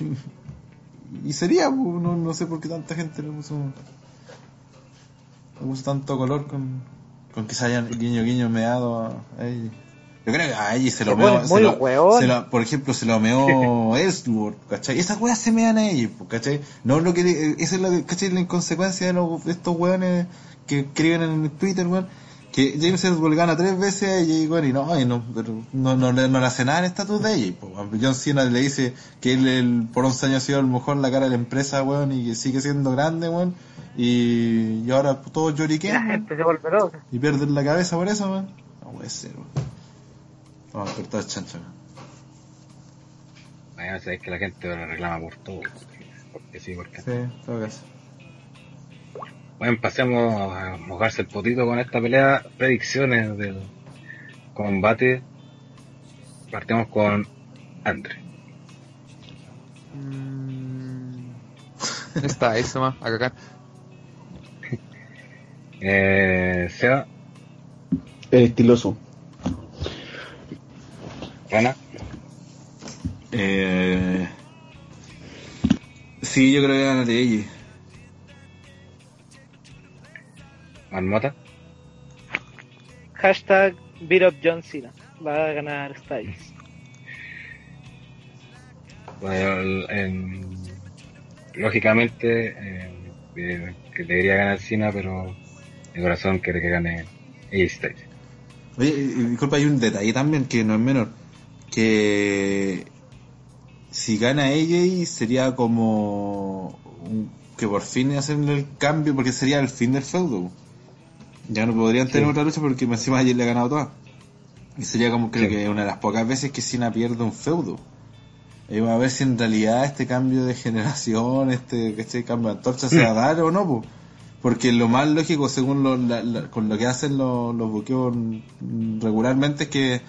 y sería, pues, no, no sé por qué tanta gente le puso. Le puso tanto color con, con que se hayan guiño guiño meado a, ella. Yo creo que a ella se lo meó. se muy lo- hueón. se lo- por ejemplo, se lo meó Ellsworth, ¿cachai? Esas weas se mean a ella, pues, ¿cachai? No lo que. Esa es la, ¿cachai? la inconsecuencia de, los, de estos weones que escriben en Twitter, weón. Que James Ellsworth gana tres veces a ella y, weón, y no, y no, pero no, no, le- no le hace nada en estatus de ella. Pues, weón. John Cena le dice que él el- por 11 años ha sido a lo mejor la cara de la empresa, weón, y que sigue siendo grande, weón. Y, y ahora todos La lloriquean, weón, gente se vuelve loca. y pierden la cabeza por eso, weón. No puede ser, weón. Vamos a despertar el chancho, weón. Bueno, sabes que la gente ahora reclama por todo. Porque sí, porque. Sí, todo caso. Bueno, pasemos a mojarse el potito con esta pelea. Predicciones del combate. Partimos con Andre. ¿Dónde está eso más? Acá, acá. Eh, Seba, El estiloso. Rana, Eh... Sí, yo creo que gana de ella. Marmota, Hashtag beat up John Cena. Va a ganar Styles. Bueno, el- lógicamente eh, eh, que debería ganar Cena, pero mi corazón quiere que gane AJ Styles. Oye, disculpa, hay un detalle también que no es menor. Que si gana AJ sería como un- que por fin hacen el cambio, porque sería el fin del feudo. Ya no podrían tener Sí. otra lucha porque encima ayer le ha ganado todas. Y sería como creo Sí. que una de las pocas veces que Cena pierde un feudo. Y va a ver si en realidad este cambio de generación, este, este cambio de antorcha se va a dar o no, po. Porque lo más lógico, según lo, la- la- con lo que hacen los, los buqueos regularmente, es que,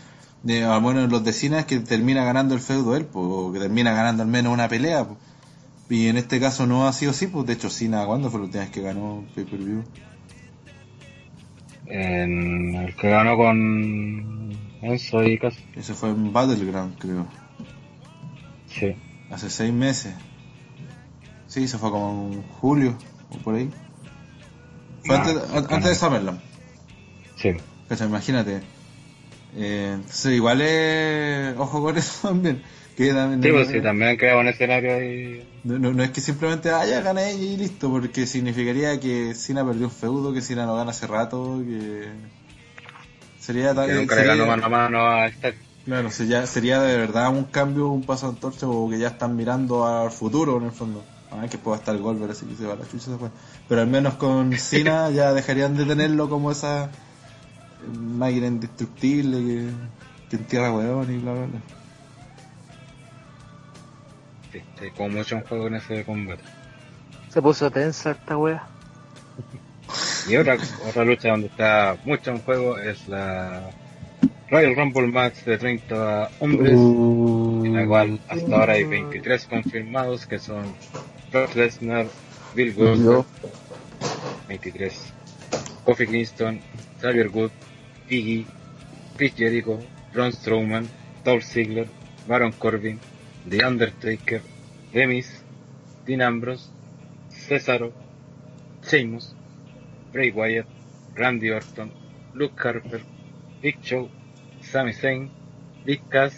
de, al menos los de Cena, es que termina ganando el feudo él, po, o que termina ganando al menos una pelea. po. Y en este caso no ha sido así, pues de hecho Cena, ¿cuándo fue la última vez que ganó Pay Per View? En el que ganó con Enzo y Cas. Eso fue en Battleground, creo. Sí, Hace seis meses. Sí, eso fue como en julio, o por ahí. Fue antes, antes de Summerland. sí. Cacha, imagínate. Eh, entonces igual es... Ojo con eso también. Que también Sí, no, pues sí, también creado un escenario ahí. no, no- no es que simplemente haya gané ella y listo, porque significaría que Cena perdió un feudo, que Cena no gana hace rato, que... Sería Que tan- nunca le sería- ganó mano a mano a Styles. Claro, sería, sería de verdad un cambio, un paso de antorcha o que ya están mirando al futuro en el fondo. Ah, que pueda estar Goldberg así que se va a la chucha después. Pero al menos con Cena ya dejarían de tenerlo como esa eh, máquina indestructible que, que entierra hueón y bla bla bla. Sí, como mucho en juego en ese combate. Se puso tensa esta wea. Y otra, otra lucha donde está mucho en juego es la Royal Rumble Match de 30 hombres, en la cual hasta ahora hay 23 confirmados que son Brock Lesnar, Bill Goldberg, 23, Kofi Kingston, Xavier Good, Iggy, Chris Jericho, Braun Strowman, Dolph Ziggler, Baron Corbin, The Undertaker, The Miz, Dean Ambrose, Cesaro, Sheamus, Bray Wyatt, Randy Orton, Luke Harper, Big Show, Sami Zayn, Big Cass,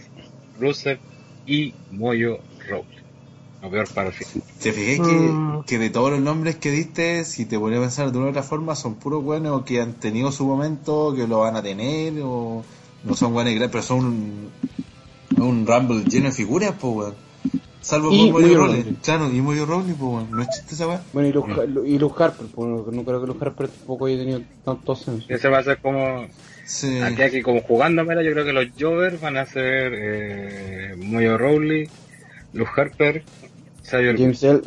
Rusev y Moyo Rawley. Lo peor para el final. ¿Te fijé Mm. que, que de todos los nombres que diste, si te pones a pensar de una u otra forma, son puros buenos que han tenido su momento, que lo van a tener, o no son buenos, pero son un, Rumble lleno de figuras, pues, weón. Salvo Y por Rawley. Rawley. Claro, y Moyo Rawley, pues, weón. No es chiste esa weá. Bueno, y los, y los Harper, pues, no creo que los Harper tampoco haya tenido tantos sensos. Ese va a ser como, Sí. aquí, aquí como jugándomela, yo creo que los Jovers van a ser eh, Moyo Rawley, Luke Harper, Xavier James, El,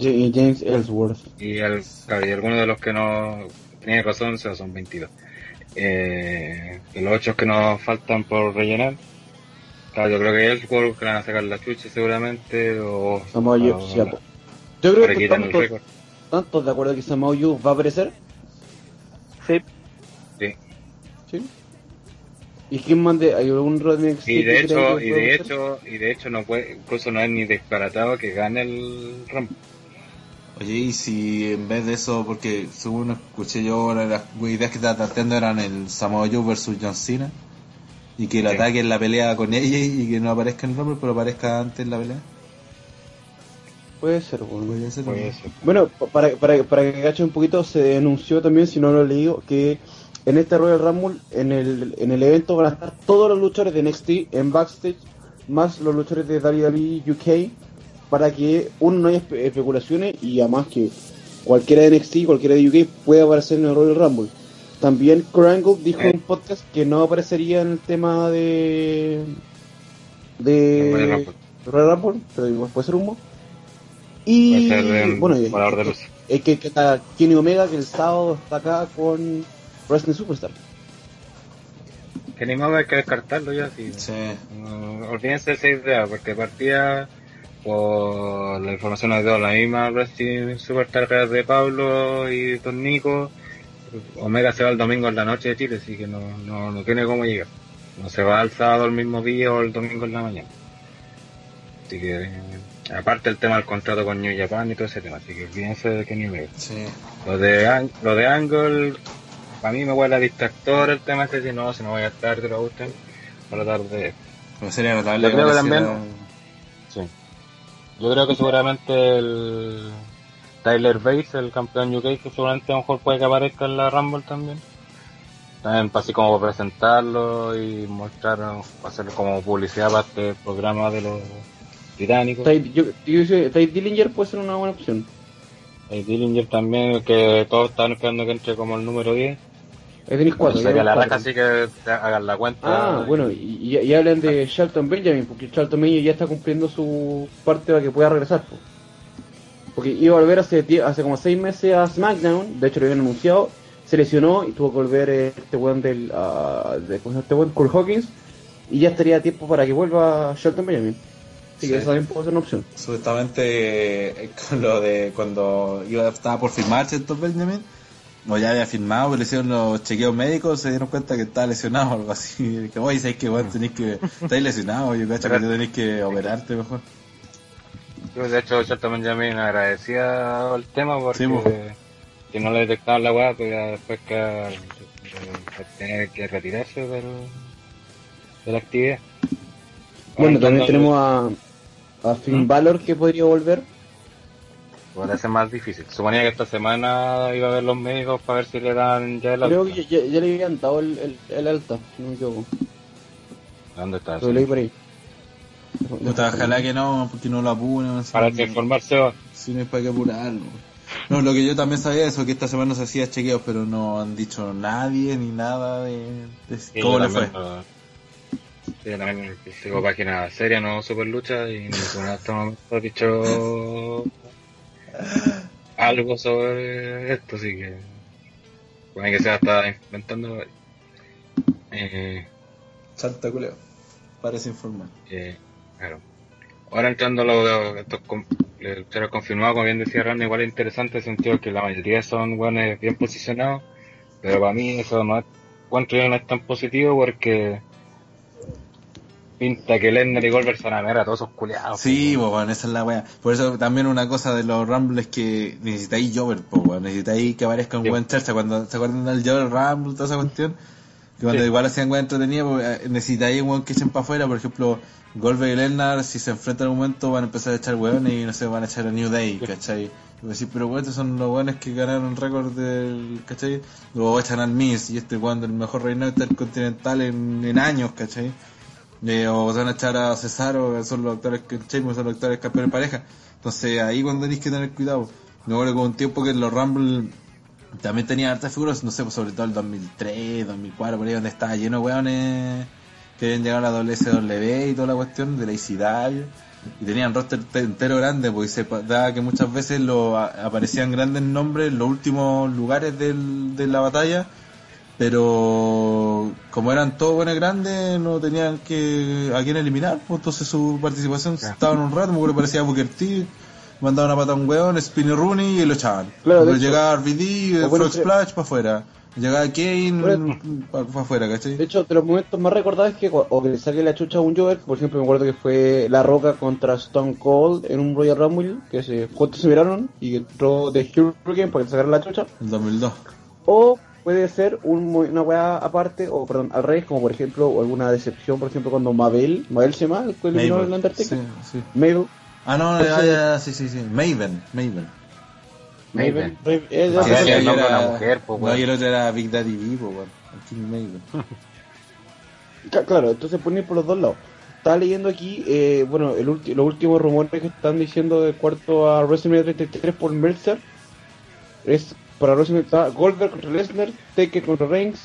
Ja- y James Ellsworth. Y, el, claro, y algunos de los que no tenían razón, o sea, son 22. Eh, de los 8 que nos faltan por rellenar, claro, yo creo que Ellsworth que le van a sacar la chucha seguramente, o, o sí, Yo creo que el estamos todos de acuerdo que Samoa Joe va a aparecer. Sí, Sí. ¿Sí? ¿Y quién mande? ¿Hay algún Rodney Y de que hecho, que y de aparecer? hecho, y de hecho no puede, incluso no es ni disparatado que gane el Rumble. Oye, y si en vez de eso, porque según escuché yo, ahora las ideas que estaba tratando eran el Samoa Joe versus John Cena, y que el Sí. ataque en la pelea con ella y que no aparezca en el Rumble, pero aparezca antes en la pelea. Puede ser, bueno. Ser Puede ser. Bueno, pa- para, para, para que cachen un poquito, se denunció también, si no lo he leído, que en este Royal Rumble, en el, en el evento van a estar todos los luchadores de NXT en backstage, más los luchadores de WWE UK, para que uno no haya espe- especulaciones y además que cualquiera de NXT, cualquiera de UK pueda aparecer en el Royal Rumble. También Kurt Angle dijo en un podcast que no aparecería en el tema de de Royal Rumble. Royal Rumble, pero igual puede ser humo. Y bueno, y- volador de luz. es que, que está Kenny Omega que el sábado está acá con Wrestling Superstar. Que ni modo hay que descartarlo ya, sí. Sí. No, olvídense de esa idea, porque partía por la información ha dado la misma Wrestling Superstar de Pablo y Don Nico. Omega se va el domingo en la noche de Chile, así que no, no, no tiene cómo llegar. No se va el sábado el mismo día o el domingo en la mañana. Así que, eh, aparte el tema del contrato con New Japan y todo ese tema, así que olvídense de Kenny Omega. Sí. Lo de, lo de Angle, para mí me huele a distractor el tema este, si no, si no voy a estar, te lo gusten, para tratar de... Pero sería notable Yo creo que también- Sí. Yo creo que seguramente el Tyler Bates, el campeón UK, que seguramente a lo mejor puede que aparezca en la Rumble también. También para así como presentarlo y mostrar, hacer como publicidad para este programa de los británicos. Ty, yo, yo dice, Ty Dillinger puede ser una buena opción. El Dillinger también, que todos están esperando que entre como el número 10. Ahí tenéis cuatro. ya Sería la cuatro. raja así que hagan la cuenta. Ah, bueno, y, y, hablan de Shelton Benjamin, porque Shelton Benjamin ya está cumpliendo su parte para que pueda regresar. Porque iba a volver hace, hace como seis meses a SmackDown, de hecho lo habían anunciado, se lesionó y tuvo que volver eh, este weón del. ah, de, ¿cómo se llama este weón? Kurt Hawkins, y ya estaría a tiempo para que vuelva Shelton Benjamin. Así que Sí. eso también puede ser una opción. Supuestamente eh, con lo de cuando iba, estaba por firmar Shelton Benjamin, o ya había firmado, pero le hicieron los chequeos médicos, se dieron cuenta que estaba lesionado o algo así. Que oye, sabes que bueno, tenés que, estáis lesionado, yo cacho que te tenés que operarte mejor. Yo, de hecho, Shelton Benjamin agradecía el tema porque Sí, que no le detectaban la weá, pues ya después que de- tener que retirarse del, de la actividad. Bueno, también tenemos a, a Finn Balor que podría volver. Puede ser más difícil. Suponía que esta semana iba a ver los médicos para ver si le dan ya el Creo alta. que ya, ya- ya le habían dado el, el, el alta, no me equivoco. ¿Dónde está? Lo leí por ahí. Puta, ojalá que no, porque no lo apuren. Para que informarse va. Si no es para que apurarlo. No, lo que yo también sabía eso, que esta semana se hacía chequeos, pero no han dicho nadie ni nada de, de Sí, cómo le fue. Sí, yo también sigo página seria, no super lucha, y ninguna hasta el momento ha dicho algo sobre esto, así que puede que sea hasta inventando. Eh, Santa culeo. Parece informar. eh, claro. Ahora entrando a lo de estos confirmados, como bien decía Randy, igual es interesante en el sentido que la mayoría son buenos bien posicionados, pero para mí eso no es, encuentro no es tan positivo porque pinta que Lennar y Goldberg son a ver a todos esos culiados. Sí, pues bueno, esa es la wea. Por eso también una cosa de los Rumble es que necesitáis Jover, pues weón. Necesitáis que aparezca un Sí. buen charcha. Cuando se acuerdan del Jover Rumble, toda esa cuestión. Que cuando Sí. igual hacían weas entretenidas, pues, eh, necesitáis un weón que echen para afuera. Por ejemplo, Goldberg y Lennar, si se enfrentan en un momento, van a empezar a echar weones y no sé, van a echar a New Day, ¿cachai? Y decir, pero weón, estos son los weones que ganaron el récord del, ¿cachai? Luego echan al Miz y este weón del mejor reinado intercontinental en, en años, ¿cachai? Eh, o se van a echar a Cesaro, que son los actores que son los actores campeones de pareja. Entonces ahí cuando tenéis que tener cuidado. Acuerdo con un tiempo que los Rumble también tenía hartas figuras, no sé, pues sobre todo el 2003, 2004, por ahí donde estaba lleno de que habían llegado a la WSW y toda la cuestión de la y tenían roster te- entero grande, porque se daba que muchas veces lo, aparecían grandes nombres en los últimos lugares del, de la batalla, pero como eran todos buenos grandes, no tenían que a quién eliminar, pues entonces su participación estaba en un rato, me acuerdo que parecía Booker T, mandaban a pata a un weón, Spinny Rooney y lo echaban. Claro, hecho. llegaba RVD, sí. Splash para afuera. Llegaba Kane Bueno. para afuera, ¿cachai? De hecho, de los momentos más recordados es que o que le saque la chucha a un Joker, por ejemplo, me acuerdo que fue La Roca contra Stone Cold en un Royal Rumble, que se juntos se miraron y entró de Hurricane para que le sacaran la chucha. El 2002. O puede ser un, una weá aparte, o perdón, al revés, como por ejemplo, o alguna decepción, por ejemplo, cuando Mabel, Mabel se llama, el que eliminó el Undertaker. Sí, sí. Mabel. Ah, no, ya, sí, sí, sí. Maven, Maven. Maven. Mabel. Eh, Sí, el de era- una mujer, po, No, y el otro era Big Daddy V, po, weón. Ca- Claro, entonces ir por los dos lados. Estaba leyendo aquí, eh, bueno, el ulti- los últimos rumores que están diciendo del cuarto a WrestleMania 33 por Meltzer es para WrestleMania está Goldberg contra Lesnar, Taker contra Reigns,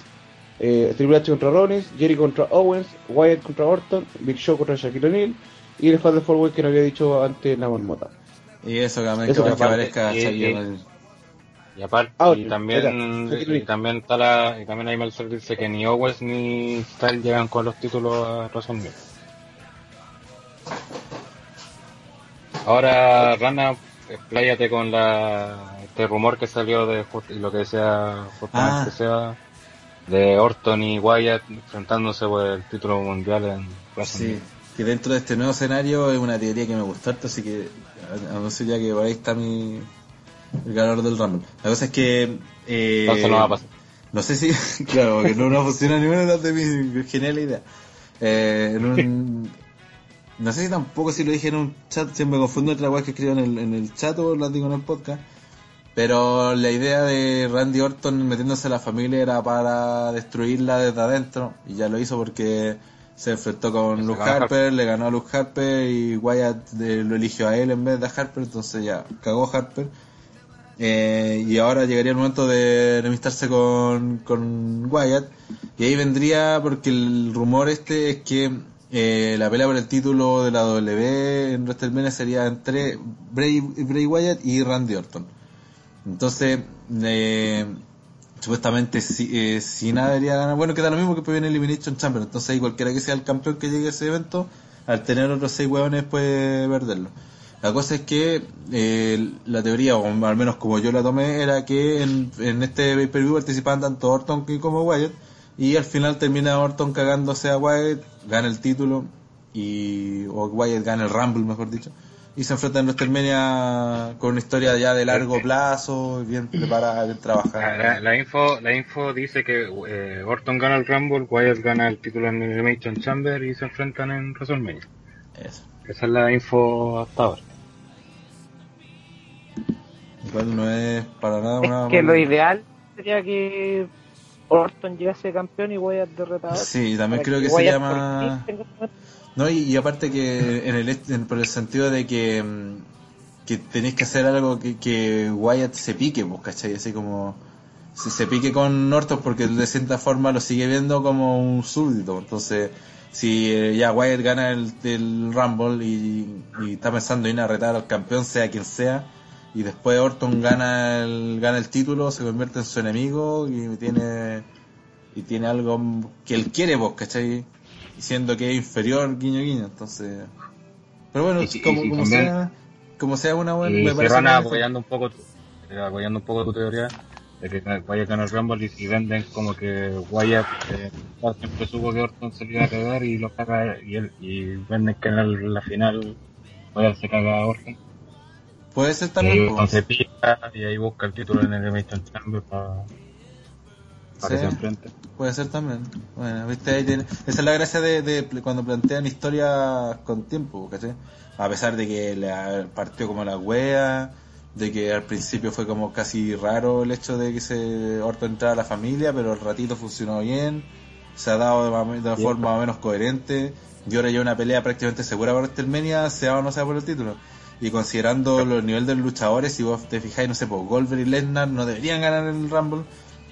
eh, Triple H contra Rollins, Jerry contra Owens, Wyatt contra Orton, Big Show contra Shaquille O'Neal y el Fatal Four Way que no había dicho antes la marmota. Y eso, que, Eso que, que que aparezca y- y-. Y aparte, Ah, y también, y también está la, y también dice que ni Owens ni Styles llegan con los títulos a WrestleMania. Ahora, Rana, expláyate con la, este rumor que salió de lo que sea, justamente Ah. sea, de Orton y Wyatt enfrentándose por el título mundial en WrestleMania. Sí, que dentro de este nuevo escenario es una teoría que me gustó harto, así que anuncio ya que por ahí está mi el ganador del Rumble. La cosa es que eh, Entonces no va a pasar. no sé si, claro, que no, no funciona ninguna de mis geniales ideas. Eh, en un, no sé si tampoco si lo dije en un chat, siempre me confundo entre las que escribo en el, en el chat o las digo en el podcast. Pero la idea de Randy Orton metiéndose a la familia era para destruirla desde adentro. Y ya lo hizo porque se enfrentó con Luke Harper, le ganó a Luke Harper y Wyatt eh, lo eligió a él en vez de a Harper. Entonces ya cagó Harper. Eh, y ahora llegaría el momento de enemistarse con, con Wyatt. Y ahí vendría, porque el rumor este es que eh, la pelea por el título de la W en WrestleMania sería entre Bray, Bray Wyatt y Randy Orton. Entonces, eh, supuestamente si, eh, Cena debería ganar. Bueno, queda lo mismo que viene Elimination Chamber. Entonces ahí cualquiera que sea el campeón que llegue a ese evento, al tener otros seis hueones puede perderlo. La cosa es que eh, la teoría, o al menos como yo la tomé, era que en, en este pay-per-view participaban tanto Orton como Wyatt. Y al final termina Orton cagándose a Wyatt, gana el título, y o Wyatt gana el Rumble, mejor dicho. Y se enfrenta en WrestleMania con una historia ya de largo plazo, bien preparada, bien trabajada. la info, la info dice que eh, Orton gana el Rumble, Wyatt gana el título en Elimination Chamber y se enfrentan en WrestleMania. Eso. Esa es la info hasta ahora. Igual no es para nada una... Es que lo ideal sería que Orton llegase campeón y Wyatt de retador. Sí, también creo que se llama... por No, y, y aparte que en el en- por el sentido de que, mm, que tenéis que hacer algo que, Wyatt se pique, pues, ¿cachai? Así como si se pique con Norton porque de cierta forma lo sigue viendo como un súbdito. Entonces, si eh, ya Wyatt gana el, el Rumble y, y está pensando en ir a retar al campeón, sea quien sea, y después Orton gana el, gana el título, se convierte en su enemigo y tiene y tiene algo que él quiere, pues, ¿cachai? Siendo que es inferior, guiño guiño, entonces... Pero bueno, Y como, y como también- sea, como sea una buena... Y me parece van buena apoyando un poco, tu- eh, apoyando un poco tu teoría de que Wyatt gana el Rumble y, y venden como que Wyatt eh, siempre supo que Orton se le iba a cagar y lo caga y él y venden que en la final Wyatt se caga a Orton. Puede ser Y también, pues. se pica y ahí busca el título en el Elimination Chamber para para que Sí. se enfrente. Puede ser también. Bueno, viste, ahí tiene- esa es la gracia de, cuando plantean historias con tiempo, ¿cachai? A pesar de que la partió como la wea, de que al principio fue como casi raro el hecho de que se Orton entrara a la familia, pero el ratito funcionó bien, se ha dado de, de una forma más o menos coherente, y ahora ya una pelea prácticamente segura para WrestleMania, sea o no sea por el título. Y considerando los niveles de los luchadores, si vos te fijáis, no sé, pues Goldberg y Lesnar no deberían ganar el Rumble.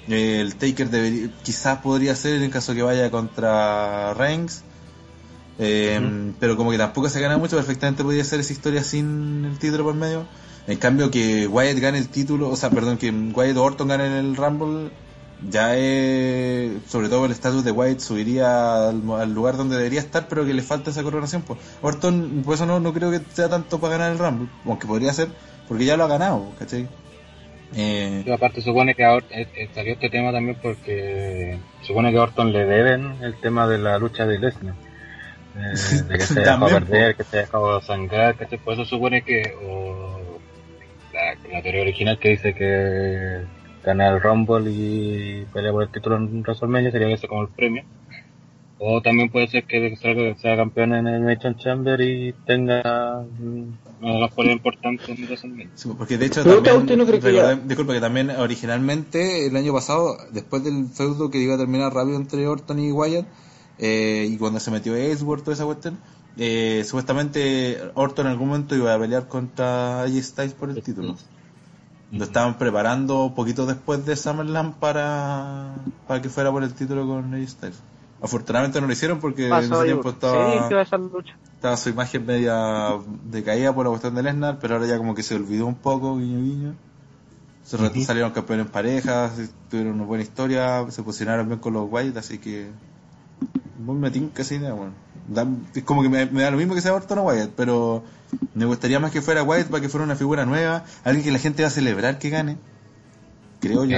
El Taker debería, quizás podría ser en caso que vaya contra Reigns. Eh, Pero como que tampoco se gana mucho, perfectamente podría ser esa historia sin el título por medio. En cambio que Wyatt gane el título, o sea, perdón, que Wyatt o Orton gane el Rumble, ya es, sobre todo el estatus de Wyatt subiría al, al lugar donde debería estar, pero que le falta esa coronación. Pues. Orton, por eso no, no creo que sea tanto para ganar el Rumble, aunque podría ser, porque ya lo ha ganado, ¿cachai? Eh, Y aparte supone que ahora eh, eh, salió este tema también porque supone que a Orton le deben el tema de la lucha de Lesnar. Eh, de que se dejó perder, que se dejó sangrar, que por eso supone que o la, la teoría original que dice que ganar el Rumble y pelea por el título en WrestleMania sería ese como el premio. O también puede ser que sea, sea campeón en el Nation Chamber y tenga mm, una de las peleas importantes en. Sí, porque de hecho también, usted no cree que recordé- disculpa que también originalmente el año pasado, después del feudo que iba a terminar rápido entre Orton y Wyatt, eh, y cuando se metió Ellsworth, toda esa cuestión, eh, supuestamente Orton en algún momento iba a pelear contra AJ Styles por el título. Lo estaban preparando poquito después de SummerSlam para, para que fuera por el título con AJ Styles. Afortunadamente no lo hicieron porque en ese tiempo estaba que lucha. su imagen media decaída por la cuestión de Lesnar, pero ahora ya como que se olvidó un poco, guiño guiño. Se salieron campeones en parejas, tuvieron una buena historia, se posicionaron bien con los White, así que muy me tinca esa idea, bueno. Da- es como que me, me da lo mismo que sea Orton o Wyatt, pero me gustaría más que fuera Wyatt para que fuera una figura nueva, alguien que la gente va a celebrar que gane. Creo yo.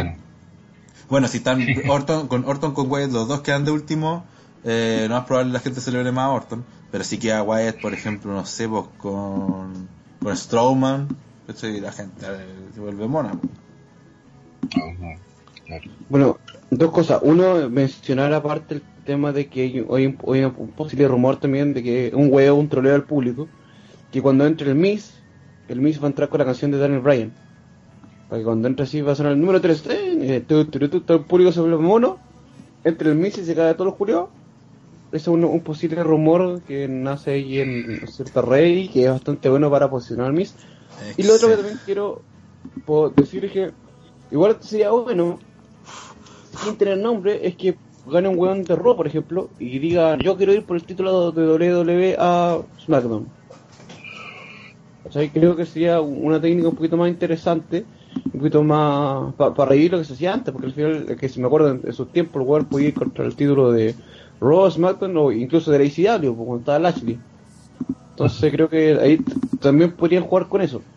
Bueno, si están Orton, con Orton con Wyatt, los dos quedan de último, eh, no es probable que la gente celebre más a Orton. Pero si queda Wyatt, por ejemplo, no sé, pues con, con Strowman, ¿cachai? la gente eh, se vuelve mona. pues. Bueno, dos cosas. Uno, mencionar aparte el tema de que hay- hoy hay un posible rumor también de que un huevo, un troleo al público, que cuando entre el Miss, el Miss va a entrar con la canción de Daniel Bryan. Cuando entre así va a sonar el número 3, todo el público se vuelve mono, entre el Miss y se cae todos los. Ese es un, posible rumor que nace ahí en cierta red que es bastante bueno para posicionar al Miss. Y lo otro que también quiero decir es que igual sería bueno, sin tener nombre, es que gane un weón de Raw, por ejemplo, y diga, yo quiero ir por el título de WWE a SmackDown. O sea, creo que sería una técnica un poquito más interesante, un poquito más para reír lo que se hacía antes, porque al final, que si me acuerdo en, en sus tiempos, el weón podía ir contra el título de Raw, SmackDown o incluso de la ICW, pues, cuando estaba Lashley. Entonces creo que ahí también podrían jugar con eso.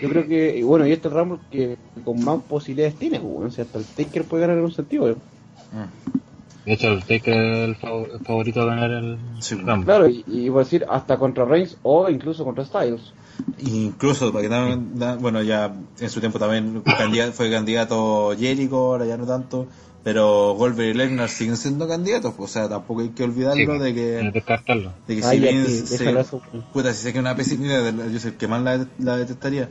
Yo creo que, y bueno, y este Rumble que con más posibilidades tiene, pues, bueno, o sea, hasta el Taker puede ganar en un sentido. ¿eh? De hecho, el Taker es el, fav- el favorito a ganar el Sí, Rumble. Claro, y, y voy a decir hasta contra Reigns o incluso contra Styles. Incluso, para que bueno, ya en su tiempo también candidato- fue candidato Jericho, ahora ya no tanto, pero Goldberg y Lesnar siguen siendo candidatos, pues, o sea, tampoco hay que olvidarlo Sí, de que descartarlo. de que Ay, si bien sí, se- déjalo eso. puta, si sé que es una pésima idea, yo soy el que más la, la detestaría,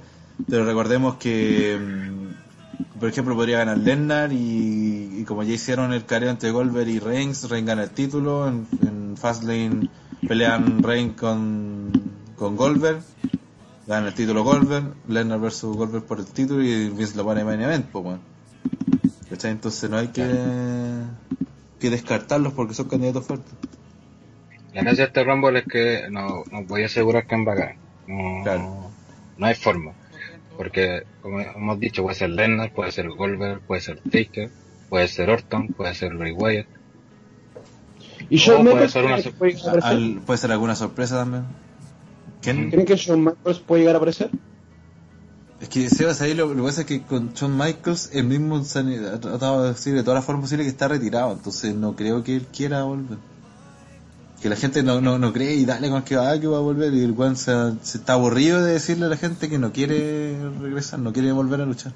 pero recordemos que, mm, por ejemplo, podría ganar Lesnar y, y como ya hicieron el careo entre Goldberg y Reigns, Reigns gana el título, en, en Fastlane pelean Reigns con, con Goldberg, gana el título Goldberg, Lesnar versus Goldberg por el título y Vince lo pone en main event, pues. Entonces no hay que, que descartarlos porque son candidatos fuertes. La gracia de este Rumble es que no, no voy a asegurar quién va a ganar. No, Claro. no hay forma. Porque, como hemos dicho, puede ser Lennar, puede ser Goldberg, puede ser Taker, puede ser Orton, puede ser Ray Wyatt. Y O Shawn puede ser una ¿creen que puede Al- puede ser alguna sorpresa también. ¿Quién? ¿Creen que Shawn Michaels puede llegar a aparecer? Es que Sebas ahí lo, lo que pasa es que con Shawn Michaels el mismo ha tratado de decir de todas las formas posibles que está retirado, entonces no creo que él quiera volver. Que la gente no, no, no cree y dale con que va, que va a volver y el se, se está aburrido de decirle a la gente que no quiere regresar, no quiere volver a luchar.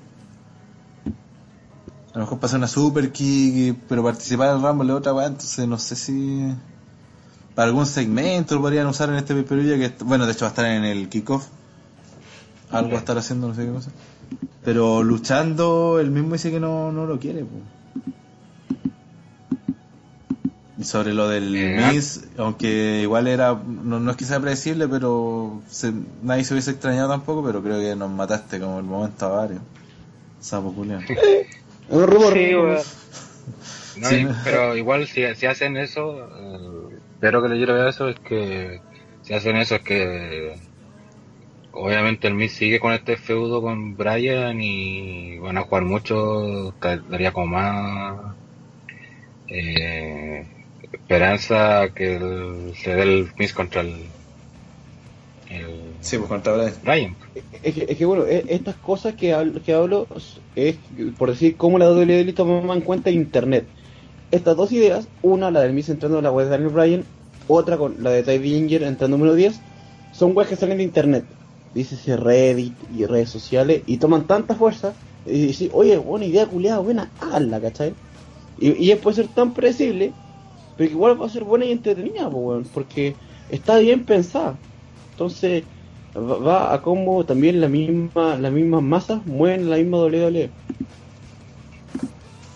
A lo mejor pasa una super kick, pero participar en el Rumble es otra weá, entonces no sé si para algún segmento lo podrían usar en este pay que bueno, de hecho va a estar en el kickoff algo va a estar haciendo, no sé qué cosa. Pero luchando, él mismo dice que no, no lo quiere. po. Y sobre lo del Eh, Miss, aunque igual era, no, no es que sea predecible, pero se- nadie se hubiese extrañado tampoco, pero creo que nos mataste como el momento a varios. Sapo culiao. Es un rumor. Sí, weón. No, Sí. pero igual si, si hacen eso, eh, espero que le lleve a eso es que si hacen eso es que obviamente el Miz sigue con este feudo con Brian y van a jugar mucho, daría como más eh, esperanza que el- se dé el Miz contra el, el Sí, pues contra Brian. Brian. Es que, es que, bueno, e- estas cosas que hablo, que hablo es, por decir, cómo la WWE toma en cuenta Internet. Estas dos ideas, una, la del Miz entrando en la web de Daniel Bryan, otra con la de Ty Dillinger entrando número 10, son webs que salen de Internet. Dice Reddit y redes sociales y toman tanta fuerza y dicen, oye, buena idea, culiada, buena, háganla, ¿cachai? Y, y puede ser tan predecible, pero igual va a ser buena y entretenida, porque está bien pensada. Entonces, va, a cómo también la misma, las mismas masas mueven la misma WWE.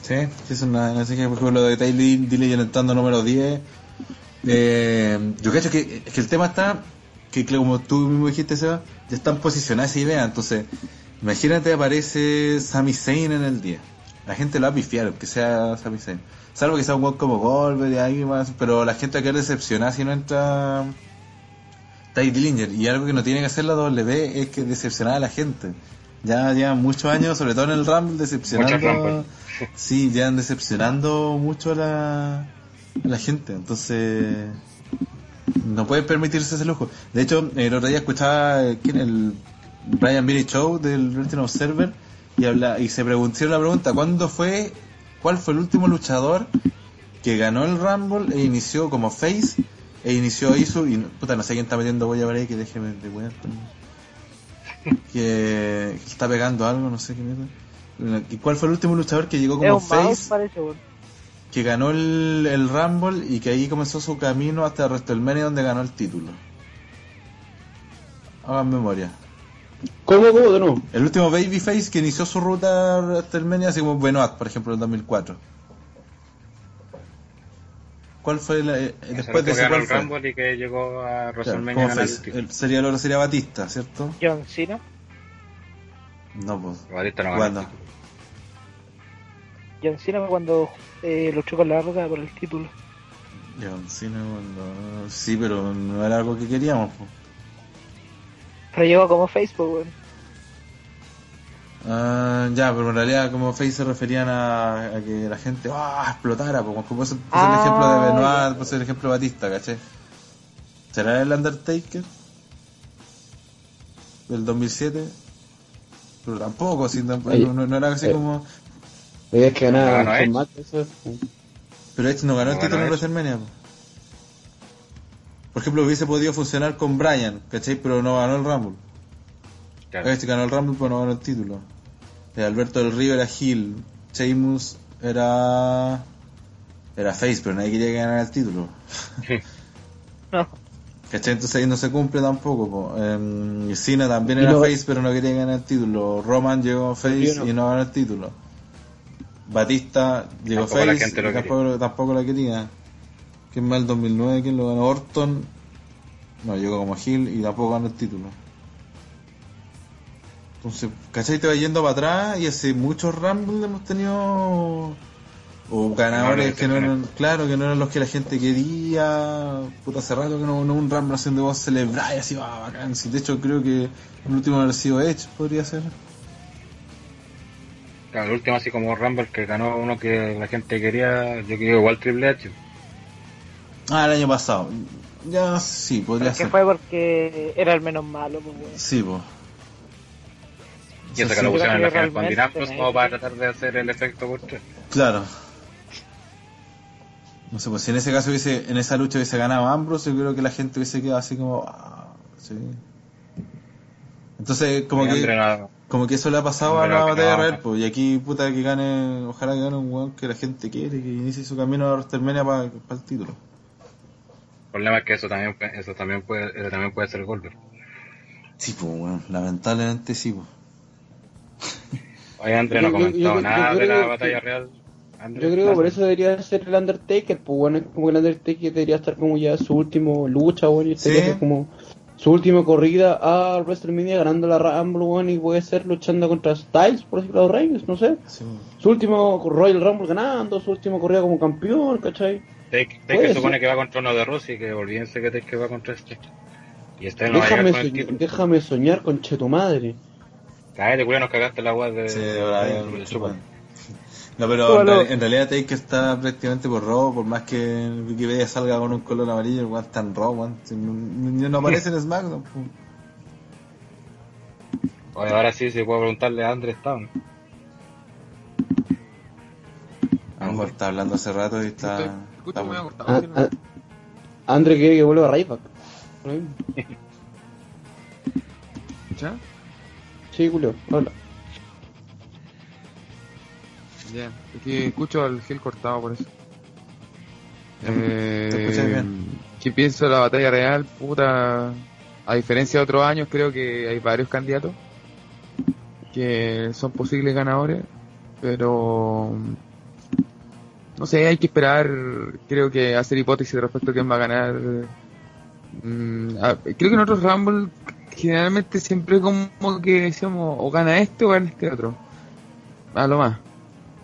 Sí, es una, así que por ejemplo lo de Tyler Dillinger entrando número 10. Eh, yo creo que, que el tema está, que como tú mismo dijiste, Seba, ya están posicionadas esa idea. Entonces, imagínate aparece Sami Zayn en el 10. La gente lo va a pifiar, que sea Sami Zayn. Salvo que sea un buen como Goldberg y alguien más, pero la gente va a quedar decepcionada si no entra Ty Dillinger. Y algo que no tiene que hacer la W es que decepcionar a la gente. Ya llevan muchos años, sobre todo en el Rumble, decepcionando. Sí, llevan decepcionando mucho a la, a la gente. Entonces, no pueden permitirse ese lujo. De hecho, el otro día escuchaba el Brian Billy Show del Wrestling Observer y habla y se preguntaron la pregunta ¿cuándo fue cuál fue el último luchador que ganó el Rumble e inició como face e inició ISO y puta no sé quién está metiendo huella por ahí que déjeme de con- que, que está pegando algo no sé qué mierda ¿Y cuál fue el último luchador que llegó como face parece, que ganó el, el Rumble y que ahí comenzó su camino hasta WrestleMania donde ganó el título. Hagan memoria. ¿Cómo, cómo de nuevo? El último Babyface que inició su ruta a WrestleMania, así como Benoit, por ejemplo, en 2004. ¿Cuál fue la- eh, después de que ese ganó cuál el fue? Rumble y que llegó a WrestleMania el. El- sería el otro sería Batista, ¿cierto? John Cena. No, pues. No ¿Cuándo? John Cena cuando eh, luchó con la roca por el título. John Cena cuando- Sí, pero no era algo que queríamos. pues. Pero llegó como Facebook, weón. Ah, ya, pero en realidad como Face se referían a, a que la gente ¡ah! explotara, pues, como puse, el Ah, ejemplo de. Benoit, puse el ejemplo de Batista, ¿caché? ¿Será el Undertaker? ¿Del 2007? Pero tampoco, así, tampoco, Oye, no, no- no era así eh. como... Es que ganaba No Edge. Michaels, eso es- Pero este no ganó el No título en Edge. WrestleMania. pues. Por ejemplo, hubiese podido funcionar con Bryan, ¿cachai? Pero no ganó el Rumble. Claro. Este ganó el Rumble, pero no ganó el título. Eh, Alberto del Río era Hill. Sheamus era. Era Face, pero nadie quería que ganara el título. No. ¿Cachai? Entonces ahí no se cumple tampoco. Po. Eh, Cena también Y era no- Face, pero no quería ganar el título. Roman llegó Face no. y no ganó el título. Batista llegó Tampoco la Face y tampoco, tampoco la quería. ¿Quién más el 2009? ¿Quién lo ganó? Orton. No, llegó como Hill y tampoco ganó el título. Entonces, ¿cachai? Te va yendo para atrás y hace muchos Rumble hemos tenido o ganadores que no eran, claro, que no eran los que la gente quería. Puta, hace rato que no, no un Rumble haciendo vos celebrar y así, va, bacán. Sí, de hecho, creo que el último haber sido Edge, podría ser. Claro, el último así como Rumble que ganó uno que la gente quería, yo creo igual Triple H. Ah, el año pasado. Ya, sí, podría Que ser. fue porque era el menos malo, pues, weón. Sí, pues. Y eso Sí, que lo pusieron en la final que con me- como para tratar de hacer el efecto contra. Claro. No sé, pues si en ese caso hubiese, en esa lucha hubiese ganado Ambrose, yo creo que la gente hubiese quedado así como, ah, sí. Entonces, como que, como que eso le ha pasado a la batalla real, pues, y aquí, puta, que gane, ojalá que gane un weón que la gente quiere, que inicie su camino a WrestleMania para el título. El problema es que eso también, eso también puede, eso también puede ser Goldberg. Sí, pues, weón, lamentablemente sí, pues. Oye, Andre no ha Yo- yo- comentado yo- nada yo de la batalla real. Yo creo que por eso debería ser el Undertaker, pues bueno, es como que el Undertaker debería estar como ya su último lucha, bueno, y este Sí. que es como su última corrida a WrestleMania ganando la Rumble, weón, y puede ser luchando contra Styles por ejemplo los Reyes, no sé. Sí. Su último Royal Rumble ganando, su última corrida como campeón, ¿cachai? Take, ser. supone que va contra uno de Rossi, que olvídense que Take que va contra este. Y este no va a Déjame, con soñar, título. déjame soñar con Cheto Madre. Cállate, culo, nos cagaste la weá de. Sí, de-. No, pero en, Bueno. real- en realidad Taker está prácticamente por robo, por más que en Wikipedia salga con un color amarillo, el weón está en robo. Si No, no- aparece en SmackDown. Oye, ahora sí se puede preguntarle a Andrés Town. Ambos está hablando hace rato y está... Estoy- Escucho está bueno. Ah, ¿sí? ah, Andre quiere que vuelva a Ryback. ¿Ya? Sí, Julio, hola. Ya, es que escucho al Gil cortado por eso. Te escuchas Eh, bien. ¿Qué pienso de la batalla real? Puta, a diferencia de otros años, creo que hay varios candidatos que son posibles ganadores, pero no sé, hay que esperar, creo que hacer hipótesis respecto a quién va a ganar. Mm, a- creo que en otros Rumble generalmente siempre como que decíamos o gana este o gana este otro, a lo más.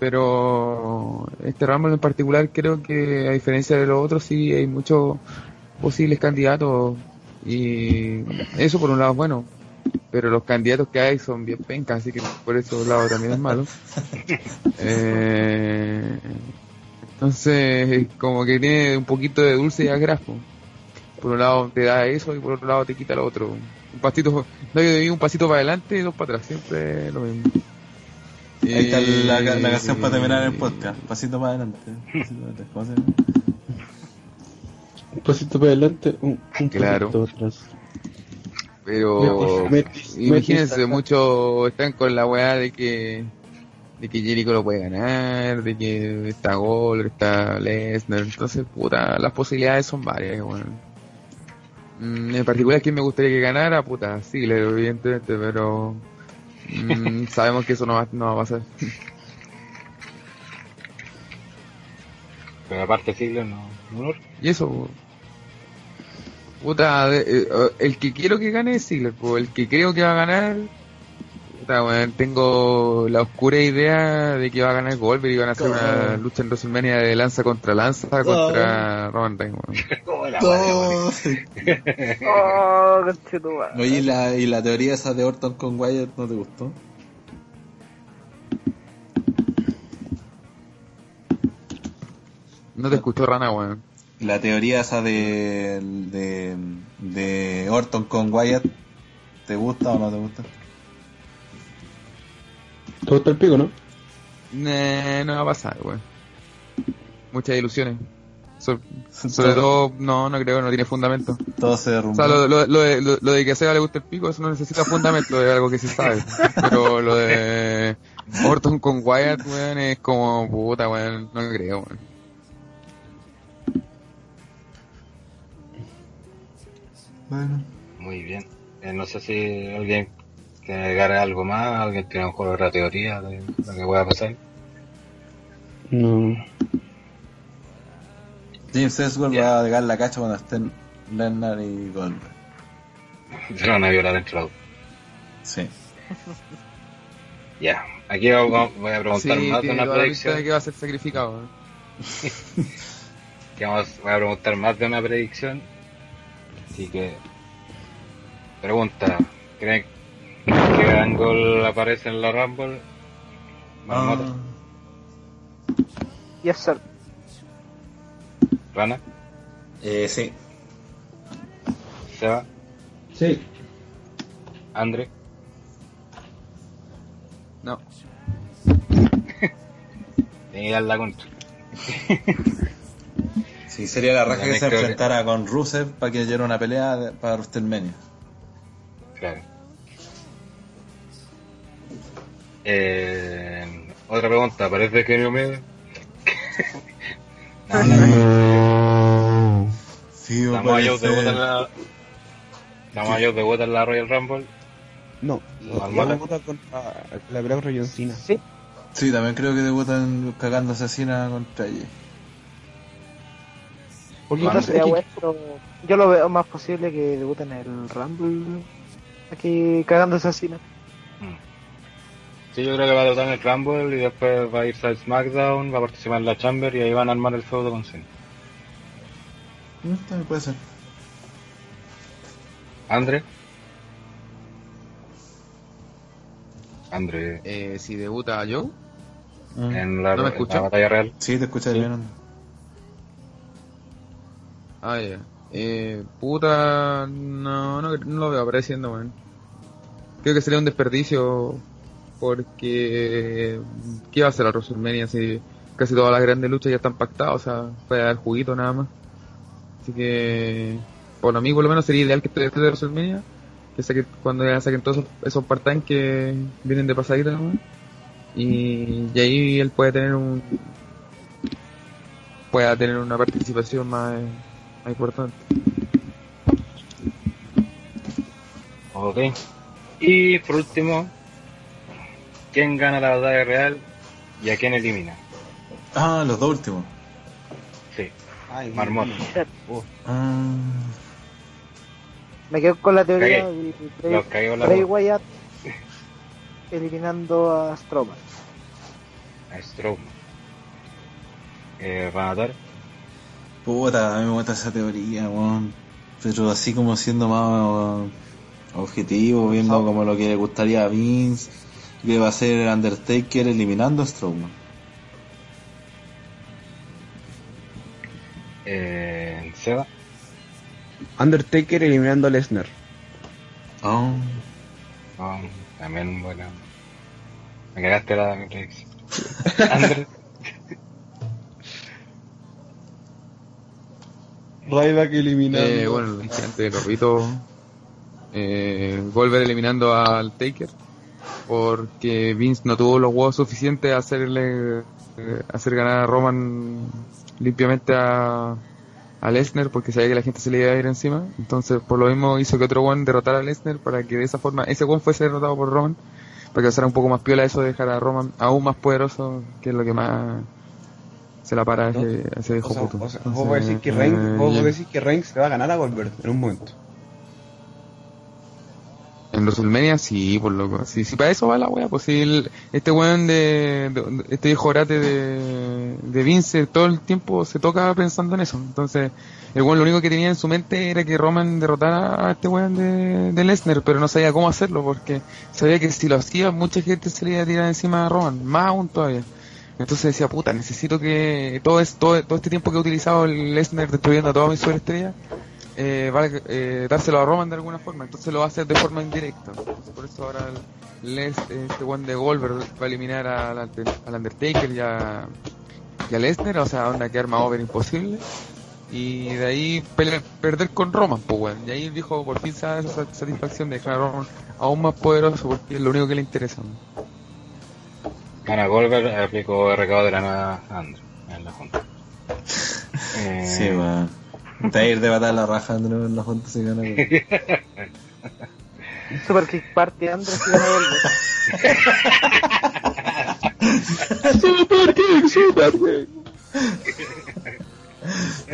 Pero este Rumble en particular creo que a diferencia de los otros sí hay muchos posibles candidatos y eso por un lado es bueno, pero los candidatos que hay son bien pencas, así que por ese lado también es malo. Eh, entonces como que tiene un poquito de dulce y agraspo. Por un lado te da eso y por otro lado te quita lo otro. Un pasito, no un pasito para adelante y dos para atrás, siempre lo mismo. Ahí está la, Eh, la canción para terminar el podcast. Pasito para adelante. Pasito para adelante. ¿Cómo se llama? Un pasito para adelante, un, un Claro. pasito atrás. Pero Metis- imagínense, metis- muchos están con la weá de que de que Jericho lo puede ganar, de que está Gold, está Lesnar, entonces puta, las posibilidades son varias, weón. Mm, en particular quién me gustaría que ganara, puta, Ziggler evidentemente, pero mm, sabemos que eso no va, no va a pasar. Pero aparte, Ziggler no. no Y eso, puta, de- eh, el que quiero que gane es Ziggler, el que creo que va a ganar, puta, tengo la oscura idea de que va a ganar Goldberg y van a hacer una lucha en WrestleMania de lanza contra lanza contra Roman Reigns. Oh. Oye, ¿y la, ¿y la teoría esa de Orton con Wyatt no te gustó? No te escuchó Rana, weón. La teoría esa de, de, de Orton con Wyatt, ¿te gusta o no te gusta? Todo está el pico, ¿no? Nah, no va a pasar, weón. Muchas ilusiones. So- sobre todo, no, no creo, no tiene fundamento. Todo se O derrumbó. sea, lo, lo, lo de, lo, lo de que a Seba le gusta el pico, eso no necesita fundamento, es algo que se sabe. Pero lo de Orton con Wyatt, weón, es como puta, weón, no creo, weón. Bueno. Muy bien. Eh, no sé si alguien quiere agregar algo más, alguien tiene de la teoría de lo que pueda pasar. No. James Ellsworth Ya. va a pegar la cacha cuando estén Lennar y Goldberg. Se van a violar dentro del auto. Sí. Ya. Aquí voy voy a preguntar Sí, más de una predicción. de que va a ser sacrificado, weón. que vamos, voy a preguntar más de una predicción. Así que, pregunta, ¿creen que Angle aparece en la Rumble? Marmota, Ah. Yes, sir. Rana, Eh, sí. Seba, Sí. Andre, No. tiene que dar la contra. Sí, sería la raja que se enfrentara con Rusev para que haya una pelea para WrestleMania. Claro. Eh, otra pregunta, ¿aparece Kenny Omega? no, no, Sí, Estamos a Joe debuta en la... Estamos a Joe debuta en la Royal Rumble. No. La votar contra la pelea contra John Cena. Sí. Sí, también creo que debutan cagando asesina contra ella. Porque sería que- yo lo veo más posible que debuten el Rumble aquí cagándose así, ¿no? Sí, yo creo que va a debutar en el Rumble y después va a irse al SmackDown, va a participar en la Chamber y ahí van a armar el feudo con Cena. Mm, también puede ser. Andre. Andre, Eh, si debuta Joe, Mm. en la, ¿No me escucha? la batalla real. Sí, te escuchas bien. ah, ya. Eh, puta, no, no, no lo veo apareciendo, weón. Creo que sería un desperdicio porque ¿qué va a hacer la WrestleMania si casi todas las grandes luchas ya están pactadas? O sea, puede dar juguito nada más. Así que, por mí por lo menos sería ideal que esté de WrestleMania, que saquen, cuando ya saquen todos esos, esos part-time que vienen de pasadita nomás. Y, y ahí él puede tener un pueda tener una participación más, más importante. Ok. Y por último, ¿quién gana la batalla real y a quién elimina? Ah, los dos últimos. Sí, Ay. Ah, Me quedo con la teoría Cagué. de la. Wyatt eliminando a Strowman. A Strowman. Eh, Ranatar. puta, a mí me gusta esa teoría, weón. Pero así como siendo más uh, objetivo, viendo como lo que le gustaría a Vince, que va a ser el Undertaker eliminando a Strowman. Eh, Seba. Undertaker eliminando a Lesnar. Oh, Oh, también buena. Me cagaste la mi predicción. Andre. Ryback eliminando. Eh, bueno, lo dije antes, lo repito. Eh, Goldberg eliminando al Taker. Porque Vince no tuvo los huevos suficientes a hacerle eh, hacer ganar a Roman limpiamente a, a Lesnar porque sabía que la gente se le iba a ir encima. Entonces, por lo mismo hizo que otro one derrotara a Lesnar para que de esa forma ese one fuese derrotado por Roman. Para que fuera un poco más piola eso de dejar a Roman aún más poderoso, que es lo que más se la para ese, ese viejo puto. o sea, vos decir que Reigns, eh, decís que Reigns le va a ganar a Goldberg en un momento. En WrestleMania sí, por loco. Sí, sí, para eso va la wea. Pues el- este weón de, de- Este viejo orate de, de Vince todo el tiempo se toca pensando en eso. Entonces, el weón lo único que tenía en su mente era que Roman derrotara a este weón de, de Lesnar, pero no sabía cómo hacerlo porque sabía que si lo hacía, mucha gente se le iba a tirar encima a Roman, más aún todavía. Entonces decía, puta, necesito que todo, es, todo, todo este tiempo que he utilizado el Lesnar destruyendo a todas mis superestrellas, eh, vale, eh, dárselo a Roman de alguna forma, entonces lo va a hacer de forma indirecta. Entonces, por eso ahora el, Les- este one de Goldberg va a eliminar al, al Undertaker y a, y a Lesnar, o sea, onda quedar más over imposible. Y de ahí pelear- perder con Roman, pues weón. Y ahí el viejo por fin se da esa satisfacción de dejar a Roman aún más poderoso porque es lo único que le interesa. ¿no? Gana Goldberg, aplicó recado de la nada a Andre en la junta. Eh, sí. Te va a ir de matar la raja nuevo en la junta se gana. weón. Super Kick Party Andrés y gana Goldberg.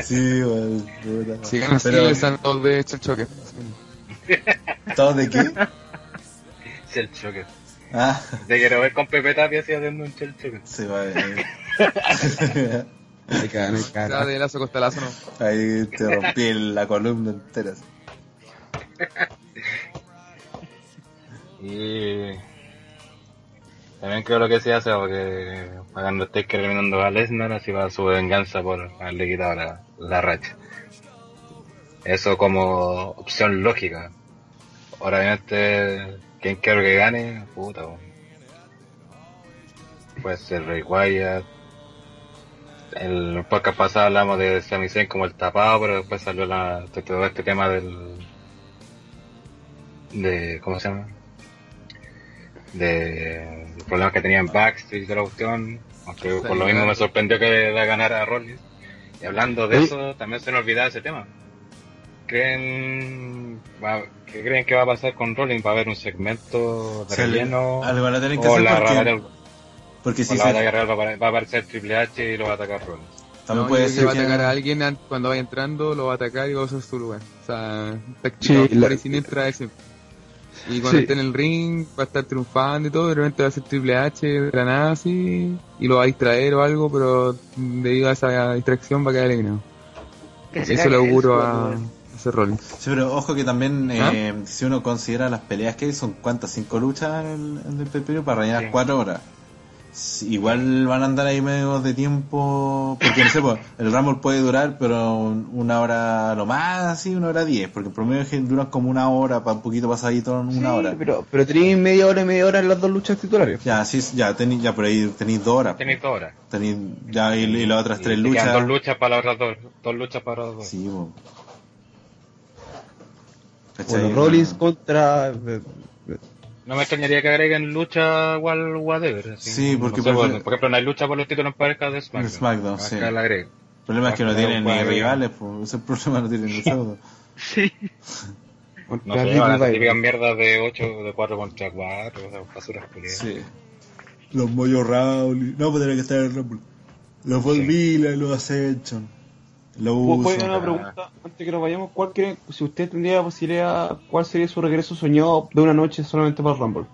Sí, weón. puta. Si gana así, Pero, le están todos de hecho el choque. ¿Todos de qué? Sí, el choque. Ah, Te quiero ver con Pepe Tapia así haciendo un chel choque. se va. eh. Me cagan, me Cada cagan. de lazo costalazo no. Ahí te rompí la columna entera. Y también creo lo que se hace porque cuando estés eliminando a Lesnar así va su venganza por haberle quitado la, la racha. Eso como opción lógica. Ahora obviamente quien quiero que gane, puta. Puede ser Wyatt. El podcast pasado hablamos de Sami Zayn como el tapado, pero después salió la, todo este tema del de ¿cómo se llama? de los problemas que tenía en Backstreet y toda la cuestión, aunque por lo mismo me sorprendió que va a ganar a Rollins. Y hablando de eso, también se nos olvidaba ese tema. ¿Creen, va- ¿Qué creen que va a pasar con Rollins? ¿Va a haber un segmento de Se le- relleno? algo que o hacer la, porque- batalla- Porque si se, va a, apare- va a aparecer Triple H y lo va a atacar Rollins. También No, puede ser que va a atacar a alguien an- cuando vaya entrando, lo va a atacar y va a usar su lugar. O sea, Sí, táctica la- la... siniestra ese. Y cuando Sí. esté en el ring, va a estar triunfando y todo, de repente va a ser Triple H de la nada así, y lo va a distraer o algo, pero debido a esa distracción va a quedar eliminado. Eso le auguro a, Rollins. Sí, pero ojo que también, ¿Ah? eh, si uno considera las peleas que hay, son cuántas, cinco luchas en el, en el para rellenar Sí. cuatro horas. Sí, Igual van a andar ahí medio de tiempo, porque no sé, pues, el Rumble puede durar, pero un- una hora lo más, así, una hora diez, porque el promedio duran como una hora, para un poquito pasadito en una Sí, hora. Pero, pero tenéis media hora y media hora en las dos luchas titulares. Ya, sí, ya, tení, ya por ahí tenéis dos horas. Tenéis dos horas. Tenéis, ya, y, y las otras Y tres luchas. quedan dos luchas para las otras dos. Dos luchas para las dos. Sí. ¿Cachai? Bueno, Rollins contra. No me extrañaría que agreguen lucha igual whatever. así. Sí, porque No sé, por- por, por ejemplo, no hay lucha por los títulos en parejas de SmackDown. SmackDown, Acá sí. la. El problema es que no tienen ni rivales, pues, ese problema, no tienen ni feudo. Sí. No sé, Ryback. típicas mierdas de 8, de 4 contra 4, o sea, basuras culiadas. Sí. Los Moyo Raúl. No, pues tiene que estar en el Rumble. Los Von Sí. Los Ascension. Los ¿Puedo puedo Usos. hacer una pregunta antes que nos vayamos? ¿Cuál creen, si usted tendría la posibilidad, cuál sería su regreso soñado de una noche solamente para el Rumble?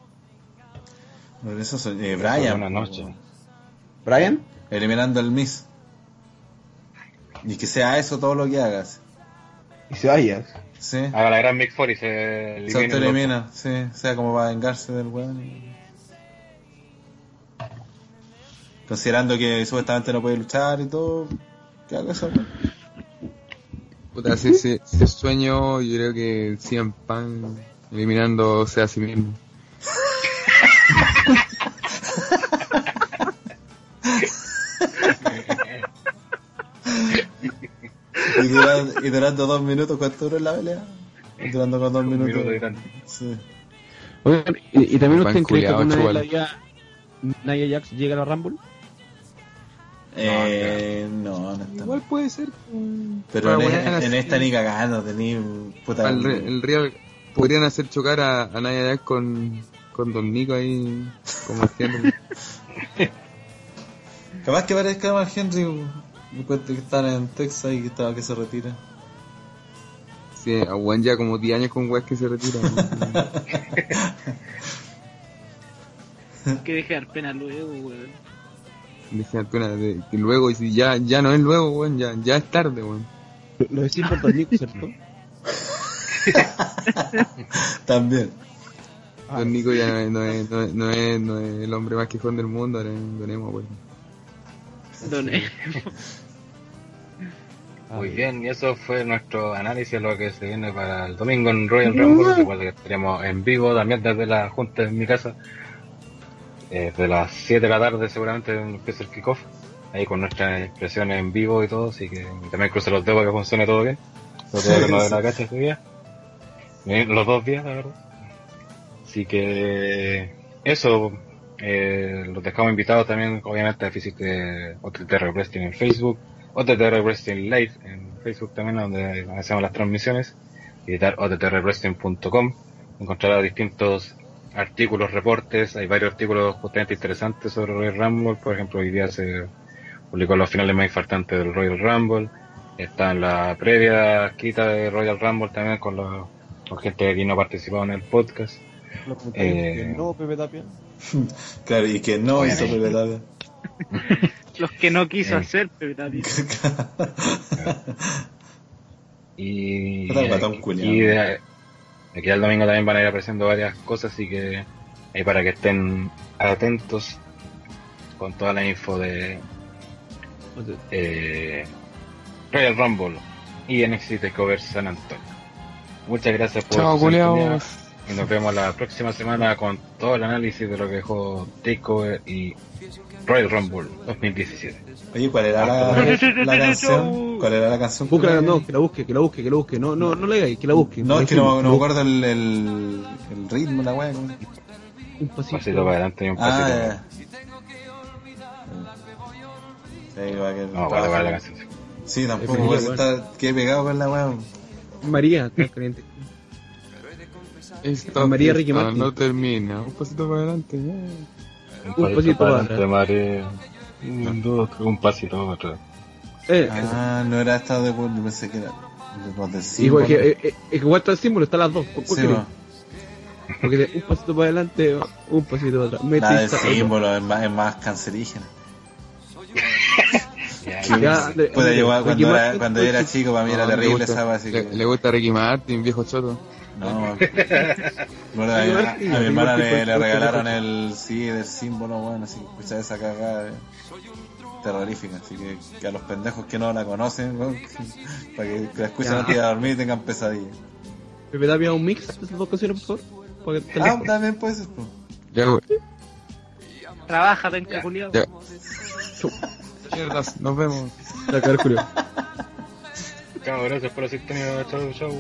Por eso son- eh, Brian. Brian. Una noche. ¿Brian? Eliminando al Miss. Y que sea eso todo lo que hagas. Y se vaya. Sí. Haga la gran Mix 4 y se Se elimina. el autoelimina, sí. Sea como va a vengarse del weón. y- Considerando que supuestamente no puede luchar y todo. Que haga eso, weón. Puta, si ese ese sueño, yo creo que CM Punk eliminándose a sí mismo. Y durando, y durando dos minutos, ¿cuánto duró la pelea? Durando con dos Un minutos. minuto. Sí. Oigan, ¿y, y también Pan usted cree que alguna vez la Nia Jax llega a la Rumble? Eh, no, no está. Igual puede ser. Pero en, sí. esta ni cagando, tení puta. El, re- el Real podrían hacer chocar a, a Nia Jax con, con Don Nico ahí, como haciendo. Capaz que parezca Mark Henry de que están en Texas y que estaba que se retira. Sí, a Juan ya como 10 años con weas que se retira. Que deje dar pena luego, weón. Dije pena de que luego, y si ya, ya no es luego, weón, ya, ya es tarde, weón. Lo- decís por Don Nico, ¿cierto? También. Don Nico ya no es, no es, no es, no es, no es el hombre más quejón del mundo, ahora es Don Emo, weón. Don. Muy bien, y eso fue nuestro análisis de lo que se viene para el domingo en Royal Rumble. Recuerda que estaremos en vivo también desde la junta en mi casa. Eh, de las 7 de la tarde seguramente empieza el kickoff. Ahí con nuestras expresiones en vivo y todo, así que también cruce los dedos para que funcione todo bien. Sobre que no de la ese día. Eh, Los dos días, la verdad. Así que eso, eh, los dejamos invitados también, obviamente, a visitar OTTR Wrestling en Facebook, OTTR Wrestling Live en Facebook también, donde hacemos las transmisiones, visitar ottrwrestling.com, encontrará distintos artículos, reportes, hay varios artículos justamente interesantes sobre Royal Rumble, por ejemplo, hoy día se publicó los finales más infartantes del Royal Rumble, está en la previa quita de Royal Rumble también con, los, con gente que aquí no ha participado en el podcast. Los comentarios Eh, que no, Pepe Tapia. Claro, y que no hizo. Pepe Tapia. Los que no quiso Eh. hacer, pero también. Y, aquí al domingo también van a ir apareciendo varias cosas, así que ahí para que estén atentos con toda la info de eh, Royal Rumble y NXT Takeover San Antonio. Muchas gracias por Chao. Y nos vemos la próxima semana con todo el análisis de lo que dejó Takeover y Royal Rumble 2017. Oye, ¿cuál era la, la canción? ¿Cuál era la canción? que Búscala, no, que la busque, que la busque, que la busque. No, no, no le hagáis, que la busque. No, es que no, no me Un acuerdo el, el, el ritmo, la weá. ¿cómo? pasito. Un pasito para adelante y un pasito Ah, para. Sí, va que No, vale, vale la canción. Sí, tampoco, día, está, pegado con la weá. María, está caliente. Esta María Ricky Martin. no termina. Un pasito para adelante, ya. Un pasito para adelante, María. Un, dos, un pasito para atrás. Eh, Ah, no era esta de yo pensé que era los del y símbolo. es que, eh, eh, igual está el símbolo, están las dos. ¿Cuál Sí. Porque un pasito para adelante, un pasito para atrás. La del símbolo es más, es más cancerígena. Ya, de- Puede de- llevar cuando era, Martin, cuando pues, era sí. chico, para mí era No, le terrible gusta- esa así le, que. le gusta Ricky Martin, viejo choto. No, bueno, a, mi- a mi hermana le, regalaron el sí del símbolo, bueno, así que escuchar esa cagada eh, terrorífica, así que, que a los pendejos que no la conocen, weón, para que, que la escuchen Ya. antes de dormir y tengan pesadillas. Pepe Tapia, un mix de esas dos canciones, por favor. Para que te Ah, también puede ser, pues. Ya, güey. Trabaja, penca culiao. Ya. Mierdas, nos vemos. la cara, Julio. Gracias por la sintonía. Chau, chau.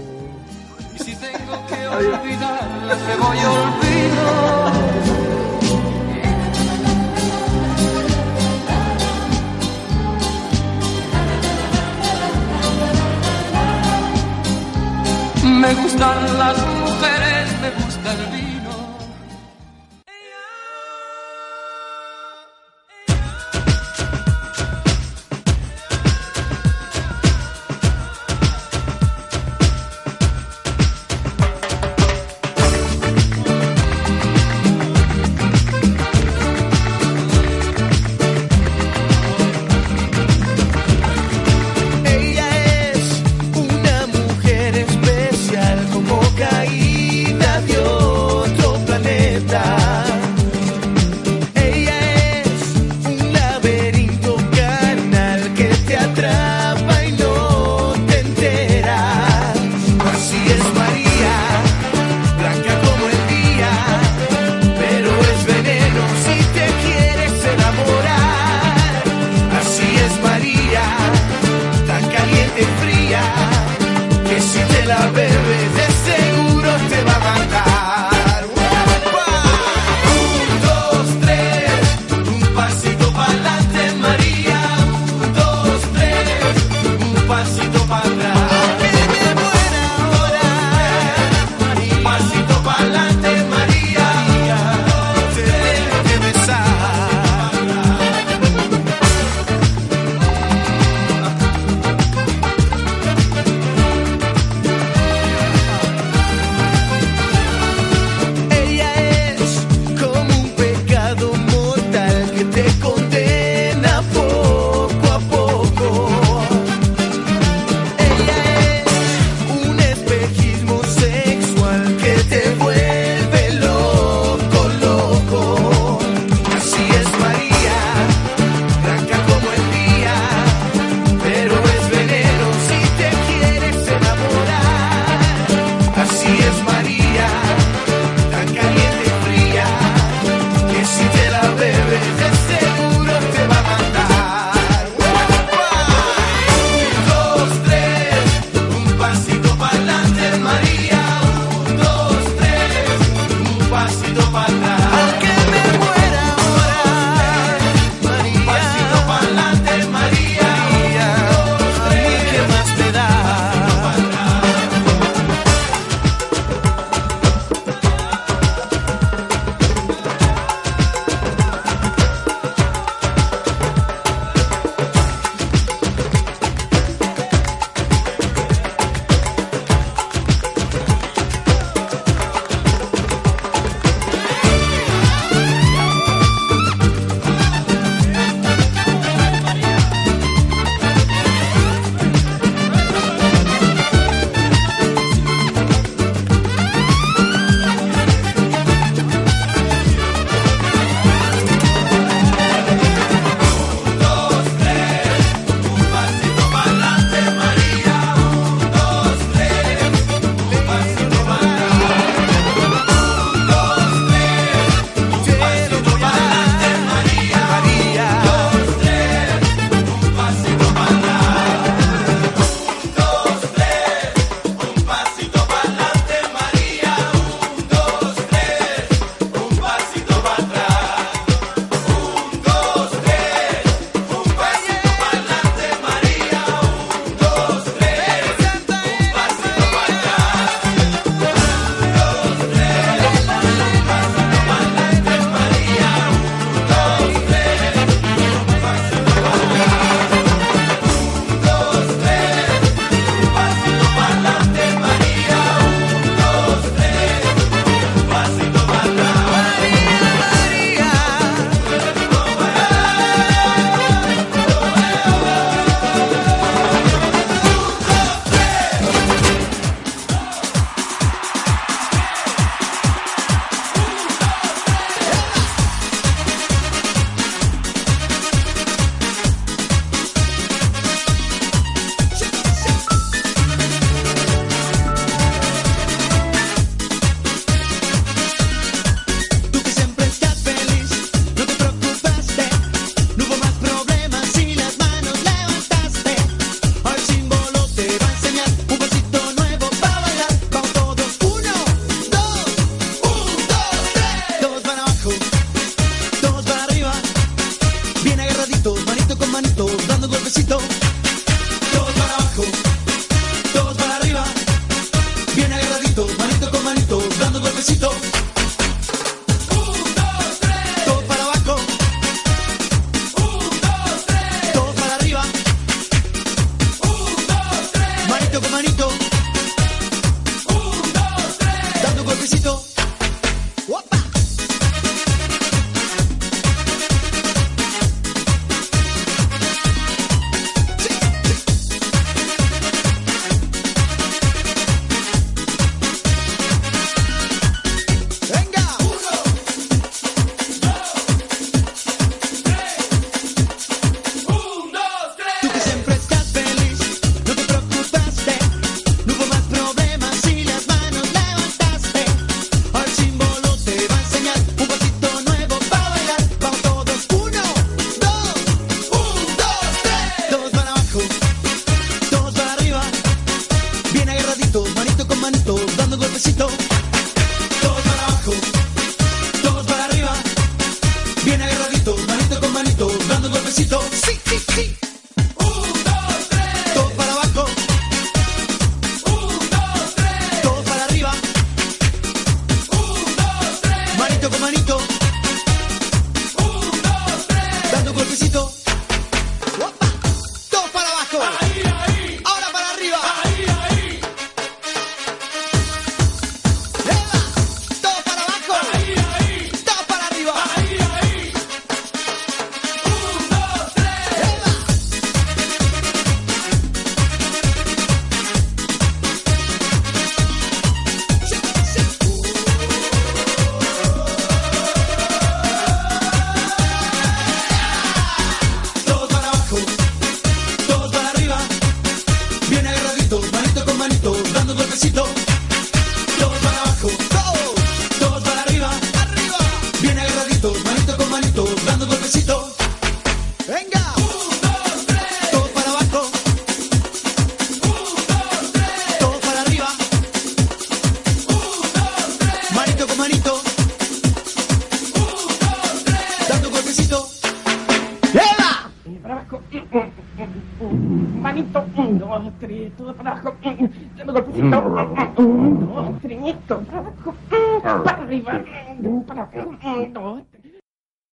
Y si tengo que olvidarlas, me voy a olvido. Me gustan las mujeres, me gusta el vino.